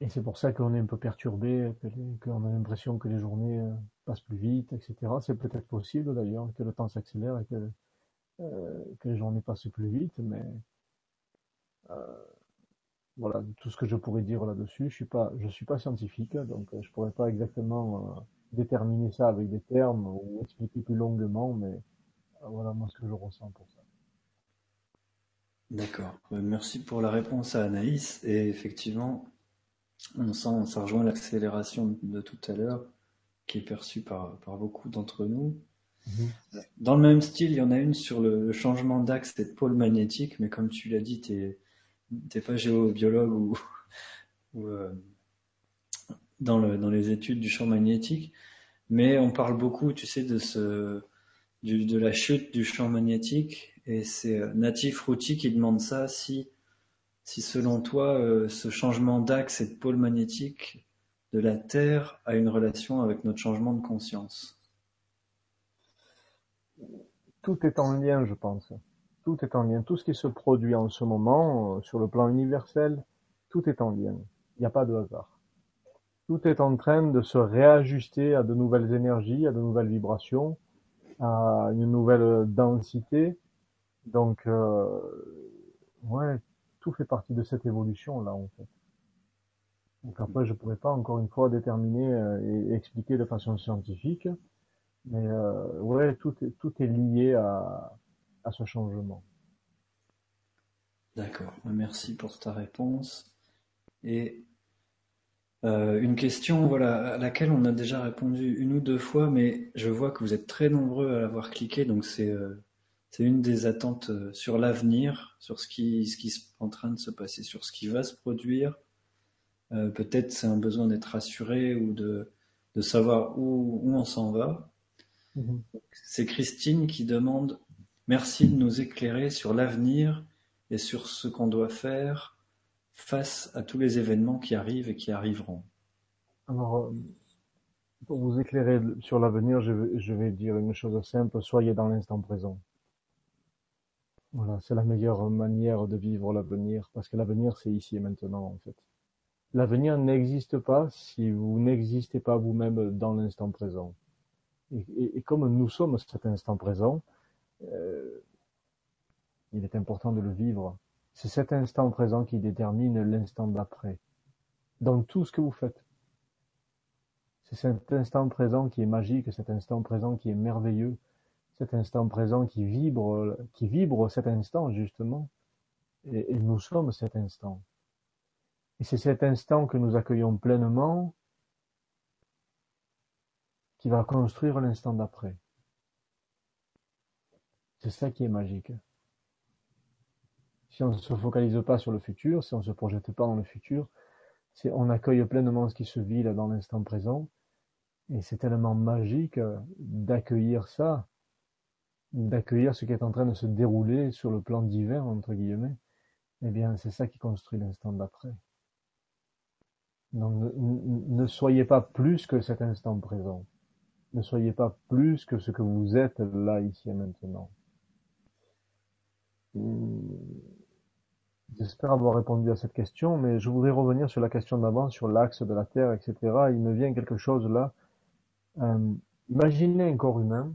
Et c'est pour ça qu'on est un peu perturbé, qu'on a l'impression que les journées euh, passent plus vite, etc. C'est peut-être possible d'ailleurs que le temps s'accélère et que, euh, les journées passent plus vite, mais euh, voilà tout ce que je pourrais dire là-dessus. Je suis suis pas scientifique, donc je pourrais pas exactement déterminer ça avec des termes ou expliquer plus longuement, mais voilà moi ce que je ressens pour ça. D'accord. Merci pour la réponse à Anaïs. Et effectivement, on sent, ça rejoint l'accélération de tout à l'heure, qui est perçue par, par beaucoup d'entre nous. Mhm. Dans le même style, il y en a une sur le, changement d'axe et de pôle magnétique, mais comme tu l'as dit, tu n'es pas géobiologue ou, euh, dans, le, dans les études du champ magnétique, mais on parle beaucoup, tu sais, de, ce, de la chute du champ magnétique, et c'est euh, Natif Routy qui demande ça, si si selon toi, euh, ce changement d'axe et de pôle magnétique de la Terre a une relation avec notre changement de conscience. Tout est en lien, je pense. Tout est en lien. Tout ce qui se produit en ce moment, euh, sur le plan universel, tout est en lien. Il n'y a pas de hasard. Tout est en train de se réajuster à de nouvelles énergies, à de nouvelles vibrations, à une nouvelle densité. Donc, euh, ouais, tout fait partie de cette évolution-là, en fait. Donc après, je pourrais pas encore une fois déterminer euh, et expliquer de façon scientifique, mais euh, ouais, tout est, tout est lié à, à ce changement. D'accord, merci pour ta réponse. Et euh, une question voilà, à laquelle on a déjà répondu une ou deux fois, mais je vois que vous êtes très nombreux à l'avoir cliqué, donc c'est euh, une des attentes euh, sur l'avenir, sur ce qui, ce qui est en train de se passer, sur ce qui va se produire. Euh, peut-être c'est un besoin d'être rassuré ou de, de savoir où, où on s'en va. Mm-hmm. C'est Christine qui demande Merci de nous éclairer sur l'avenir et sur ce qu'on doit faire face à tous les événements qui arrivent et qui arriveront. Alors, euh, pour vous éclairer sur l'avenir, je, je vais dire une chose simple, soyez dans l'instant présent. Voilà, c'est la meilleure manière de vivre l'avenir, parce que l'avenir, c'est ici et maintenant, en fait. L'avenir n'existe pas si vous n'existez pas vous-même dans l'instant présent. Et, comme nous sommes cet instant présent, euh, il est important de le vivre. C'est cet instant présent qui détermine l'instant d'après. Dans tout ce que vous faites. C'est cet instant présent qui est magique, cet instant présent qui est merveilleux, cet instant présent qui vibre, qui vibre cet instant justement, et, nous sommes cet instant. Et c'est cet instant que nous accueillons pleinement qui va construire l'instant d'après. C'est ça qui est magique. Si on ne se focalise pas sur le futur, si on ne se projette pas dans le futur, si on accueille pleinement ce qui se vit là dans l'instant présent, Et c'est tellement magique d'accueillir ça, d'accueillir ce qui est en train de se dérouler sur le plan divin, entre guillemets. Eh bien, c'est ça qui construit l'instant d'après. Ne, soyez pas plus que cet instant présent. Ne soyez pas plus que ce que vous êtes là, ici et maintenant. J'espère avoir répondu à cette question, mais je voudrais revenir sur la question d'avant, sur l'axe de la Terre, etc. Il me vient quelque chose là. Euh, imaginez un corps humain.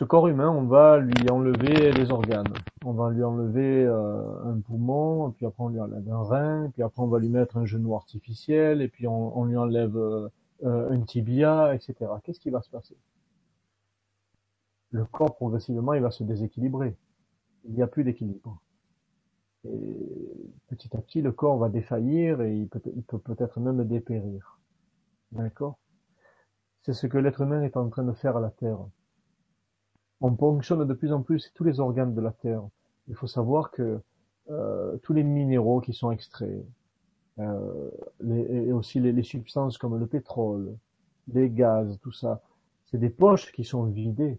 Ce corps humain, on va lui enlever les organes. On va lui enlever euh, un poumon, puis après on lui enlève un rein, puis après on va lui mettre un genou artificiel, et puis on, lui enlève euh, un tibia, etc. Qu'est-ce qui va se passer? Le corps, progressivement, il va se déséquilibrer. Il n'y a plus d'équilibre. Et petit à petit, le corps va défaillir et il peut, il peut peut-être même dépérir. D'accord? C'est ce que l'être humain est en train de faire à la Terre. On ponctionne de plus en plus tous les organes de la Terre. Il faut savoir que euh, tous les minéraux qui sont extraits, euh, et aussi les, substances comme le pétrole, les gaz, tout ça, c'est des poches qui sont vidées.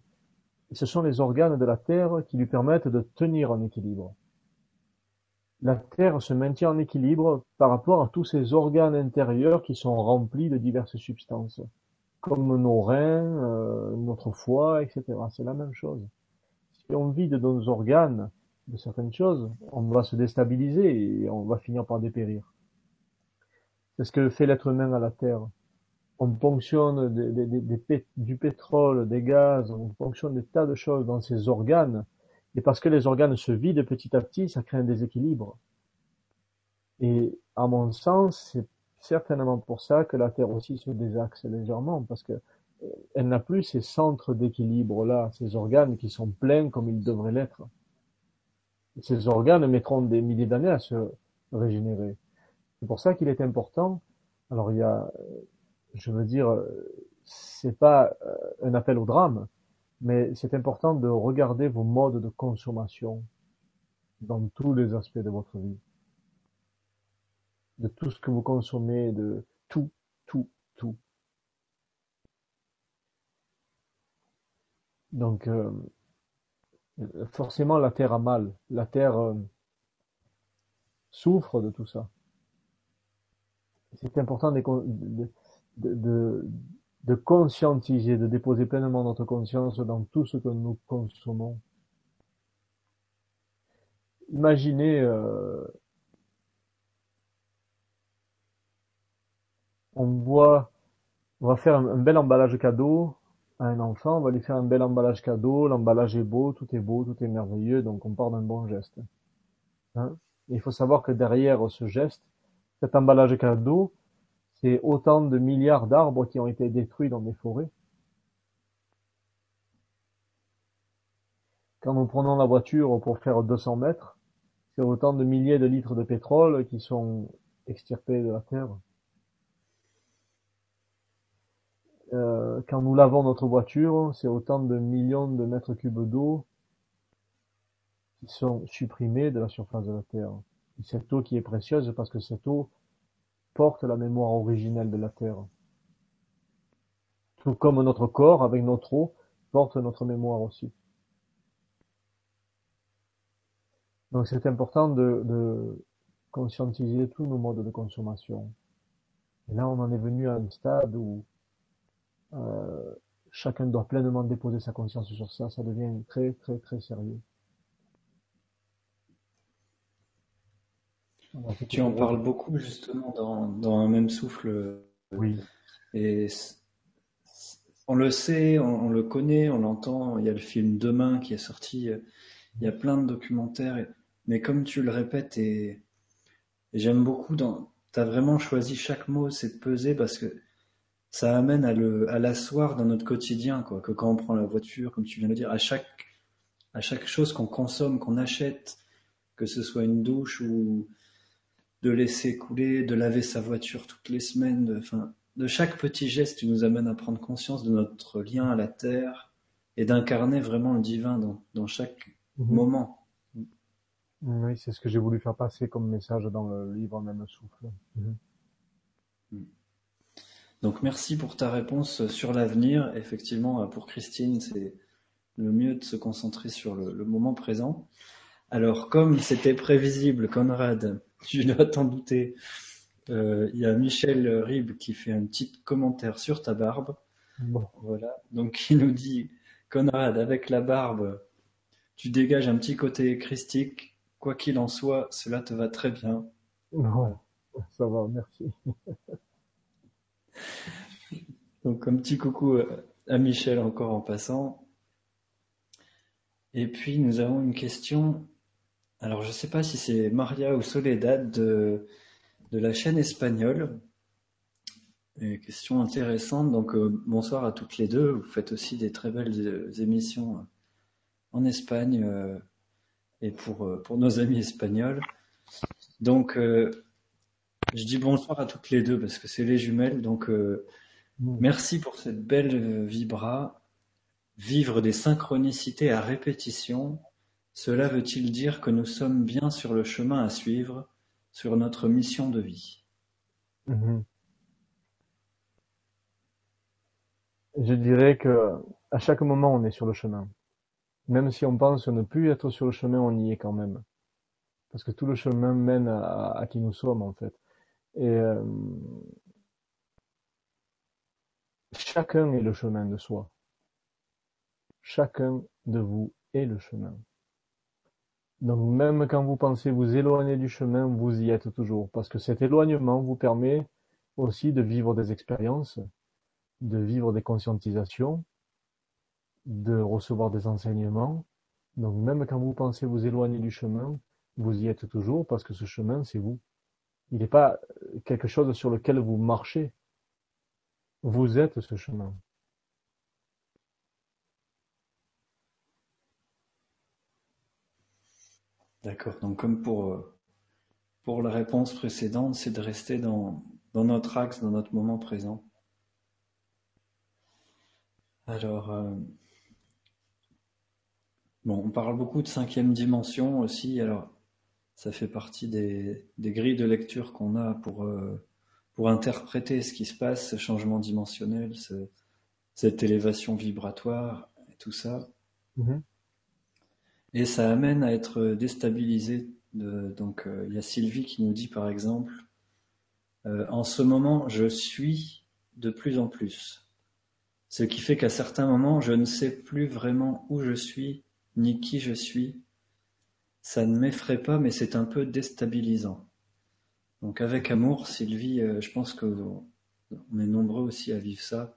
Ce sont les organes de la Terre qui lui permettent de tenir en équilibre. La Terre se maintient en équilibre par rapport à tous ces organes intérieurs qui sont remplis de diverses substances, comme nos reins, euh, notre foie, etc. C'est la même chose. Si on vide nos organes de certaines choses, on va se déstabiliser et on va finir par dépérir. C'est ce que fait l'être humain à la Terre. On ponctionne du pétrole, des gaz, on ponctionne des tas de choses dans ces organes et parce que les organes se vident petit à petit, ça crée un déséquilibre. Et à mon sens, c'est certainement pour ça que la Terre aussi se désaxe légèrement, parce que euh, elle n'a plus ces centres d'équilibre là, ces organes qui sont pleins comme ils devraient l'être. Ces organes mettront des milliers d'années à se régénérer. C'est pour ça qu'il est important. Alors il y a, je veux dire, c'est pas euh, un appel au drame, mais c'est important de regarder vos modes de consommation dans tous les aspects de votre vie. De tout ce que vous consommez, de tout, tout, tout. Donc, euh, forcément, la Terre a mal. La Terre euh, souffre de tout ça. C'est important de, de, de, conscientiser, de déposer pleinement notre conscience dans tout ce que nous consommons. Imaginez euh, on voit, on va faire un, bel emballage cadeau à un enfant, on va lui faire un bel emballage cadeau, l'emballage est beau, tout est beau, tout est merveilleux, donc on part d'un bon geste. Hein? Il faut savoir que derrière ce geste, cet emballage cadeau, c'est autant de milliards d'arbres qui ont été détruits dans des forêts. Quand nous prenons la voiture pour faire 200 mètres, c'est autant de milliers de litres de pétrole qui sont extirpés de la terre. Euh, quand nous lavons notre voiture, c'est autant de millions de mètres cubes d'eau qui sont supprimés de la surface de la Terre. cette eau qui est précieuse parce que cette eau porte la mémoire originelle de la Terre. Tout comme notre corps, avec notre eau, porte notre mémoire aussi. Donc c'est important de, conscientiser tous nos modes de consommation. Et là, on en est venu à un stade où euh, chacun doit pleinement déposer sa conscience sur ça. Ça devient très, très, très sérieux. Tu en parles beaucoup justement dans, dans un même souffle. Oui. Et on le sait, on, le connaît, on l'entend. Il y a le film Demain qui est sorti. Il y a plein de documentaires. Mais comme tu le répètes, et, j'aime beaucoup, tu as vraiment choisi chaque mot, c'est peser parce que ça amène à le à l'asseoir dans notre quotidien, quoi. Que quand on prend la voiture, comme tu viens de le dire, à chaque à chaque chose qu'on consomme, qu'on achète, que ce soit une douche ou de laisser couler, de laver sa voiture toutes les semaines, de, enfin, de chaque petit geste qui nous amène à prendre conscience de notre lien à la terre et d'incarner vraiment le divin dans, dans chaque mhm. moment. Oui, c'est ce que j'ai voulu faire passer comme message dans le livre Même Souffle. Mhm. Donc merci pour ta réponse sur l'avenir. Effectivement, pour Christine, c'est le mieux de se concentrer sur le, moment présent. Alors, comme c'était prévisible, Conrad, tu dois t'en douter, euh, il y a Michel Rib qui fait un petit commentaire sur ta barbe. Bon. Voilà. Donc, il nous dit, Conrad, avec la barbe, tu dégages un petit côté christique. Quoi qu'il en soit, cela te va très bien. Ouais, ça va, merci. Donc, un petit coucou à Michel encore en passant. Et puis, nous avons une question. Alors, je ne sais pas si c'est Maria ou Soledad de, la chaîne espagnole. Une question intéressante. Donc, euh, bonsoir à toutes les deux. Vous faites aussi des très belles euh, émissions en Espagne euh, et pour, pour nos amis espagnols. Donc, je dis bonsoir à toutes les deux parce que c'est les jumelles. Donc, merci pour cette belle vibra. Vivre des synchronicités à répétition, cela veut-il dire que nous sommes bien sur le chemin à suivre, sur notre mission de vie? Mhm. Je dirais que à chaque moment on est sur le chemin. Même si on pense ne plus être sur le chemin, on y est quand même. Parce que tout le chemin mène à, qui nous sommes en fait. Et euh, chacun est le chemin de soi. Chacun de vous est le chemin. Donc même quand vous pensez vous éloigner du chemin, vous y êtes toujours, parce que cet éloignement vous permet aussi de vivre des expériences, de vivre des conscientisations, de recevoir des enseignements. Donc même quand vous pensez vous éloigner du chemin, vous y êtes toujours, parce que ce chemin, c'est vous. Il n'est pas quelque chose sur lequel vous marchez. Vous êtes ce chemin. D'accord. Donc comme pour, euh, la réponse précédente, c'est de rester dans, dans notre axe, dans notre moment présent. Alors, euh, bon, on parle beaucoup de cinquième dimension aussi. Alors, ça fait partie des, des grilles de lecture qu'on a pour, euh, pour interpréter ce qui se passe, ce changement dimensionnel, cette élévation vibratoire et tout ça. Mm-hmm. Et ça amène à être déstabilisé. donc euh, il y a Sylvie qui nous dit par exemple, euh, en ce moment je suis de plus en plus. Ce qui fait qu'à certains moments je ne sais plus vraiment où je suis ni qui je suis. Ça ne m'effraie pas mais c'est un peu déstabilisant. Donc avec amour, Sylvie, euh, je pense que on est nombreux aussi à vivre ça.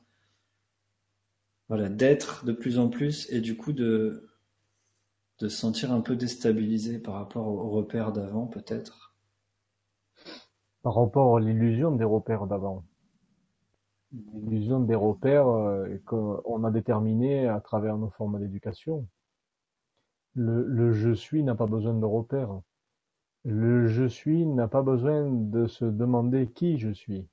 Voilà, d'être de plus en plus et du coup de de se sentir un peu déstabilisé par rapport aux repères d'avant, peut-être Par rapport à l'illusion des repères d'avant. L'illusion des repères euh, qu'on a déterminés à travers nos formes d'éducation. Le, je suis n'a pas besoin de repères. Le je suis n'a pas besoin de se demander qui je suis.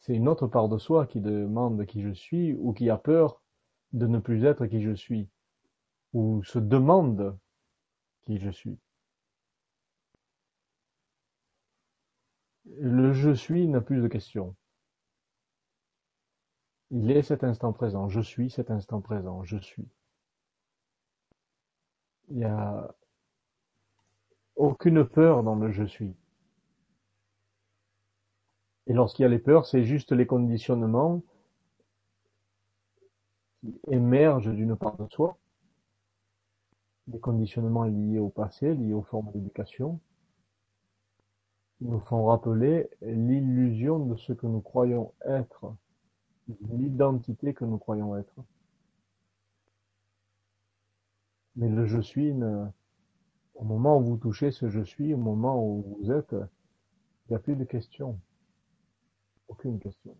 C'est une autre part de soi qui demande qui je suis ou qui a peur de ne plus être qui je suis, ou se demande qui je suis. Le je suis n'a plus de question. Il est cet instant présent. Je suis cet instant présent. Je suis. Il n'y a aucune peur dans le je suis. Et lorsqu'il y a les peurs, c'est juste les conditionnements qui émergent d'une part de soi, des conditionnements liés au passé, liés aux formes d'éducation, qui nous font rappeler l'illusion de ce que nous croyons être, l'identité que nous croyons être. Mais le je suis, au moment où vous touchez ce je suis, au moment où vous êtes, il n'y a plus de question. Aucune question.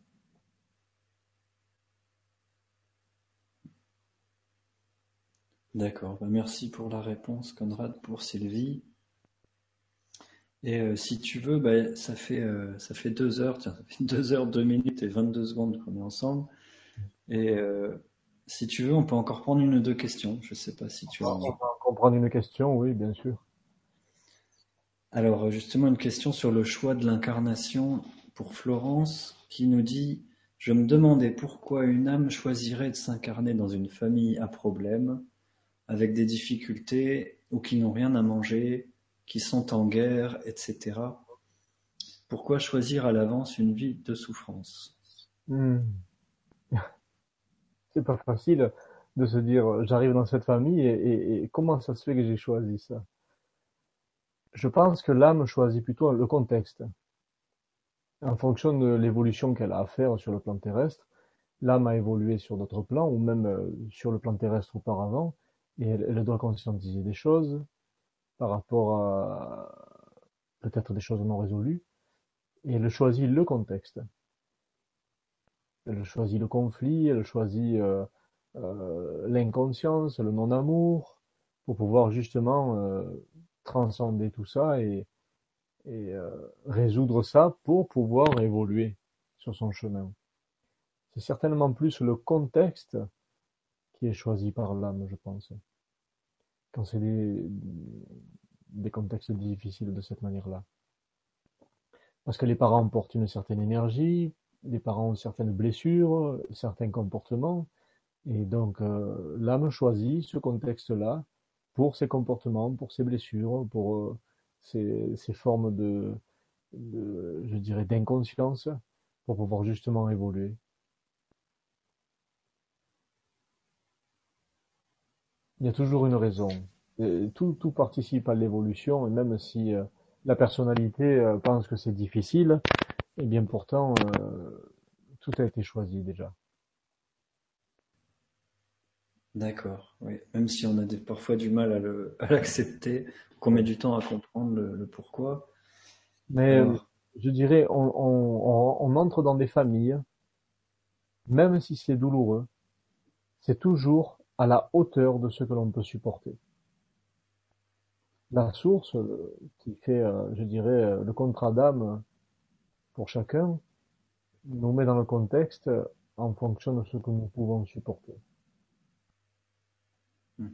D'accord, bah, merci pour la réponse Conrad, pour Sylvie. Et euh, si tu veux, bah, ça fait euh, ça fait deux heures, tiens, ça fait deux heures, deux minutes et 22 secondes qu'on est ensemble. Et euh, si tu veux, on peut encore prendre une ou deux questions. Je sais pas si tu as. On peut encore prendre une question, oui, bien sûr. Alors justement, une question sur le choix de l'incarnation pour Florence qui nous dit Je me demandais pourquoi une âme choisirait de s'incarner dans une famille à problème, avec des difficultés ou qui n'ont rien à manger, qui sont en guerre, etc. Pourquoi choisir à l'avance une vie de souffrance? Hmm. C'est pas facile de se dire j'arrive dans cette famille et, comment ça se fait que j'ai choisi ça? Je pense que l'âme choisit plutôt le contexte. En fonction de l'évolution qu'elle a à faire sur le plan terrestre, l'âme a évolué sur d'autres plans ou même euh, sur le plan terrestre auparavant et elle, doit conscientiser des choses par rapport à peut-être des choses non résolues et elle choisit le contexte. Elle choisit le conflit, elle choisit euh, euh, l'inconscience, le non-amour, pour pouvoir justement euh, transcender tout ça et, et résoudre ça pour pouvoir évoluer sur son chemin. C'est certainement plus le contexte qui est choisi par l'âme, je pense. Quand c'est des, des contextes difficiles de cette manière-là. Parce que les parents portent une certaine énergie, les parents ont certaines blessures, certains comportements, et donc euh, l'âme choisit ce contexte-là pour ses comportements, pour ses blessures, pour euh, ses, formes de, je dirais, d'inconscience, pour pouvoir justement évoluer. Il y a toujours une raison. tout, tout participe à l'évolution, et même si euh, la personnalité pense que c'est difficile, et bien pourtant, euh, tout a été choisi déjà. D'accord, oui. Même si on a parfois du mal à l'accepter, qu'on met du temps à comprendre le, pourquoi. Mais je dirais, on, entre dans des familles, même si c'est douloureux, c'est toujours à la hauteur de ce que l'on peut supporter. La source euh, qui fait, euh, je dirais, le contrat d'âme pour chacun nous met dans le contexte en fonction de ce que nous pouvons supporter. Hmm.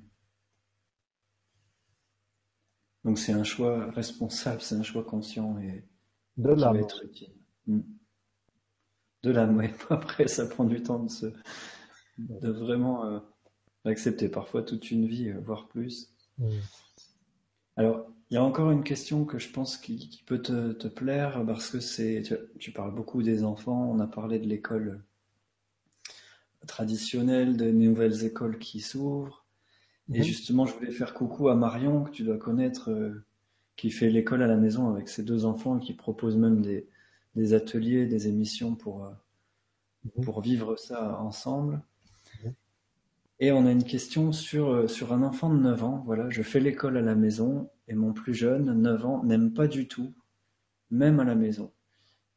Donc c'est un choix responsable, c'est un choix conscient et de être utile. Hmm. De l'âme, oui. Après, ça prend du temps de se, de vraiment euh, accepter parfois toute une vie, euh, voire plus. Hmm. Alors, il y a encore une question que je pense qui, peut te, plaire parce que c'est, tu, parles beaucoup des enfants, on a parlé de l'école traditionnelle, des nouvelles écoles qui s'ouvrent. Et mhm. justement, je voulais faire coucou à Marion, que tu dois connaître, euh, qui fait l'école à la maison avec ses deux enfants, qui propose même des, ateliers, des émissions pour, euh, mhm. pour vivre ça ensemble. Et on a une question sur, euh, un enfant de 9 ans. Voilà, je fais l'école à la maison et mon plus jeune, 9 ans, n'aime pas du tout, même à la maison.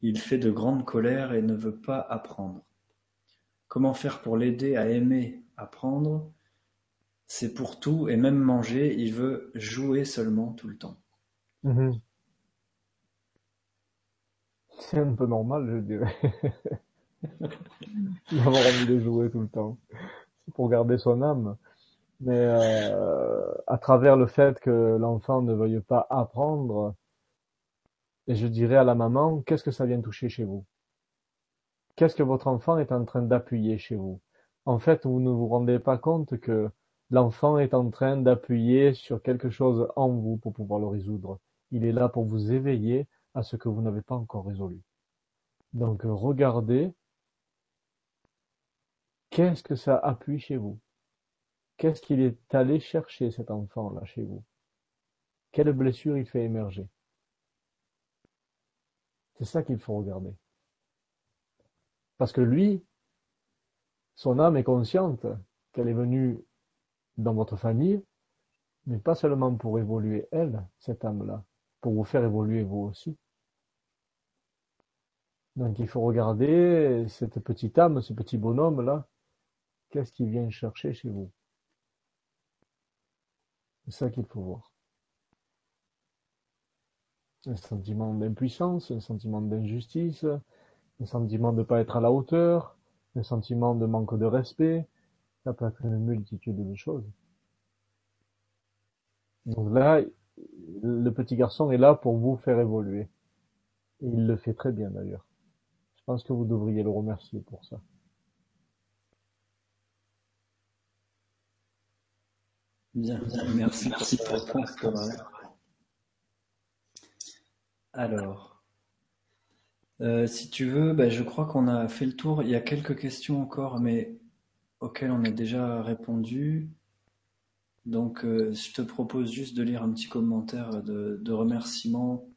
Il fait de grandes colères et ne veut pas apprendre. Comment faire pour l'aider à aimer apprendre? C'est pour tout et même manger, il veut jouer seulement tout le temps. Mhm. C'est un peu normal, je dirais. D'avoir envie de jouer tout le temps. Pour garder son âme mais euh, à travers le fait que l'enfant ne veuille pas apprendre, et je dirais à la maman, qu'est-ce que ça vient toucher chez vous? Qu'est-ce que votre enfant est en train d'appuyer chez vous? En fait, vous ne vous rendez pas compte que l'enfant est en train d'appuyer sur quelque chose en vous pour pouvoir le résoudre. Il est là pour vous éveiller à ce que vous n'avez pas encore résolu. Donc regardez, qu'est-ce que ça appuie chez vous? Qu'est-ce qu'il est allé chercher cet enfant-là chez vous? Quelle blessure il fait émerger? C'est ça qu'il faut regarder. Parce que lui, son âme est consciente qu'elle est venue dans votre famille, mais pas seulement pour évoluer elle, cette âme-là, pour vous faire évoluer vous aussi. Donc il faut regarder cette petite âme, ce petit bonhomme-là, qu'est-ce qu'il vient chercher chez vous? C'est ça qu'il faut voir. Un sentiment d'impuissance, un sentiment d'injustice, un sentiment de ne pas être à la hauteur, un sentiment de manque de respect, ça peut être une multitude de choses. Donc là, le petit garçon est là pour vous faire évoluer. Et il le fait très bien d'ailleurs. pense que vous devriez le remercier pour ça. Merci, pour réponse, Alors, euh, si tu veux, bah, je crois qu'on a fait le tour. Il y a quelques questions encore, mais auxquelles on a déjà répondu. Donc, euh, je te propose juste de lire un petit commentaire de, remerciement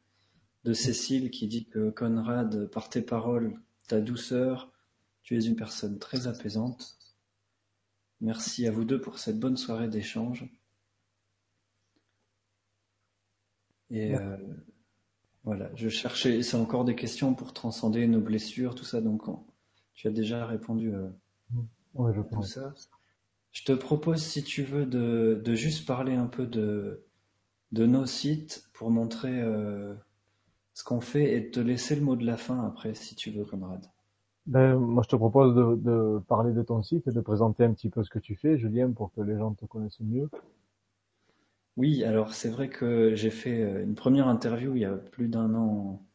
de Cécile qui dit que Conrad, par tes paroles, ta douceur, tu es une personne très apaisante. Merci à vous deux pour cette bonne soirée d'échange. Et euh, voilà, je cherchais, c'est encore des questions pour transcender nos blessures, tout ça, donc tu as déjà répondu euh, je à tout ça. Je te propose, si tu veux, de, juste parler un peu de, de nos sites pour montrer euh, ce qu'on fait et de te laisser le mot de la fin après, si tu veux, Conrad. Ben, moi, je te propose de, parler de ton site et de présenter un petit peu ce que tu fais, Julien, pour que les gens te connaissent mieux. Oui, alors c'est vrai que j'ai fait euh, une première interview il y a plus d'un an,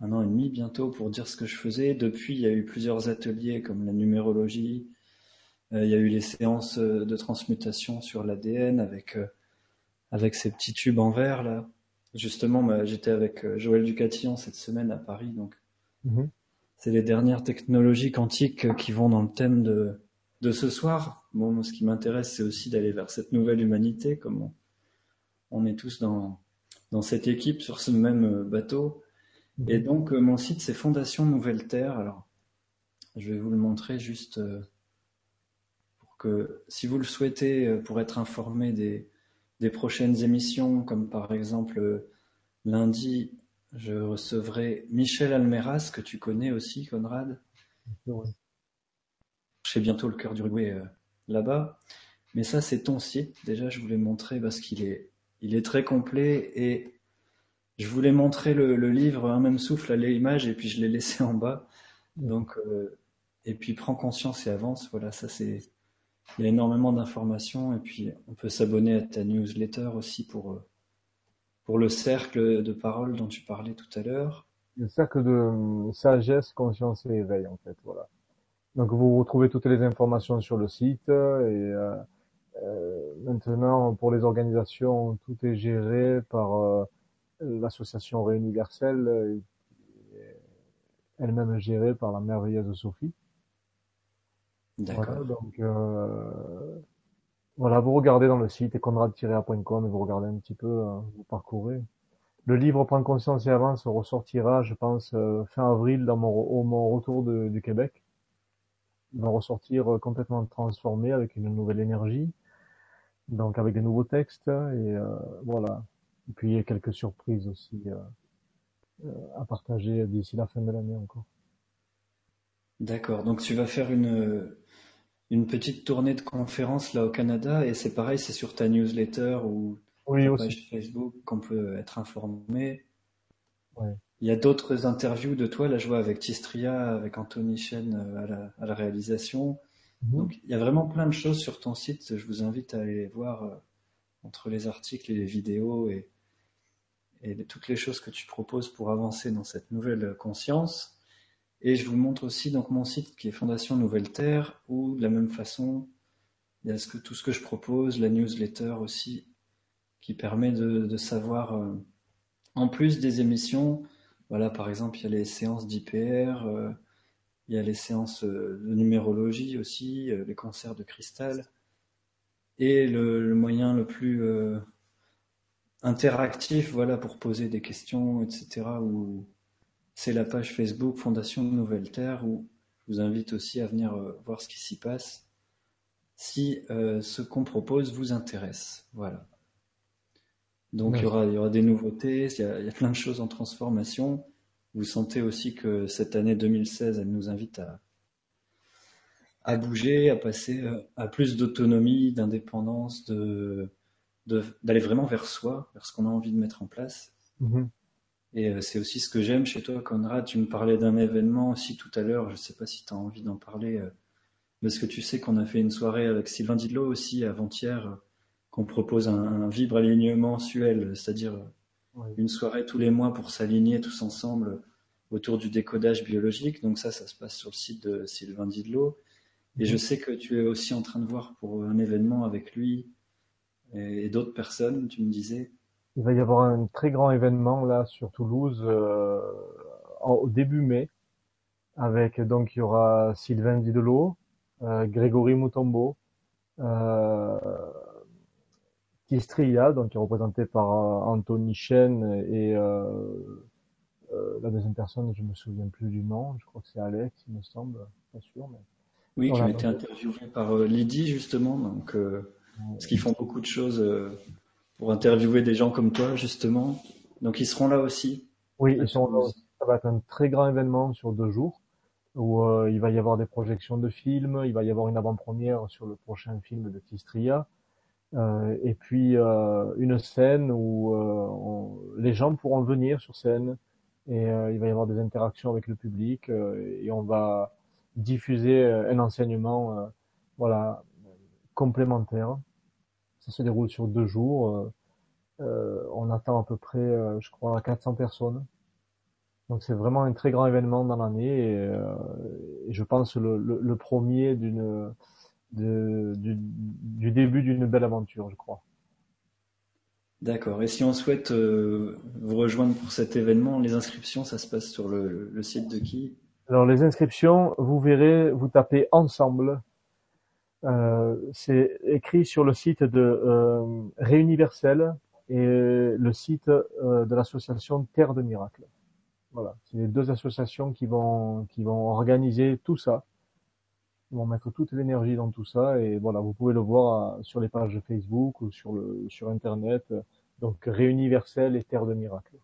un an et demi bientôt pour dire ce que je faisais. Depuis, il y a eu plusieurs ateliers comme la numérologie, euh, il y a eu les séances euh, de transmutation sur l'ADN avec avec ces petits tubes en verre là. Justement, bah, j'étais avec Joël Ducatillon cette semaine à Paris, donc mhm c'est les dernières technologies quantiques qui vont dans le thème de, de ce soir. Bon, ce qui m'intéresse, c'est aussi d'aller vers cette nouvelle humanité, comme on, est tous dans, dans cette équipe sur ce même bateau. Et donc, euh, mon site, c'est Fondation Nouvelle Terre. Alors, je vais vous le montrer juste euh, pour que, si vous le souhaitez, euh, pour être informé des, des prochaines émissions, comme par exemple lundi, je recevrai Michel Almeras, que tu connais aussi, Conrad. Je sais bientôt le cœur du Uruguay euh, là-bas. Mais ça, c'est ton site. Déjà, je voulais montrer parce qu'il est, il est très complet et je voulais montrer le, livre un même souffle à l'image et puis je l'ai laissé en bas. Donc, euh, et puis prends conscience et avance. Voilà, ça c'est, il y a énormément d'informations et puis on peut s'abonner à ta newsletter aussi pour euh, pour le cercle de parole dont tu parlais tout à l'heure. Le cercle de euh, sagesse, conscience et éveil, en fait, voilà. Donc vous retrouvez toutes les informations sur le site et euh, euh, maintenant pour les organisations, tout est géré par euh, l'association Réuniverselle, elle-même gérée par la merveilleuse Sophie. D'accord. Voilà, donc voilà, vous regardez dans le site conrad-a.com vous regardez un petit peu, euh, vous parcourez. Le livre Prendre conscience et avance ressortira, je pense, euh, fin avril dans mon, au mon retour du Québec. Il va ressortir euh, complètement transformé avec une nouvelle énergie, donc avec des nouveaux textes et voilà. Et puis il y a quelques surprises aussi à partager d'ici la fin de l'année encore. D'accord. Donc tu vas faire une une petite tournée de conférences là au Canada et c'est pareil, c'est sur ta newsletter ou oui, ta page Facebook qu'on peut être informé. Il y a d'autres interviews de toi, là je vois avec Tistria, avec Anthony Chen euh, à la, réalisation. Mhm. Donc il y a vraiment plein de choses sur ton site, je vous invite à aller voir euh, entre les articles et les vidéos et, et toutes les choses que tu proposes pour avancer dans cette nouvelle conscience. Et je vous montre aussi donc mon site qui est Fondation Nouvelle Terre, où de la même façon, il y a tout ce que je propose, la newsletter aussi, qui permet de, savoir, euh, en plus des émissions, voilà, par exemple, il y a les séances d'IPR, euh, il y a les séances euh, de numérologie aussi, les concerts de cristal, et le, moyen le plus interactif, voilà, pour poser des questions, etc., ou c'est la page Facebook Fondation Nouvelle Terre où je vous invite aussi à venir euh, voir ce qui s'y passe si euh, ce qu'on propose vous intéresse. Voilà. Donc il, y aura, il y aura des nouveautés, il y, a, il y, a, plein de choses en transformation. Vous sentez aussi que cette année 2016, elle nous invite à, à bouger, à passer euh, à plus d'autonomie, d'indépendance, de, d'aller vraiment vers soi, vers ce qu'on a envie de mettre en place. Mm-hmm. Et euh, c'est aussi ce que j'aime chez toi, Conrad. Tu me parlais d'un événement aussi tout à l'heure. Je ne sais pas si tu as envie d'en parler. Euh, parce que tu sais qu'on a fait une soirée avec Sylvain Didlot aussi avant-hier, euh, qu'on propose un, vibre alignement mensuel, c'est-à-dire une soirée tous les mois pour s'aligner tous ensemble autour du décodage biologique. Donc ça, ça se passe sur le site de Sylvain Didlot. Et je mhm. sais que tu es aussi en train de voir pour un événement avec lui et, d'autres personnes, tu me disais. Il va y avoir un très grand événement là sur Toulouse euh, au début mai, avec donc il y aura Sylvain Didlot, euh, Grégory Moutombo, euh, Kistria, donc qui est représenté par euh, Anthony Chen et euh, euh, la deuxième personne, je me souviens plus du nom, je crois que c'est Alex, il me semble, pas sûr. Mais... Oui, qui a été interviewé par Lydie justement, donc parce qu'ils font beaucoup de choses pour interviewer des gens comme toi justement, donc ils seront là aussi. Oui, ils seront là aussi. Ça va être un très grand événement sur deux jours où euh, il va y avoir des projections de films, il va y avoir une avant-première sur le prochain film de Tistria, euh, et puis euh, une scène où euh, les gens pourront venir sur scène et il va y avoir des interactions avec le public et on va diffuser un enseignement voilà complémentaire. Ça se déroule sur deux jours. on attend à peu près, je crois, 400 personnes. Donc c'est vraiment un très grand événement dans l'année et, euh, je pense le, le, premier d'une du, du, début d'une belle aventure, je crois. D'accord. Et si on souhaite euh, vous rejoindre pour cet événement, les inscriptions, ça se passe sur le, le site de qui? Alors les inscriptions, vous verrez, vous tapez ensemble. Euh, c'est écrit sur le site de euh, Réuniversel et le site euh, de l'association Terre de Miracles. Voilà, c'est les deux associations qui vont qui vont organiser tout ça. Ils vont mettre toute l'énergie dans tout ça et voilà, vous pouvez le voir euh, sur les pages Facebook ou sur le sur internet. Donc Réuniversel et Terre de Miracle.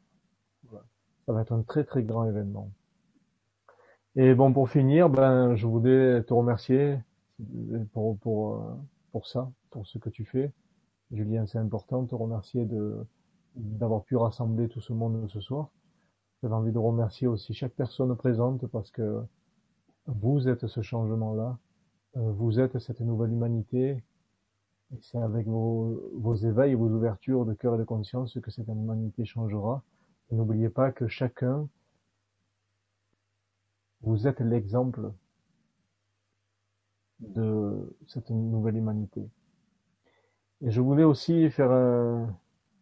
Voilà. Ça va être un très très grand événement. Et bon pour finir, ben je voulais te remercier pour pour euh, pour ça, pour ce que tu fais. Julien, c'est important de te remercier de d'avoir pu rassembler tout ce monde ce soir. J'avais envie de remercier aussi chaque personne présente parce que vous êtes ce changement-là, euh, vous êtes cette nouvelle humanité, et c'est avec vos, vos éveils et vos ouvertures de cœur et de conscience que cette humanité changera. N'oubliez pas que chacun, vous êtes l'exemple de cette nouvelle humanité. Et je voulais aussi faire un,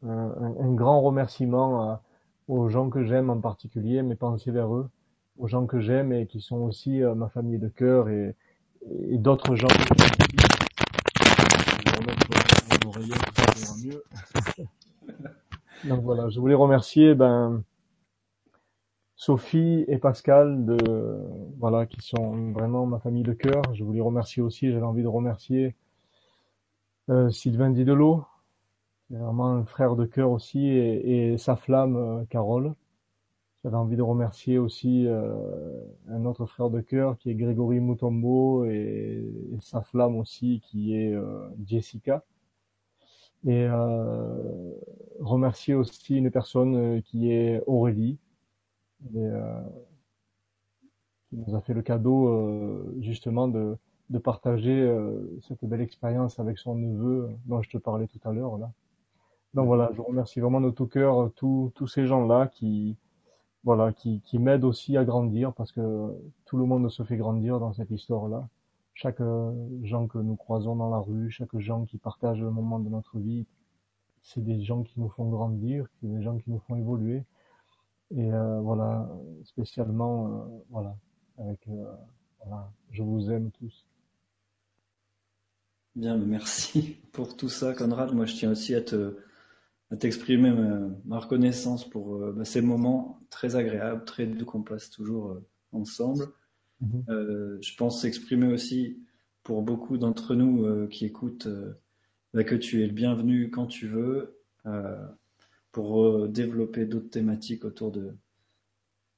un, un grand remerciement à, aux gens que j'aime en particulier, mes pensées vers eux, aux gens que j'aime et qui sont aussi euh, ma famille de cœur et, et d'autres gens. Donc voilà, je voulais remercier ben Sophie et Pascal de voilà qui sont vraiment ma famille de cœur. Je voulais remercier aussi, j'avais envie de remercier euh, Sylvain Didelot vraiment un frère de cœur aussi et, sa flamme, euh, Carole. J'avais envie de remercier aussi euh, un autre frère de cœur qui est Grégory Mutombo et, sa flamme aussi qui est euh, Jessica. Et remercier aussi une personne qui est Aurélie, et, qui nous a fait le cadeau justement de, de partager cette belle expérience avec son neveu dont je te parlais tout à l'heure là. Donc voilà, je remercie vraiment de tout cœur tous tous ces gens-là qui voilà qui, qui m'aident aussi à grandir parce que tout le monde se fait grandir dans cette histoire-là. Chaque euh, gens que nous croisons dans la rue, chaque gens qui partagent le moment de notre vie, c'est des gens qui nous font grandir, c'est des gens qui nous font évoluer. Et euh, voilà, spécialement, euh, voilà, avec voilà, je vous aime tous. Bien, merci pour tout ça, Conrad. Moi, je tiens aussi à te à t'exprimer ma, reconnaissance pour euh, bah, ces moments très agréables, très doux qu'on passe toujours euh, ensemble. Mhm. Euh, je pense exprimer aussi pour beaucoup d'entre nous qui écoutent bah, que tu es le bienvenu quand tu veux pour développer d'autres thématiques autour de,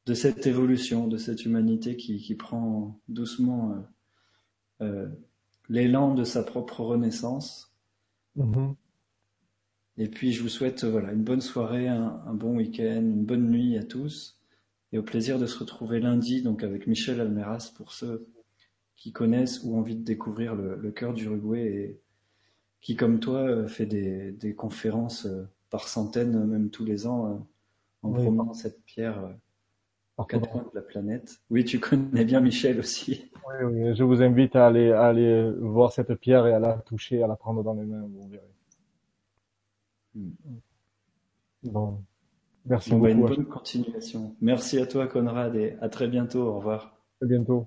de cette évolution, de cette humanité qui, qui prend doucement l'élan de sa propre renaissance. Mhm. Et puis je vous souhaite voilà une bonne soirée, un, bon week-end, une bonne nuit à tous, et au plaisir de se retrouver lundi donc avec Michel Almeras pour ceux qui connaissent ou ont envie de découvrir le, cœur du Uruguay et qui comme toi euh, fait des, des conférences euh, par centaines, même tous les ans, euh, en promenant cette pierre aux quatre coins de la planète. Oui, tu connais bien Michel aussi. Oui, oui, je vous invite à aller, à aller voir cette pierre et à la toucher, à la prendre dans les mains, vous verrez. Hmm. Bon. Merci bah, beaucoup. Une bonne continuation. Merci à toi, Conrad, et à très bientôt. Au revoir. À bientôt.